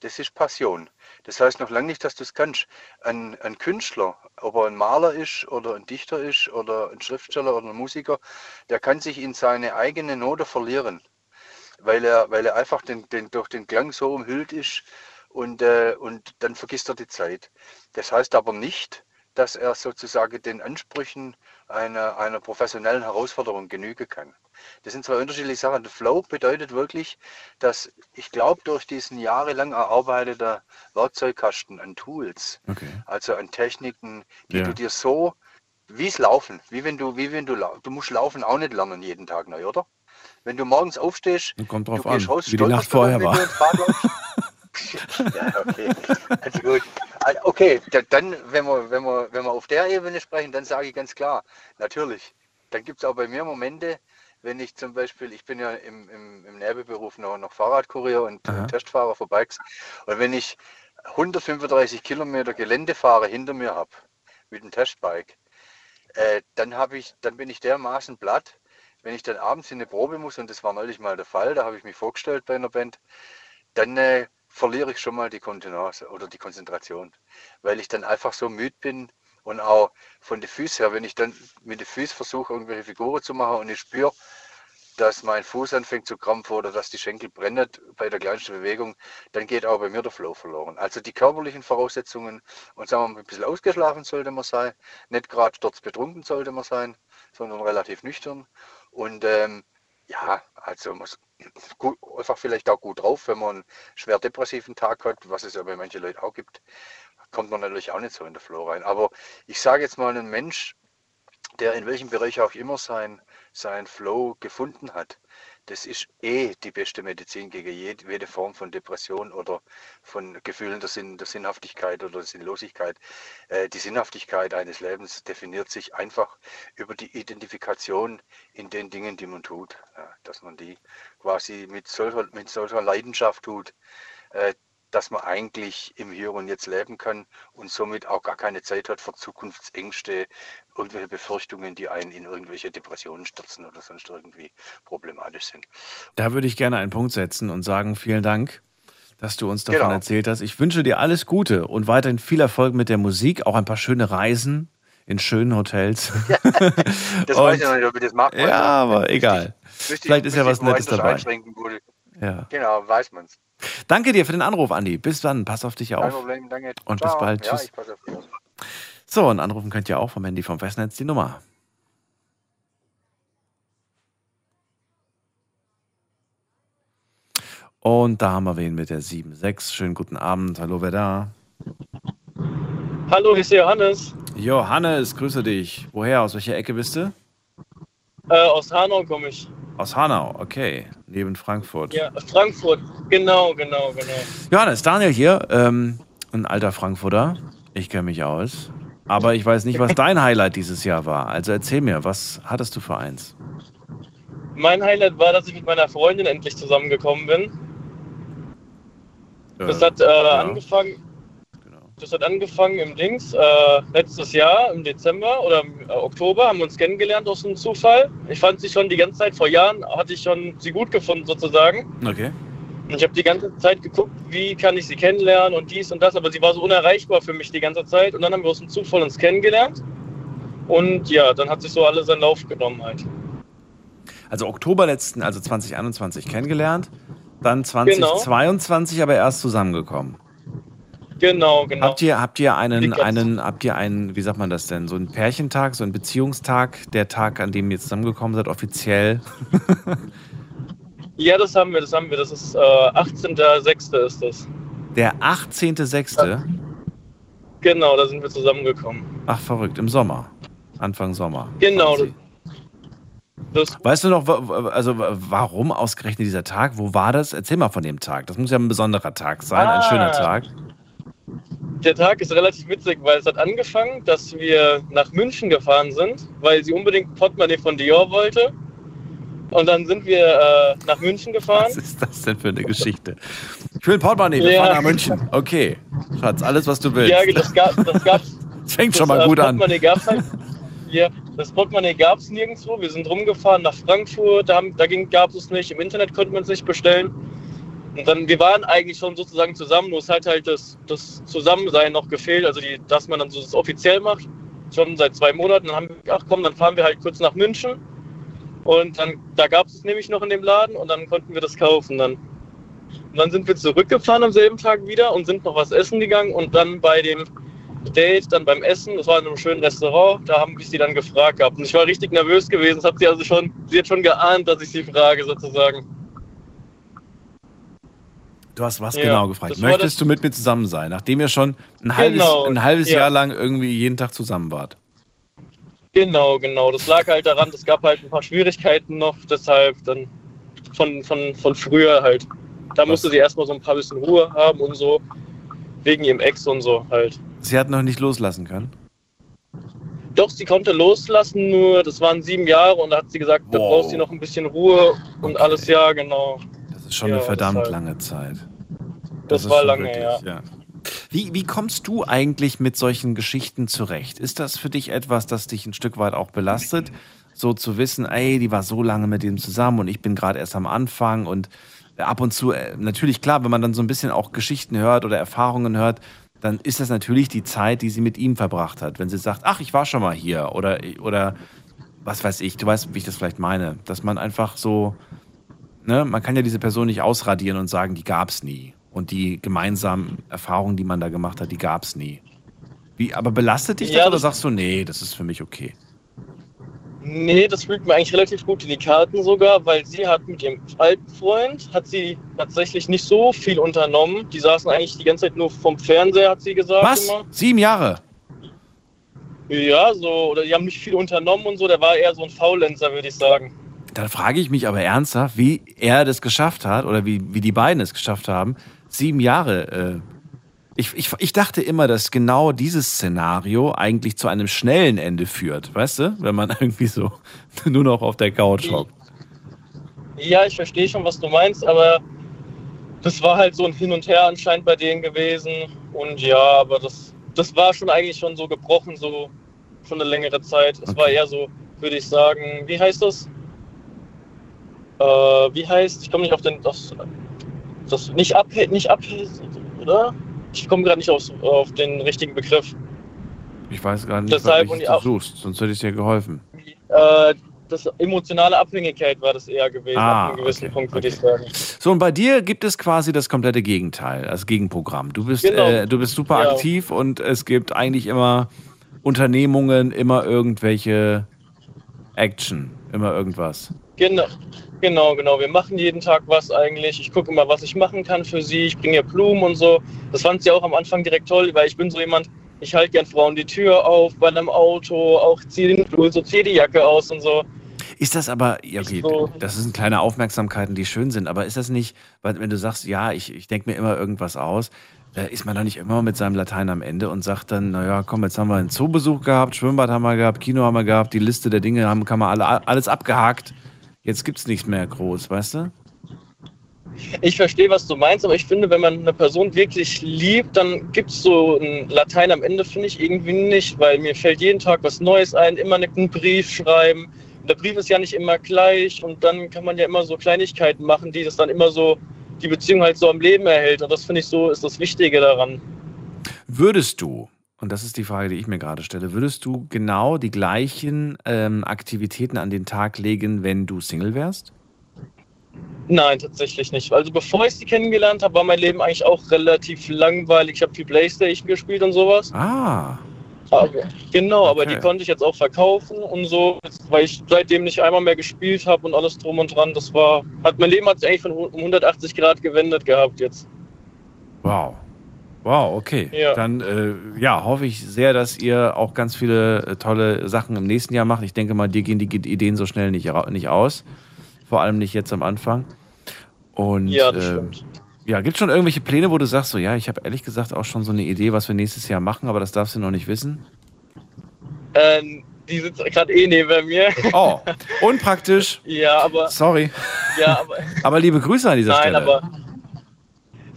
das ist Passion. Das heißt noch lange nicht, dass du es kannst. Ein, ein Künstler, ob er ein Maler ist oder ein Dichter ist oder ein Schriftsteller oder ein Musiker, der kann sich in seine eigene Note verlieren, weil er, weil er einfach den, den, durch den Klang so umhüllt ist und, äh, und dann vergisst er die Zeit. Das heißt aber nicht, dass er sozusagen den Ansprüchen einer, einer professionellen Herausforderung genügen kann. Das sind zwei unterschiedliche Sachen. Flow bedeutet wirklich, dass ich glaube, durch diesen jahrelang erarbeiteten Werkzeugkasten an Tools, Okay. also an Techniken, die Ja. du dir so, wie es laufen, wie wenn du, wie wenn du, du musst laufen auch nicht lernen jeden Tag neu, oder? Wenn du morgens aufstehst, Kommt drauf an, raus, wie die Nacht vorher war. ja, okay. Also gut. Okay, da- dann, wenn wir, wenn, wir, wenn wir auf der Ebene sprechen, dann sage ich ganz klar, natürlich. Dann gibt es auch bei mir Momente, wenn ich zum Beispiel, ich bin ja im, im, im Nebenberuf noch, noch Fahrradkurier und Aha. Testfahrer für Bikes. Und wenn ich 135 Kilometer Geländefahrer hinter mir habe mit dem Testbike, äh, dann, ich, dann bin ich dermaßen platt, wenn ich dann abends in eine Probe muss, und das war neulich mal der Fall, da habe ich mich vorgestellt bei einer Band, dann äh, verliere ich schon mal die Kontenance oder die Konzentration, weil ich dann einfach so müde bin und auch von den Füßen her, wenn ich dann mit den Füßen versuche, irgendwelche Figuren zu machen und ich spüre, dass mein Fuß anfängt zu krampfen oder dass die Schenkel brennen bei der kleinsten Bewegung, dann geht auch bei mir der Flow verloren. Also die körperlichen Voraussetzungen und sagen wir mal, ein bisschen ausgeschlafen sollte man sein, nicht gerade sturzbetrunken sollte man sein, sondern relativ nüchtern. Und ähm, ja, also ist gut, einfach vielleicht auch gut drauf, wenn man einen schwer depressiven Tag hat, was es ja bei manchen Leuten auch gibt, kommt man natürlich auch nicht so in den Flow rein. Aber ich sage jetzt mal, ein Mensch, der in welchem Bereich auch immer sein, sein Flow gefunden hat, das ist eh die beste Medizin gegen jede, Form von Depression oder von Gefühlen der, Sinn, der Sinnhaftigkeit oder der Sinnlosigkeit. Äh, die Sinnhaftigkeit eines Lebens definiert sich einfach über die Identifikation in den Dingen, die man tut. Ja, dass man die quasi mit solcher, mit solcher Leidenschaft tut, äh, dass man eigentlich im Hier und Jetzt leben kann und somit auch gar keine Zeit hat für Zukunftsängste, irgendwelche Befürchtungen, die einen in irgendwelche Depressionen stürzen oder sonst irgendwie problematisch sind. Da würde ich gerne einen Punkt setzen und sagen, vielen Dank, dass du uns davon Genau. erzählt hast. Ich wünsche dir alles Gute und weiterhin viel Erfolg mit der Musik, auch ein paar schöne Reisen in schönen Hotels. Das Und- weiß ich noch nicht, ob ich das mag. Ja, aber egal. Vielleicht ist ja was Nettes dabei. Ja. Genau, weiß man's. Danke dir für den Anruf, Andi. Bis dann. Pass auf dich Kein auf. Problem, danke. Und Ciao. bis bald. Ja, Tschüss. So, und anrufen könnt ihr auch vom Handy vom Festnetz die Nummer. Und da haben wir wen mit der 7.6. Schönen guten Abend. Hallo, wer da? Hallo, hier ist der Johannes. Johannes, grüße dich. Woher? Aus welcher Ecke bist du? Äh, aus Hanau komme ich. Aus Hanau, okay. Neben Frankfurt. Ja, Frankfurt. Genau, genau, genau. Johannes, Daniel hier. Ähm, ein alter Frankfurter. Ich kenne mich aus. Aber ich weiß nicht, was dein Highlight dieses Jahr war. Also erzähl mir, was hattest du für eins? Mein Highlight war, dass ich mit meiner Freundin endlich zusammengekommen bin. Das hat äh, ja. angefangen. Das hat angefangen im Dings, äh, letztes Jahr im Dezember oder im äh, Oktober haben wir uns kennengelernt aus einem Zufall. Ich fand sie schon die ganze Zeit vor Jahren, hatte ich schon sie gut gefunden sozusagen. Okay. Und ich habe die ganze Zeit geguckt, wie kann ich sie kennenlernen und dies und das, aber sie war so unerreichbar für mich die ganze Zeit. Und dann haben wir aus dem Zufall uns kennengelernt. Und ja, dann hat sich so alles seinen Lauf genommen halt. Also Oktober letzten, also 2021 kennengelernt. Dann Genau. 2022 aber erst zusammengekommen. Genau, genau. Habt ihr, habt ihr einen, einen, habt ihr einen, wie sagt man das denn, so einen Pärchentag, so einen Beziehungstag, der Tag, an dem ihr zusammengekommen seid, offiziell? Ja, das haben wir, das haben wir. Das ist äh, 18.06. ist das. Der 18.06. Genau, da sind wir zusammengekommen. Ach, verrückt, im Sommer. Anfang Sommer. Genau. Das, Weißt du noch, also wa- warum ausgerechnet dieser Tag? Wo war das? Erzähl mal von dem Tag. Das muss ja ein besonderer Tag sein, ein Ah. schöner Tag. Der Tag ist relativ witzig, weil es hat angefangen, dass wir nach München gefahren sind, weil sie unbedingt Portemonnaie von Dior wollte. Und dann sind wir äh, nach München gefahren. Was ist das denn für eine Geschichte? Ich will Portemonnaie, wir Ja. fahren nach München. Okay, Schatz, alles, was du willst. Ja, das gab das gab's. Das fängt schon das, mal äh, gut an. Portemonnaie gab's halt. Ja, das Portemonnaie gab es nirgendwo. Wir sind rumgefahren nach Frankfurt, da, haben, da gab es nicht. Im Internet konnte man es nicht bestellen. Dann, wir waren eigentlich schon sozusagen zusammen, nur es hat halt das, das Zusammensein noch gefehlt, also die, dass man dann so das offiziell macht, schon seit zwei Monaten. Dann haben wir gedacht, komm, dann fahren wir halt kurz nach München. Und dann, da gab es nämlich noch in dem Laden und dann konnten wir das kaufen dann. Und dann sind wir zurückgefahren am selben Tag wieder und sind noch was essen gegangen und dann bei dem Date, dann beim Essen, das war in einem schönen Restaurant, da haben wir sie dann gefragt gehabt. Und ich war richtig nervös gewesen, das hat sie also schon, sie hat schon geahnt, dass ich sie frage sozusagen. Du hast was Ja, genau gefragt. Möchtest du mit mir zusammen sein, nachdem ihr schon ein halbes, Genau, ein halbes ja. Jahr lang irgendwie jeden Tag zusammen wart? Genau, genau. Das lag halt daran, es gab halt ein paar Schwierigkeiten noch, deshalb dann von, von, von früher halt. Da musste sie erstmal so ein paar bisschen Ruhe haben und so. wegen ihrem Ex und so halt. Sie hat noch nicht loslassen können? Doch, sie konnte loslassen, nur das waren sieben Jahre und da hat sie gesagt, da Wow. brauchst du noch ein bisschen Ruhe und alles, ja, genau. Das ist schon Ja, eine verdammt deshalb. lange Zeit. Das ist war lange, ja. Wie, wie kommst du eigentlich mit solchen Geschichten zurecht? Ist das für dich etwas, das dich ein Stück weit auch belastet? So zu wissen, ey, die war so lange mit ihm zusammen und ich bin gerade erst am Anfang und ab und zu, äh, natürlich klar, wenn man dann so ein bisschen auch Geschichten hört oder Erfahrungen hört, dann ist das natürlich die Zeit, die sie mit ihm verbracht hat. Wenn sie sagt, ach, ich war schon mal hier oder, oder was weiß ich, du weißt, wie ich das vielleicht meine, dass man einfach so, ne, man kann ja diese Person nicht ausradieren und sagen, die gab's nie. Und die gemeinsamen Erfahrungen, die man da gemacht hat, die gab's nie. Wie, aber belastet dich das Ja, oder das- sagst du, nee, das ist für mich okay? Nee, das spielt mir eigentlich relativ gut in die Karten sogar, weil sie hat mit ihrem alten Freund, hat sie tatsächlich nicht so viel unternommen. Die saßen eigentlich die ganze Zeit nur vom Fernseher, hat sie gesagt Was? immer. Sieben Jahre? Ja, so, oder die haben nicht viel unternommen und so, der war eher so ein Faulenzer, würde ich sagen. Dann frage ich mich aber ernsthaft, wie er das geschafft hat oder wie, wie die beiden es geschafft haben, sieben Jahre. Äh, ich, ich, ich dachte immer, dass genau dieses Szenario eigentlich zu einem schnellen Ende führt, weißt du? Wenn man irgendwie so nur noch auf der Couch hockt. Ja, ich verstehe schon, was du meinst, aber das war halt so ein Hin und Her anscheinend bei denen gewesen. Und ja, aber das, das war schon eigentlich schon so gebrochen, so schon eine längere Zeit. Es war eher so, würde ich sagen, wie heißt das? Äh, wie heißt, ich komme nicht auf den, das, das nicht ab, nicht ab, oder? Ich komme gerade nicht auf, auf den richtigen Begriff. Ich weiß gar nicht, Deshalb was du suchst, sonst hätte ich dir geholfen. Äh, das emotionale Abhängigkeit war das eher gewesen, Ah, ab einem gewissen okay, Punkt, würde ich sagen. So, und bei dir gibt es quasi das komplette Gegenteil, das Gegenprogramm. Du bist, Genau. äh, du bist super Ja. aktiv und es gibt eigentlich immer Unternehmungen, immer irgendwelche Action, immer irgendwas. Genau, genau, genau. Wir machen jeden Tag was eigentlich. Ich gucke immer, was ich machen kann für sie. Ich bringe ihr Blumen und so. Das fand sie auch am Anfang direkt toll, weil ich bin so jemand, ich halte gern Frauen die Tür auf bei einem Auto, auch ziehe den Flur, so ziehe die Jacke aus und so. Ist das aber, ja, okay, das sind kleine Aufmerksamkeiten, die schön sind, aber ist das nicht, wenn du sagst, ja, ich, ich denke mir immer irgendwas aus, äh, ist man da nicht immer mit seinem Latein am Ende und sagt dann, naja, komm, jetzt haben wir einen Zoobesuch gehabt, Schwimmbad haben wir gehabt, Kino haben wir gehabt, die Liste der Dinge haben, kann man alle, alles abgehakt. Jetzt gibt's nichts mehr groß, weißt du? Ich verstehe, was du meinst, aber ich finde, wenn man eine Person wirklich liebt, dann gibt es so ein Latein am Ende, finde ich irgendwie nicht, weil mir fällt jeden Tag was Neues ein, immer einen Brief schreiben. Und der Brief ist ja nicht immer gleich und dann kann man ja immer so Kleinigkeiten machen, die das dann immer so, die Beziehung halt so am Leben erhält. Und das finde ich so, ist das Wichtige daran. Würdest du, und das ist die Frage, die ich mir gerade stelle, würdest du genau die gleichen ähm, Aktivitäten an den Tag legen, wenn du Single wärst? Nein, tatsächlich nicht. Also bevor ich sie kennengelernt habe, war mein Leben eigentlich auch relativ langweilig. Ich habe viel Playstation gespielt und sowas. Ah. Aber, genau, aber Okay. die konnte ich jetzt auch verkaufen und so, weil ich seitdem nicht einmal mehr gespielt habe und alles drum und dran. Das war, hat mein Leben hat sich eigentlich von um 180 Grad gewendet gehabt jetzt. Wow. Wow, okay. Ja. Dann äh, ja, hoffe ich sehr, dass ihr auch ganz viele äh, tolle Sachen im nächsten Jahr macht. Ich denke mal, dir gehen die Ideen so schnell nicht, nicht aus. Vor allem nicht jetzt am Anfang. Und Ja, das ähm, stimmt. ja, gibt schon irgendwelche Pläne, wo du sagst, so ja, ich habe ehrlich gesagt auch schon so eine Idee, was wir nächstes Jahr machen, aber das darfst du noch nicht wissen? Ähm, die sitzt gerade eh neben mir. Oh, unpraktisch. ja, aber. Sorry. Ja, aber. Aber liebe Grüße an dieser Nein, Stelle. aber.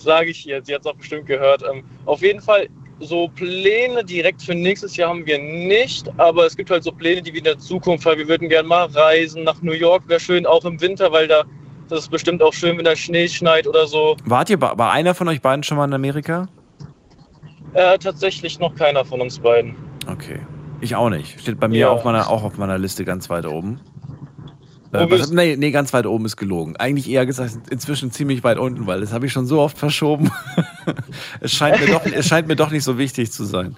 Sage ich ihr, sie hat es auch bestimmt gehört. Ähm, auf jeden Fall, so Pläne direkt für nächstes Jahr haben wir nicht, aber es gibt halt so Pläne, die wir in der Zukunft haben. Wir würden gerne mal reisen nach New York, wäre schön, auch im Winter, weil da das ist bestimmt auch schön, wenn da Schnee schneit oder so. Wart ihr bei, einer von euch beiden schon mal in Amerika? Äh, tatsächlich noch keiner von uns beiden. Okay. Ich auch nicht. Steht bei mir Ja. auf meiner, auch auf meiner Liste ganz weit oben. Äh, was, nee, nee, ganz weit oben ist gelogen. Eigentlich eher gesagt, inzwischen ziemlich weit unten, weil das habe ich schon so oft verschoben. es, scheint mir doch, es scheint mir doch nicht so wichtig zu sein.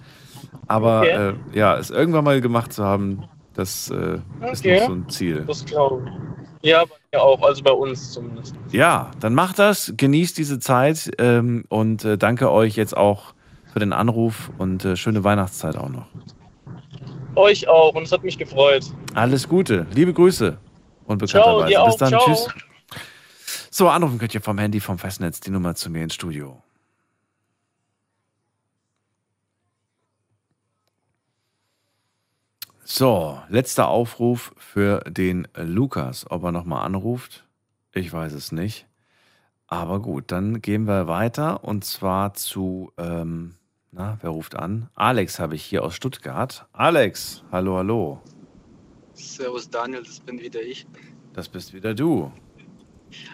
Aber Okay. äh, ja, es irgendwann mal gemacht zu haben, das äh, ist Okay. noch so ein Ziel. Das glaube ich. Ja, bei mir auch, also bei uns zumindest. Ja, dann macht das, genießt diese Zeit ähm, und äh, danke euch jetzt auch für den Anruf und äh, schöne Weihnachtszeit auch noch. Euch auch und es hat mich gefreut. Alles Gute, liebe Grüße Unbekannterweise. Ciao, Bis dann. Ciao. Tschüss. So, anrufen könnt ihr vom Handy, vom Festnetz die Nummer zu mir ins Studio. So, letzter Aufruf für den Lukas. Ob er nochmal anruft, ich weiß es nicht. Aber gut, dann gehen wir weiter und zwar zu, ähm, na, wer ruft an? Alex habe ich hier aus Stuttgart. Alex, hallo, hallo. Servus Daniel, das bin wieder ich. Das bist wieder du.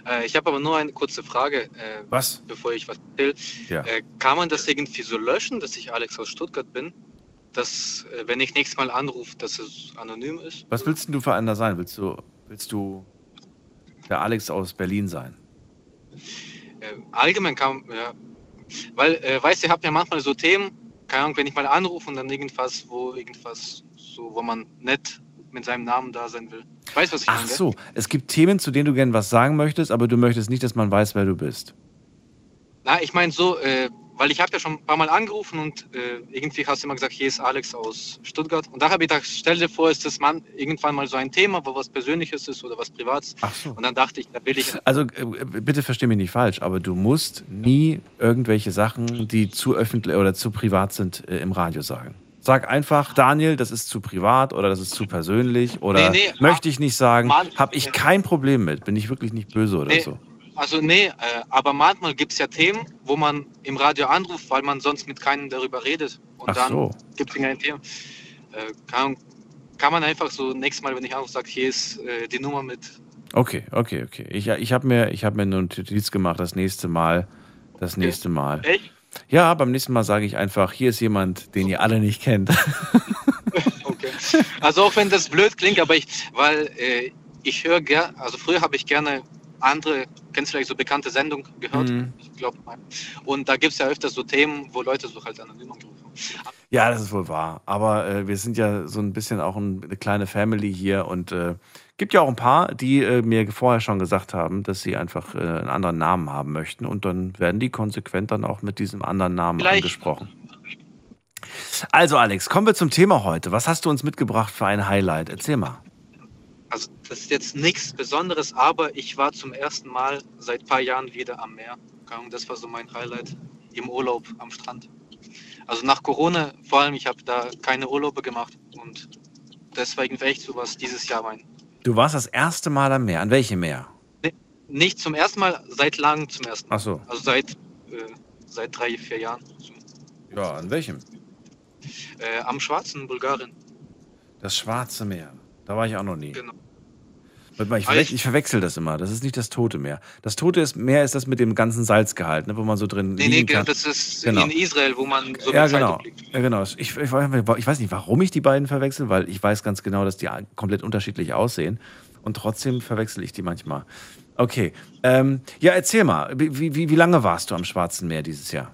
Äh, ich habe aber nur eine kurze Frage, äh, Was? bevor ich was erzähle. Ja. Äh, kann man das irgendwie so löschen, dass ich Alex aus Stuttgart bin? Dass, äh, wenn ich nächstes Mal anrufe, dass es anonym ist? Was willst denn du für einer sein? Willst du, willst du der Alex aus Berlin sein? Äh, allgemein kann ja. Weil, äh, weißt du, ihr habt ja manchmal so Themen, keine Ahnung, wenn ich mal anrufe und dann irgendwas, wo irgendwas, so, wo man nicht mit seinem Namen da sein will. Weißt was ich Ach meine? gell? so, es gibt Themen, zu denen du gerne was sagen möchtest, aber du möchtest nicht, dass man weiß, wer du bist. Na, ich meine so, äh, weil ich habe ja schon ein paar Mal angerufen und äh, irgendwie hast du immer gesagt, hier ist Alex aus Stuttgart. Und da habe ich gedacht, stell dir vor, ist das Mann irgendwann mal so ein Thema, wo was Persönliches ist oder was Privates. Ach so. Und dann dachte ich, da will ich. Also äh, bitte versteh mich nicht falsch, aber du musst nie irgendwelche Sachen, die zu öffentlich oder zu privat sind, äh, im Radio sagen. Sag einfach, Daniel, das ist zu privat oder das ist zu persönlich oder Nee, nee, möchte ich nicht sagen, habe ich kein Problem mit, bin ich wirklich nicht böse oder Nee, so. Also nee, äh, aber manchmal gibt es ja Themen, wo man im Radio anruft, weil man sonst mit keinem darüber redet. Und Ach dann so. gibt es ein Thema. Äh, kann, kann man einfach so nächstes Mal, wenn ich anrufe, sagt, hier ist äh, die Nummer mit. Okay, okay, okay. Ich, ich habe mir, ich hab mir eine Notiz gemacht, das nächste Mal, das nächste Mal. Echt? Ja, beim nächsten Mal sage ich einfach, hier ist jemand, den ihr alle nicht kennt. Also auch wenn das blöd klingt, aber ich, weil äh, ich höre gerne, also früher habe ich gerne andere, kennst du vielleicht so bekannte Sendungen gehört? Mhm. Ich glaube. Und da gibt es ja öfters so Themen, wo Leute so halt anonym anrufen. Ja, das ist wohl wahr. Aber äh, wir sind ja so ein bisschen auch ein, eine kleine Family hier und äh, gibt ja auch ein paar, die äh, mir vorher schon gesagt haben, dass sie einfach äh, einen anderen Namen haben möchten und dann werden die konsequent dann auch mit diesem anderen Namen Vielleicht- angesprochen. Also Alex, kommen wir zum Thema heute. Was hast du uns mitgebracht für ein Highlight? Erzähl mal. Also das ist jetzt nichts Besonderes, aber ich war zum ersten Mal seit ein paar Jahren wieder am Meer. Das war so mein Highlight im Urlaub am Strand. Also nach Corona vor allem, ich habe da keine Urlaube gemacht und deswegen wäre echt sowas dieses Jahr mein. Du warst das erste Mal am Meer. An welchem Meer? Nicht zum ersten Mal, seit langem zum ersten Mal. Ach so. Also seit, äh, seit drei, vier Jahren. Ja, an welchem? Äh, am Schwarzen, Bulgarien. Das Schwarze Meer. Da war ich auch noch nie. Genau. Warte mal, ich, verwech- ich- ich verwechsel das immer. Das ist nicht das Tote Meer. Das Tote ist, Meer ist das mit dem ganzen Salzgehalt, ne, wo man so drin Nee, nee, liegen kann. das ist Genau. in Israel, wo man so ja, genau. abliegt. Ja, genau. Ich, ich, ich weiß nicht, warum ich die beiden verwechsel, weil ich weiß ganz genau, dass die komplett unterschiedlich aussehen. Und trotzdem verwechsel ich die manchmal. Okay. Ähm, ja, erzähl mal, wie, wie, wie lange warst du am Schwarzen Meer dieses Jahr?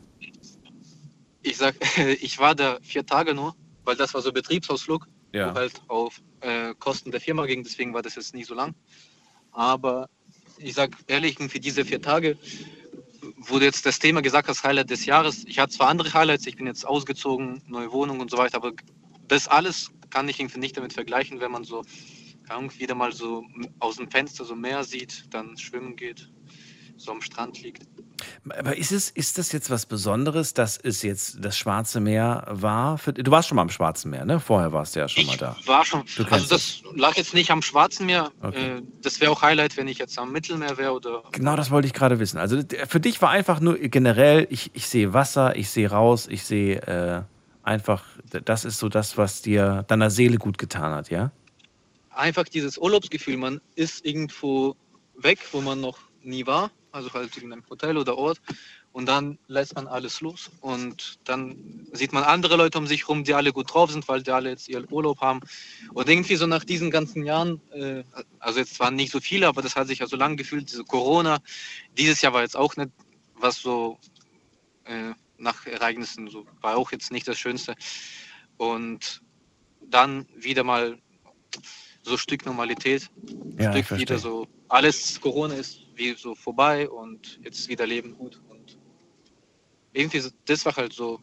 Ich sag, ich war da vier Tage nur, weil das war so Betriebsausflug, Ja. wo halt auf äh, Kosten der Firma ging, deswegen war das jetzt nicht so lang. Aber ich sag ehrlich, für diese vier Tage, du jetzt das Thema gesagt hast, Highlight des Jahres, ich hatte zwar andere Highlights, ich bin jetzt ausgezogen, neue Wohnung und so weiter, aber das alles kann ich irgendwie nicht damit vergleichen, wenn man so Ahnung, wieder mal so aus dem Fenster so Meer sieht, dann schwimmen geht, so am Strand liegt. Aber ist, es, ist das jetzt was Besonderes, dass es jetzt das Schwarze Meer war? Für, du warst schon mal am Schwarzen Meer, ne? Vorher warst du ja schon mal da. War schon. Also kennst das lag jetzt nicht am Schwarzen Meer. Okay. Äh, das wäre auch Highlight, wenn ich jetzt am Mittelmeer wäre oder. Genau das wollte ich gerade wissen. Also für dich war einfach nur generell, ich, ich sehe Wasser, ich sehe raus, ich sehe äh, einfach, das ist so das, was dir deiner Seele gut getan hat, ja? Einfach dieses Urlaubsgefühl, man ist irgendwo weg, wo man noch nie war, also halt in einem Hotel oder Ort. Und dann lässt man alles los und dann sieht man andere Leute um sich rum, die alle gut drauf sind, weil die alle jetzt ihren Urlaub haben. Und irgendwie so nach diesen ganzen Jahren, äh, also jetzt waren nicht so viele, aber das hat sich ja so lange gefühlt, diese Corona. Dieses Jahr war jetzt auch nicht, was so äh, nach Ereignissen so war auch jetzt nicht das Schönste. Und dann wieder mal so ein Stück Normalität, Ja, Stück wieder so, alles Corona ist wie so vorbei und jetzt wieder Leben gut. Und irgendwie, so- das war halt so,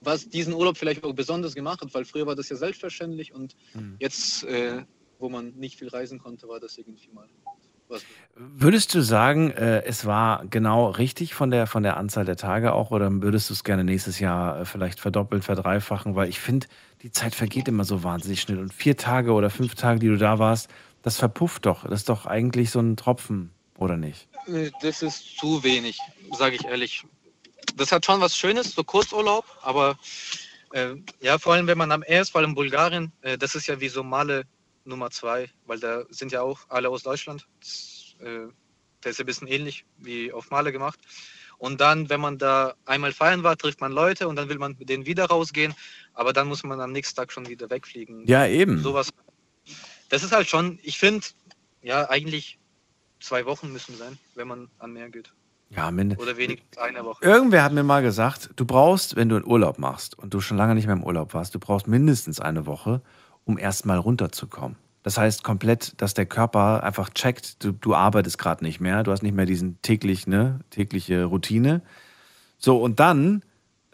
was diesen Urlaub vielleicht auch besonders gemacht hat, weil früher war das ja selbstverständlich und Mhm. jetzt, äh, wo man nicht viel reisen konnte, war das irgendwie mal Würdest du sagen, äh, es war genau richtig von der, von der Anzahl der Tage auch oder würdest du es gerne nächstes Jahr äh, vielleicht verdoppelt, verdreifachen? Weil ich finde, die Zeit vergeht immer so wahnsinnig schnell. Und vier Tage oder fünf Tage, die du da warst, das verpufft doch. Das ist doch eigentlich so ein Tropfen, oder nicht? Das ist zu wenig, sage ich ehrlich. Das hat schon was Schönes, so Kurzurlaub, aber äh, ja, vor allem wenn man am ist, vor allem Bulgarien, äh, das ist ja wie so Male Nummer zwei, weil da sind ja auch alle aus Deutschland. Das, äh, der ist ein bisschen ähnlich wie auf Male gemacht. Und dann, wenn man da einmal feiern war, trifft man Leute und dann will man mit denen wieder rausgehen, aber dann muss man am nächsten Tag schon wieder wegfliegen. Ja, eben. Sowas. Das ist halt schon, ich finde, ja, eigentlich zwei Wochen müssen sein, wenn man an Meer geht. Ja, mindestens. Oder wenigstens eine Woche. Irgendwer hat mir mal gesagt, du brauchst, wenn du einen Urlaub machst und du schon lange nicht mehr im Urlaub warst, du brauchst mindestens eine Woche, um erstmal runterzukommen. Das heißt komplett, dass der Körper einfach checkt, du, du arbeitest gerade nicht mehr, du hast nicht mehr diesen täglich, ne, tägliche Routine. So, und dann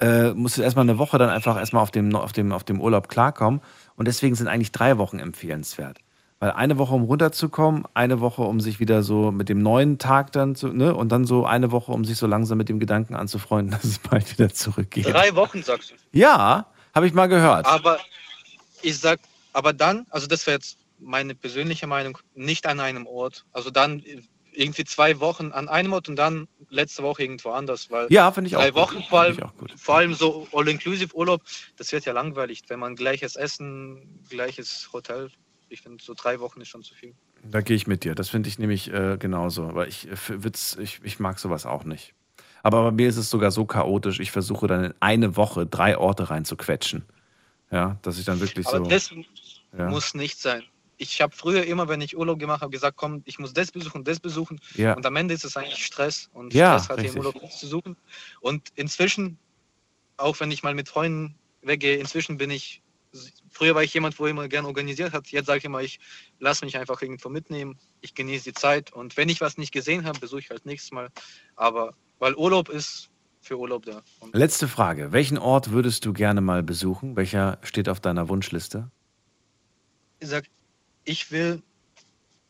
äh, musst du erstmal eine Woche dann einfach erstmal auf dem, auf, dem, auf dem Urlaub klarkommen. Und deswegen sind eigentlich drei Wochen empfehlenswert. Weil eine Woche, um runterzukommen, eine Woche, um sich wieder so mit dem neuen Tag dann zu, ne, und dann so eine Woche, um sich so langsam mit dem Gedanken anzufreunden, dass es bald wieder zurückgeht. Drei Wochen, sagst du. Ja, habe ich mal gehört. Aber ich sag, aber dann, also das wäre jetzt meine persönliche Meinung, nicht an einem Ort. Also dann irgendwie zwei Wochen an einem Ort und dann letzte Woche irgendwo anders. Weil Ja, finde ich auch drei gut. Wochen vor allem, vor allem so All-Inclusive-Urlaub, das wird ja langweilig, wenn man gleiches Essen, gleiches Hotel. Ich finde, so drei Wochen ist schon zu viel. Da gehe ich mit dir. Das finde ich nämlich äh, genauso. Weil ich, äh, Witz, ich, ich mag sowas auch nicht. Aber bei mir ist es sogar so chaotisch, ich versuche dann in eine Woche drei Orte reinzuquetschen. Ja, dass ich dann wirklich Aber so. das Ja. muss nicht sein. Ich habe früher immer, wenn ich Urlaub gemacht habe, gesagt, komm, ich muss das besuchen, das besuchen. Ja. Und am Ende ist es eigentlich Stress. Und Ja, Stress hat hier richtig. im Urlaub nichts zu suchen. Und inzwischen, auch wenn ich mal mit Freunden weggehe, inzwischen bin ich, früher war ich jemand, wo immer gern organisiert hat. Jetzt sage ich immer, ich lasse mich einfach irgendwo mitnehmen. Ich genieße die Zeit. Und wenn ich was nicht gesehen habe, besuche ich halt nächstes Mal. Aber weil Urlaub ist für Urlaub da. Und Letzte Frage. Welchen Ort würdest du gerne mal besuchen? Welcher steht auf deiner Wunschliste? ich sag, ich will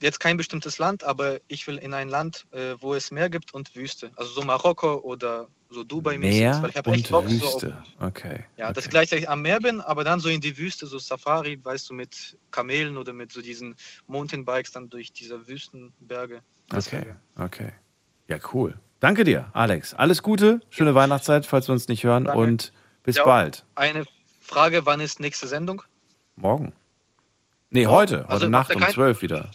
jetzt kein bestimmtes Land, aber ich will in ein Land, äh, wo es Meer gibt und Wüste. Also so Marokko oder so Dubai Meer weil ich habe und echt Bock so auf, Wüste. Okay. ja, dass ich gleichzeitig am Meer bin, aber dann so in die Wüste, so Safari, weißt du, mit Kamelen oder mit so diesen Mountainbikes dann durch diese Wüstenberge. Okay, okay. Ja, cool. Danke dir, Alex. Alles Gute, schöne Weihnachtszeit, falls wir uns nicht hören Danke. und bis Ja, bald. Eine Frage, wann ist nächste Sendung? Morgen. Nee, heute. Heute Also Nacht macht er um kein- 12 wieder.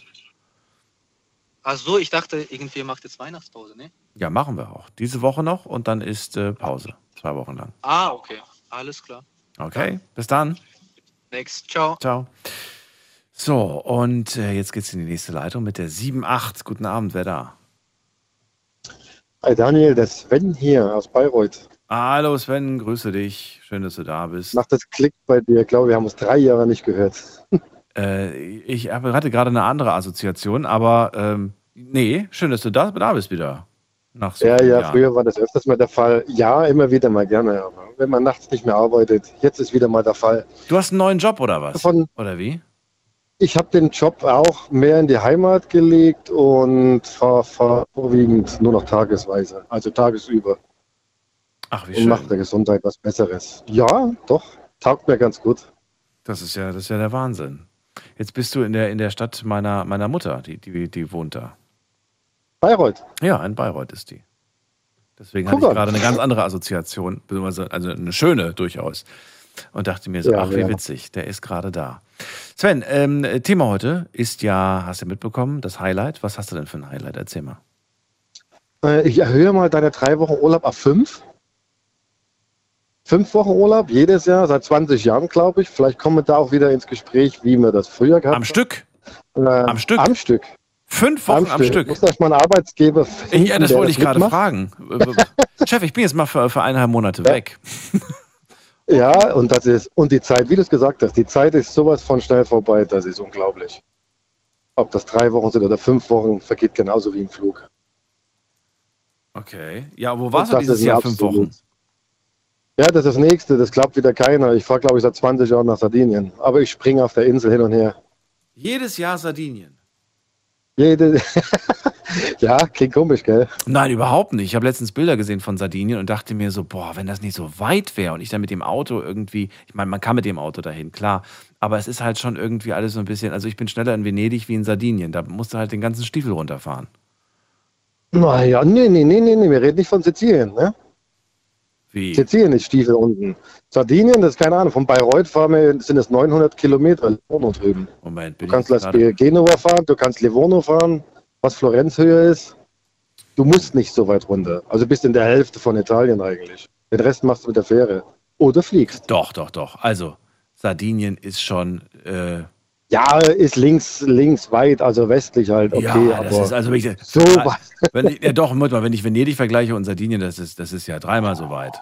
Ach so, ich dachte, irgendwie macht jetzt Weihnachtspause, ne? Ja, machen wir auch. Diese Woche noch und dann ist äh, Pause. Zwei Wochen lang. Ah, okay. Alles klar. Okay, bis dann. Next. Ciao. Ciao. So, und äh, jetzt geht's in die nächste Leitung mit der 7.8. Guten Abend, wer da? Hi Daniel, der Sven hier aus Bayreuth. Hallo Sven, grüße dich. Schön, dass du da bist. Macht das Klick bei dir? Ich glaube, wir haben uns drei Jahre nicht gehört. Äh, ich hatte gerade eine andere Assoziation, aber ähm, nee, schön, dass du da, da bist wieder. Nach so Ja, ja, Jahren. früher war das öfters mal der Fall. Ja, immer wieder mal gerne, aber wenn man nachts nicht mehr arbeitet, jetzt ist wieder mal der Fall. Du hast einen neuen Job oder was? Von- oder wie? Ich habe den Job auch mehr in die Heimat gelegt und fahre fahr vorwiegend nur noch tagesweise, also tagesüber. Ach, wie und schön. macht der Gesundheit was Besseres. Ja, doch, taugt mir ganz gut. Das ist ja, das ist ja der Wahnsinn. Jetzt bist du in der, in der Stadt meiner, meiner Mutter, die, die, die wohnt da. Bayreuth. Ja, in Bayreuth ist die. Deswegen Guck hatte ich gerade eine ganz andere Assoziation, also eine schöne durchaus. Und dachte mir so, Ja, ach, wie ja. witzig, der ist gerade da. Sven, ähm, Thema heute ist ja, hast du mitbekommen, das Highlight. Was hast du denn für ein Highlight? Erzähl mal. Äh, Ich erhöhe mal deine drei Wochen Urlaub auf fünf. Fünf Wochen Urlaub jedes Jahr, seit 20 Jahren, glaube ich. Vielleicht kommen wir da auch wieder ins Gespräch, wie wir das früher gehabt Am Stück? haben. Äh, am Stück? Am Stück. Fünf Wochen am Stück? Muss erst mal einen Arbeitsgeber finden, Ja, das wollte ich gerade fragen. Chef, ich bin jetzt mal für, für eineinhalb Monate weg. Ja, und das ist, und die Zeit, wie du es gesagt hast, die Zeit ist sowas von schnell vorbei, das ist unglaublich. Ob das drei Wochen sind oder fünf Wochen, vergeht genauso wie im Flug. Okay. Ja, wo warst du das dieses Jahr ein fünf Wochen? Ja, das ist das Nächste, das klappt wieder keiner. Ich fahre, glaube ich, seit 20 Jahren nach Sardinien. Aber ich springe auf der Insel hin und her. Jedes Jahr Sardinien. Jede, ja, klingt komisch, gell? Nein, überhaupt nicht. Ich habe letztens Bilder gesehen von Sardinien und dachte mir so, boah, wenn das nicht so weit wäre und ich dann mit dem Auto irgendwie, ich meine, man kann mit dem Auto dahin, klar, aber es ist halt schon irgendwie alles so ein bisschen, also ich bin schneller in Venedig wie in Sardinien, da musst du halt den ganzen Stiefel runterfahren. Naja, nee, nee, nee, nee, nee, wir reden nicht von Sizilien, ne? Wie? Sizilien ist Stiefel unten. Sardinien, das ist keine Ahnung, von Bayreuth fahren wir, sind es 900 Kilometer Livorno drüben. Moment, bin Du kannst Las Genova fahren, du kannst Livorno fahren, was Florenzhöhe ist. Du musst nicht so weit runter. Also bist in der Hälfte von Italien eigentlich. Den Rest machst du mit der Fähre. Oder fliegst. Doch, doch, doch. Also, Sardinien ist schon, äh, Ja, ist links, links weit, also westlich halt, okay, ja, das ist also wirklich, so weit. wenn ich, ja doch, mal, wenn ich Venedig vergleiche und Sardinien, das ist, das ist ja dreimal so weit.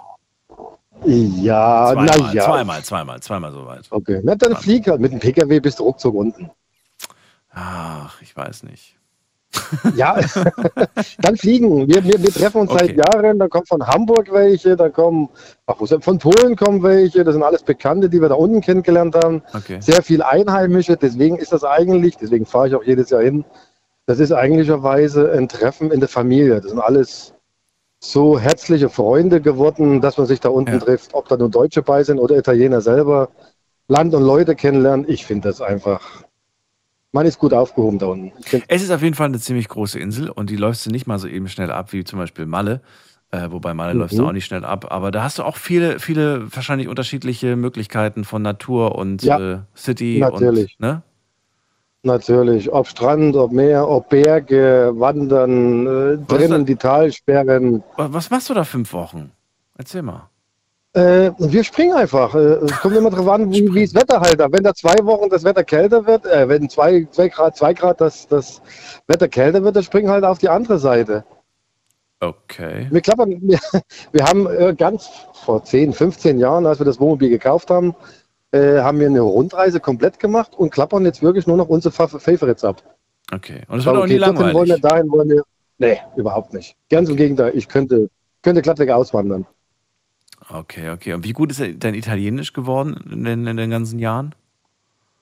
Ja, Zweimal, na ja. zweimal, zweimal, zweimal so weit. Okay, na dann flieg halt. Mit dem PKW bist du ruckzuck unten. Ach, ich weiß nicht. Ja, dann fliegen. Wir, wir, wir treffen uns Okay. seit Jahren. Da kommen von Hamburg welche, da kommen, ach, von Polen kommen welche. Das sind alles Bekannte, die wir da unten kennengelernt haben. Okay. Sehr viel Einheimische. Deswegen ist das eigentlich, deswegen fahre ich auch jedes Jahr hin. Das ist eigentlicherweise ein Treffen in der Familie. Das sind alles so herzliche Freunde geworden, dass man sich da unten trifft. Ob da nur Deutsche bei sind oder Italiener selber. Land und Leute kennenlernen. Ich finde das einfach. Man ist gut aufgehoben da unten. Es ist auf jeden Fall eine ziemlich große Insel und die läufst du nicht mal so eben schnell ab, wie zum Beispiel Malle. Äh, wobei Malle Mhm. läufst du auch nicht schnell ab. Aber da hast du auch viele, viele wahrscheinlich unterschiedliche Möglichkeiten von Natur und Ja, äh, City. natürlich. Und, ne? Natürlich, ob Strand, ob Meer, ob Berge, Wandern, äh, drinnen die Talsperren. Was machst du da fünf Wochen? Erzähl mal. Äh, wir springen einfach. Äh, Es kommt immer darauf an, wie, wie das Wetter halt. Wenn da zwei Wochen das Wetter kälter wird, äh, wenn zwei, zwei Grad, zwei Grad das, das Wetter kälter wird, dann springen halt auf die andere Seite. Okay. Wir klappern, wir, wir haben äh, ganz vor 10, 15 Jahren, als wir das Wohnmobil gekauft haben, äh, haben wir eine Rundreise komplett gemacht und klappern jetzt wirklich nur noch unsere Fa- Favorites ab. Okay. Und es wird auch nie dorthin wollen wir, langweilig. dahin wollen wir. Nee, überhaupt nicht. Ganz im Gegenteil, ich könnte, könnte glattweg auswandern. Okay, okay. Und wie gut ist dein Italienisch geworden in den, in den ganzen Jahren?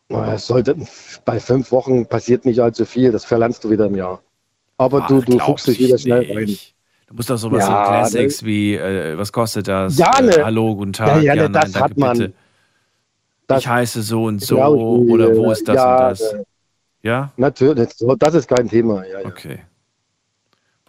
Es sollte, bei fünf Wochen passiert nicht allzu viel, das verlernst du wieder im Jahr. Aber Ach, du, du fuchst dich ich wieder schnell nicht. rein. Du musst doch sowas Ja, so Classics das- wie, äh, was kostet das? Ja, äh, ne. Hallo, guten Ja, Tag. ja, ne, nein, das hat man. Das- ich heiße so und so die, oder wo ist das ja, und das? äh, Ja? Natürlich, das ist kein Thema. Ja, ja. Okay.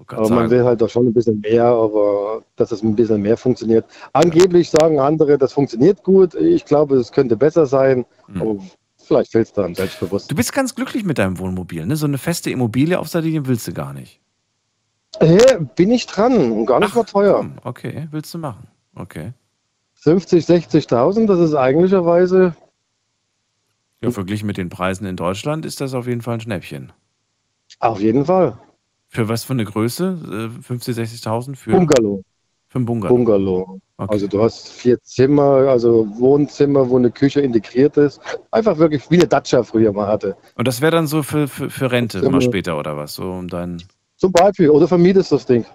Aber man will halt doch schon ein bisschen mehr, aber dass es ein bisschen mehr funktioniert. Angeblich sagen andere, das funktioniert gut. Ich glaube, es könnte besser sein. Aber vielleicht fehlt es da an Selbstbewusstsein. Du bist ganz glücklich mit deinem Wohnmobil, ne? So eine feste Immobilie auf Sardinien willst du gar nicht. Äh, bin ich dran und gar nicht mal teuer. Okay, willst du machen. Okay. 50, 60.000, das ist eigentlicherweise, Ja, verglichen mit den Preisen in Deutschland ist das auf jeden Fall ein Schnäppchen. auf jeden Fall. Für was für eine Größe? Äh, 50, 60.000 für? Bungalow. Für ein Bungalow. Bungalow. Also du hast vier Zimmer, also Wohnzimmer, wo eine Küche integriert ist. Einfach wirklich wie eine Dacia früher mal hatte. Und das wäre dann so für, für, für Rente Zimmer. mal später oder was? So um dein. Zum Beispiel. Oder vermietest das Ding.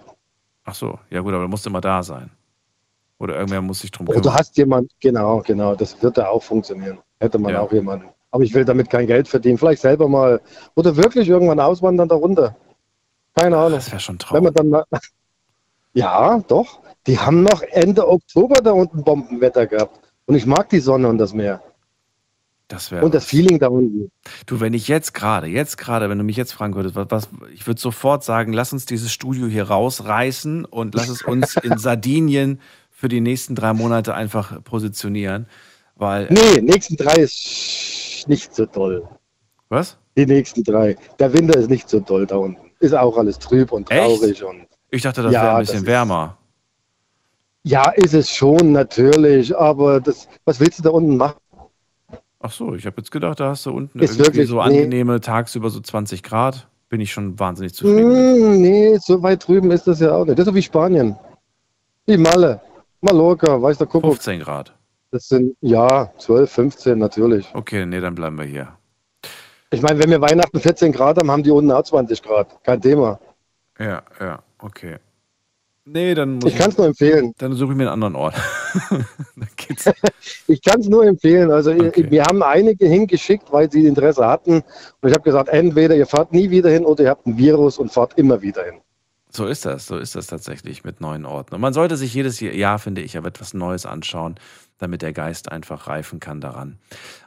Ach so, ja gut, aber du musst immer da sein. Oder irgendwer muss sich drum Oder du kümmern. hast jemand, genau, genau, das wird da auch funktionieren. Hätte man Ja. auch jemanden. Aber ich will damit kein Geld verdienen. Vielleicht selber mal. Oder wirklich irgendwann auswandern darunter. Keine Ahnung. Das wäre schon Wenn man dann mal. Ja, doch. Die haben noch Ende Oktober da unten Bombenwetter gehabt. Und ich mag die Sonne und das Meer. Das wäre. Und das Feeling da unten. Du, wenn ich jetzt gerade, jetzt gerade, wenn du mich jetzt fragen würdest, was, was ich würde sofort sagen, lass uns dieses Studio hier rausreißen und lass es uns in Sardinien für die nächsten drei Monate einfach positionieren. Weil. Nee, nächsten drei ist nicht so toll. Was? Die nächsten drei. Der Winter ist nicht so toll da unten. Ist auch alles trüb und traurig. Und Ich dachte, das Ja, wäre ein bisschen ist- wärmer. ja, ist es schon, natürlich. Aber das, was willst du da unten machen? Ach so, ich habe jetzt gedacht, da hast du unten Ist irgendwie wirklich- so nee. angenehme tagsüber so 20 Grad. Bin ich schon wahnsinnig zufrieden. Hm, nee, so weit drüben ist das ja auch nicht. Das ist so wie Spanien. Wie Malle. Mallorca, weiß der Kuckuck. 15 Grad. Das sind, ja, 12, 15 natürlich. Okay, nee, dann bleiben wir hier. Ich meine, wenn wir Weihnachten 14 Grad haben, haben die unten auch 20 Grad. Kein Thema. Ja, ja, okay. Nee, dann muss Ich kann's nur empfehlen. Dann suche ich mir einen anderen Ort. dann ich kann es nur empfehlen. Also okay. wir haben einige hingeschickt, weil sie Interesse hatten. Und ich habe gesagt, entweder ihr fahrt nie wieder hin oder ihr habt ein Virus und fahrt immer wieder hin. So ist das, so ist das tatsächlich mit neuen Orten. Und man sollte sich jedes Jahr, finde ich, aber etwas Neues anschauen, damit der Geist einfach reifen kann daran,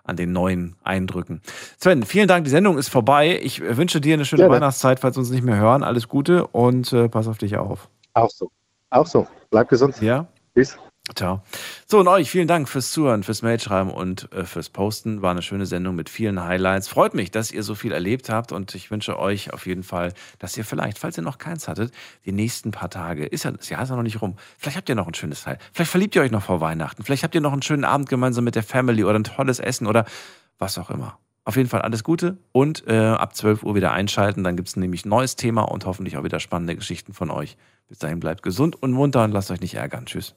an den neuen Eindrücken. Sven, vielen Dank, die Sendung ist vorbei. Ich wünsche dir eine schöne ja, Weihnachtszeit, falls wir uns nicht mehr hören. Alles Gute und äh, pass auf dich auf. Auch so. Auch so. Bleib gesund. Ja. Bis. Ciao. So, und euch vielen Dank fürs Zuhören, fürs Mailschreiben und äh, fürs Posten. War eine schöne Sendung mit vielen Highlights. Freut mich, dass ihr so viel erlebt habt und ich wünsche euch auf jeden Fall, dass ihr vielleicht, falls ihr noch keins hattet, die nächsten paar Tage, ist ja, das Jahr ist ja noch nicht rum, vielleicht habt ihr noch ein schönes Teil. Vielleicht verliebt ihr euch noch vor Weihnachten. Vielleicht habt ihr noch einen schönen Abend gemeinsam mit der Family oder ein tolles Essen oder was auch immer. Auf jeden Fall alles Gute und äh, ab 12 Uhr wieder einschalten. Dann gibt es nämlich neues Thema und hoffentlich auch wieder spannende Geschichten von euch. Bis dahin bleibt gesund und munter und lasst euch nicht ärgern. Tschüss.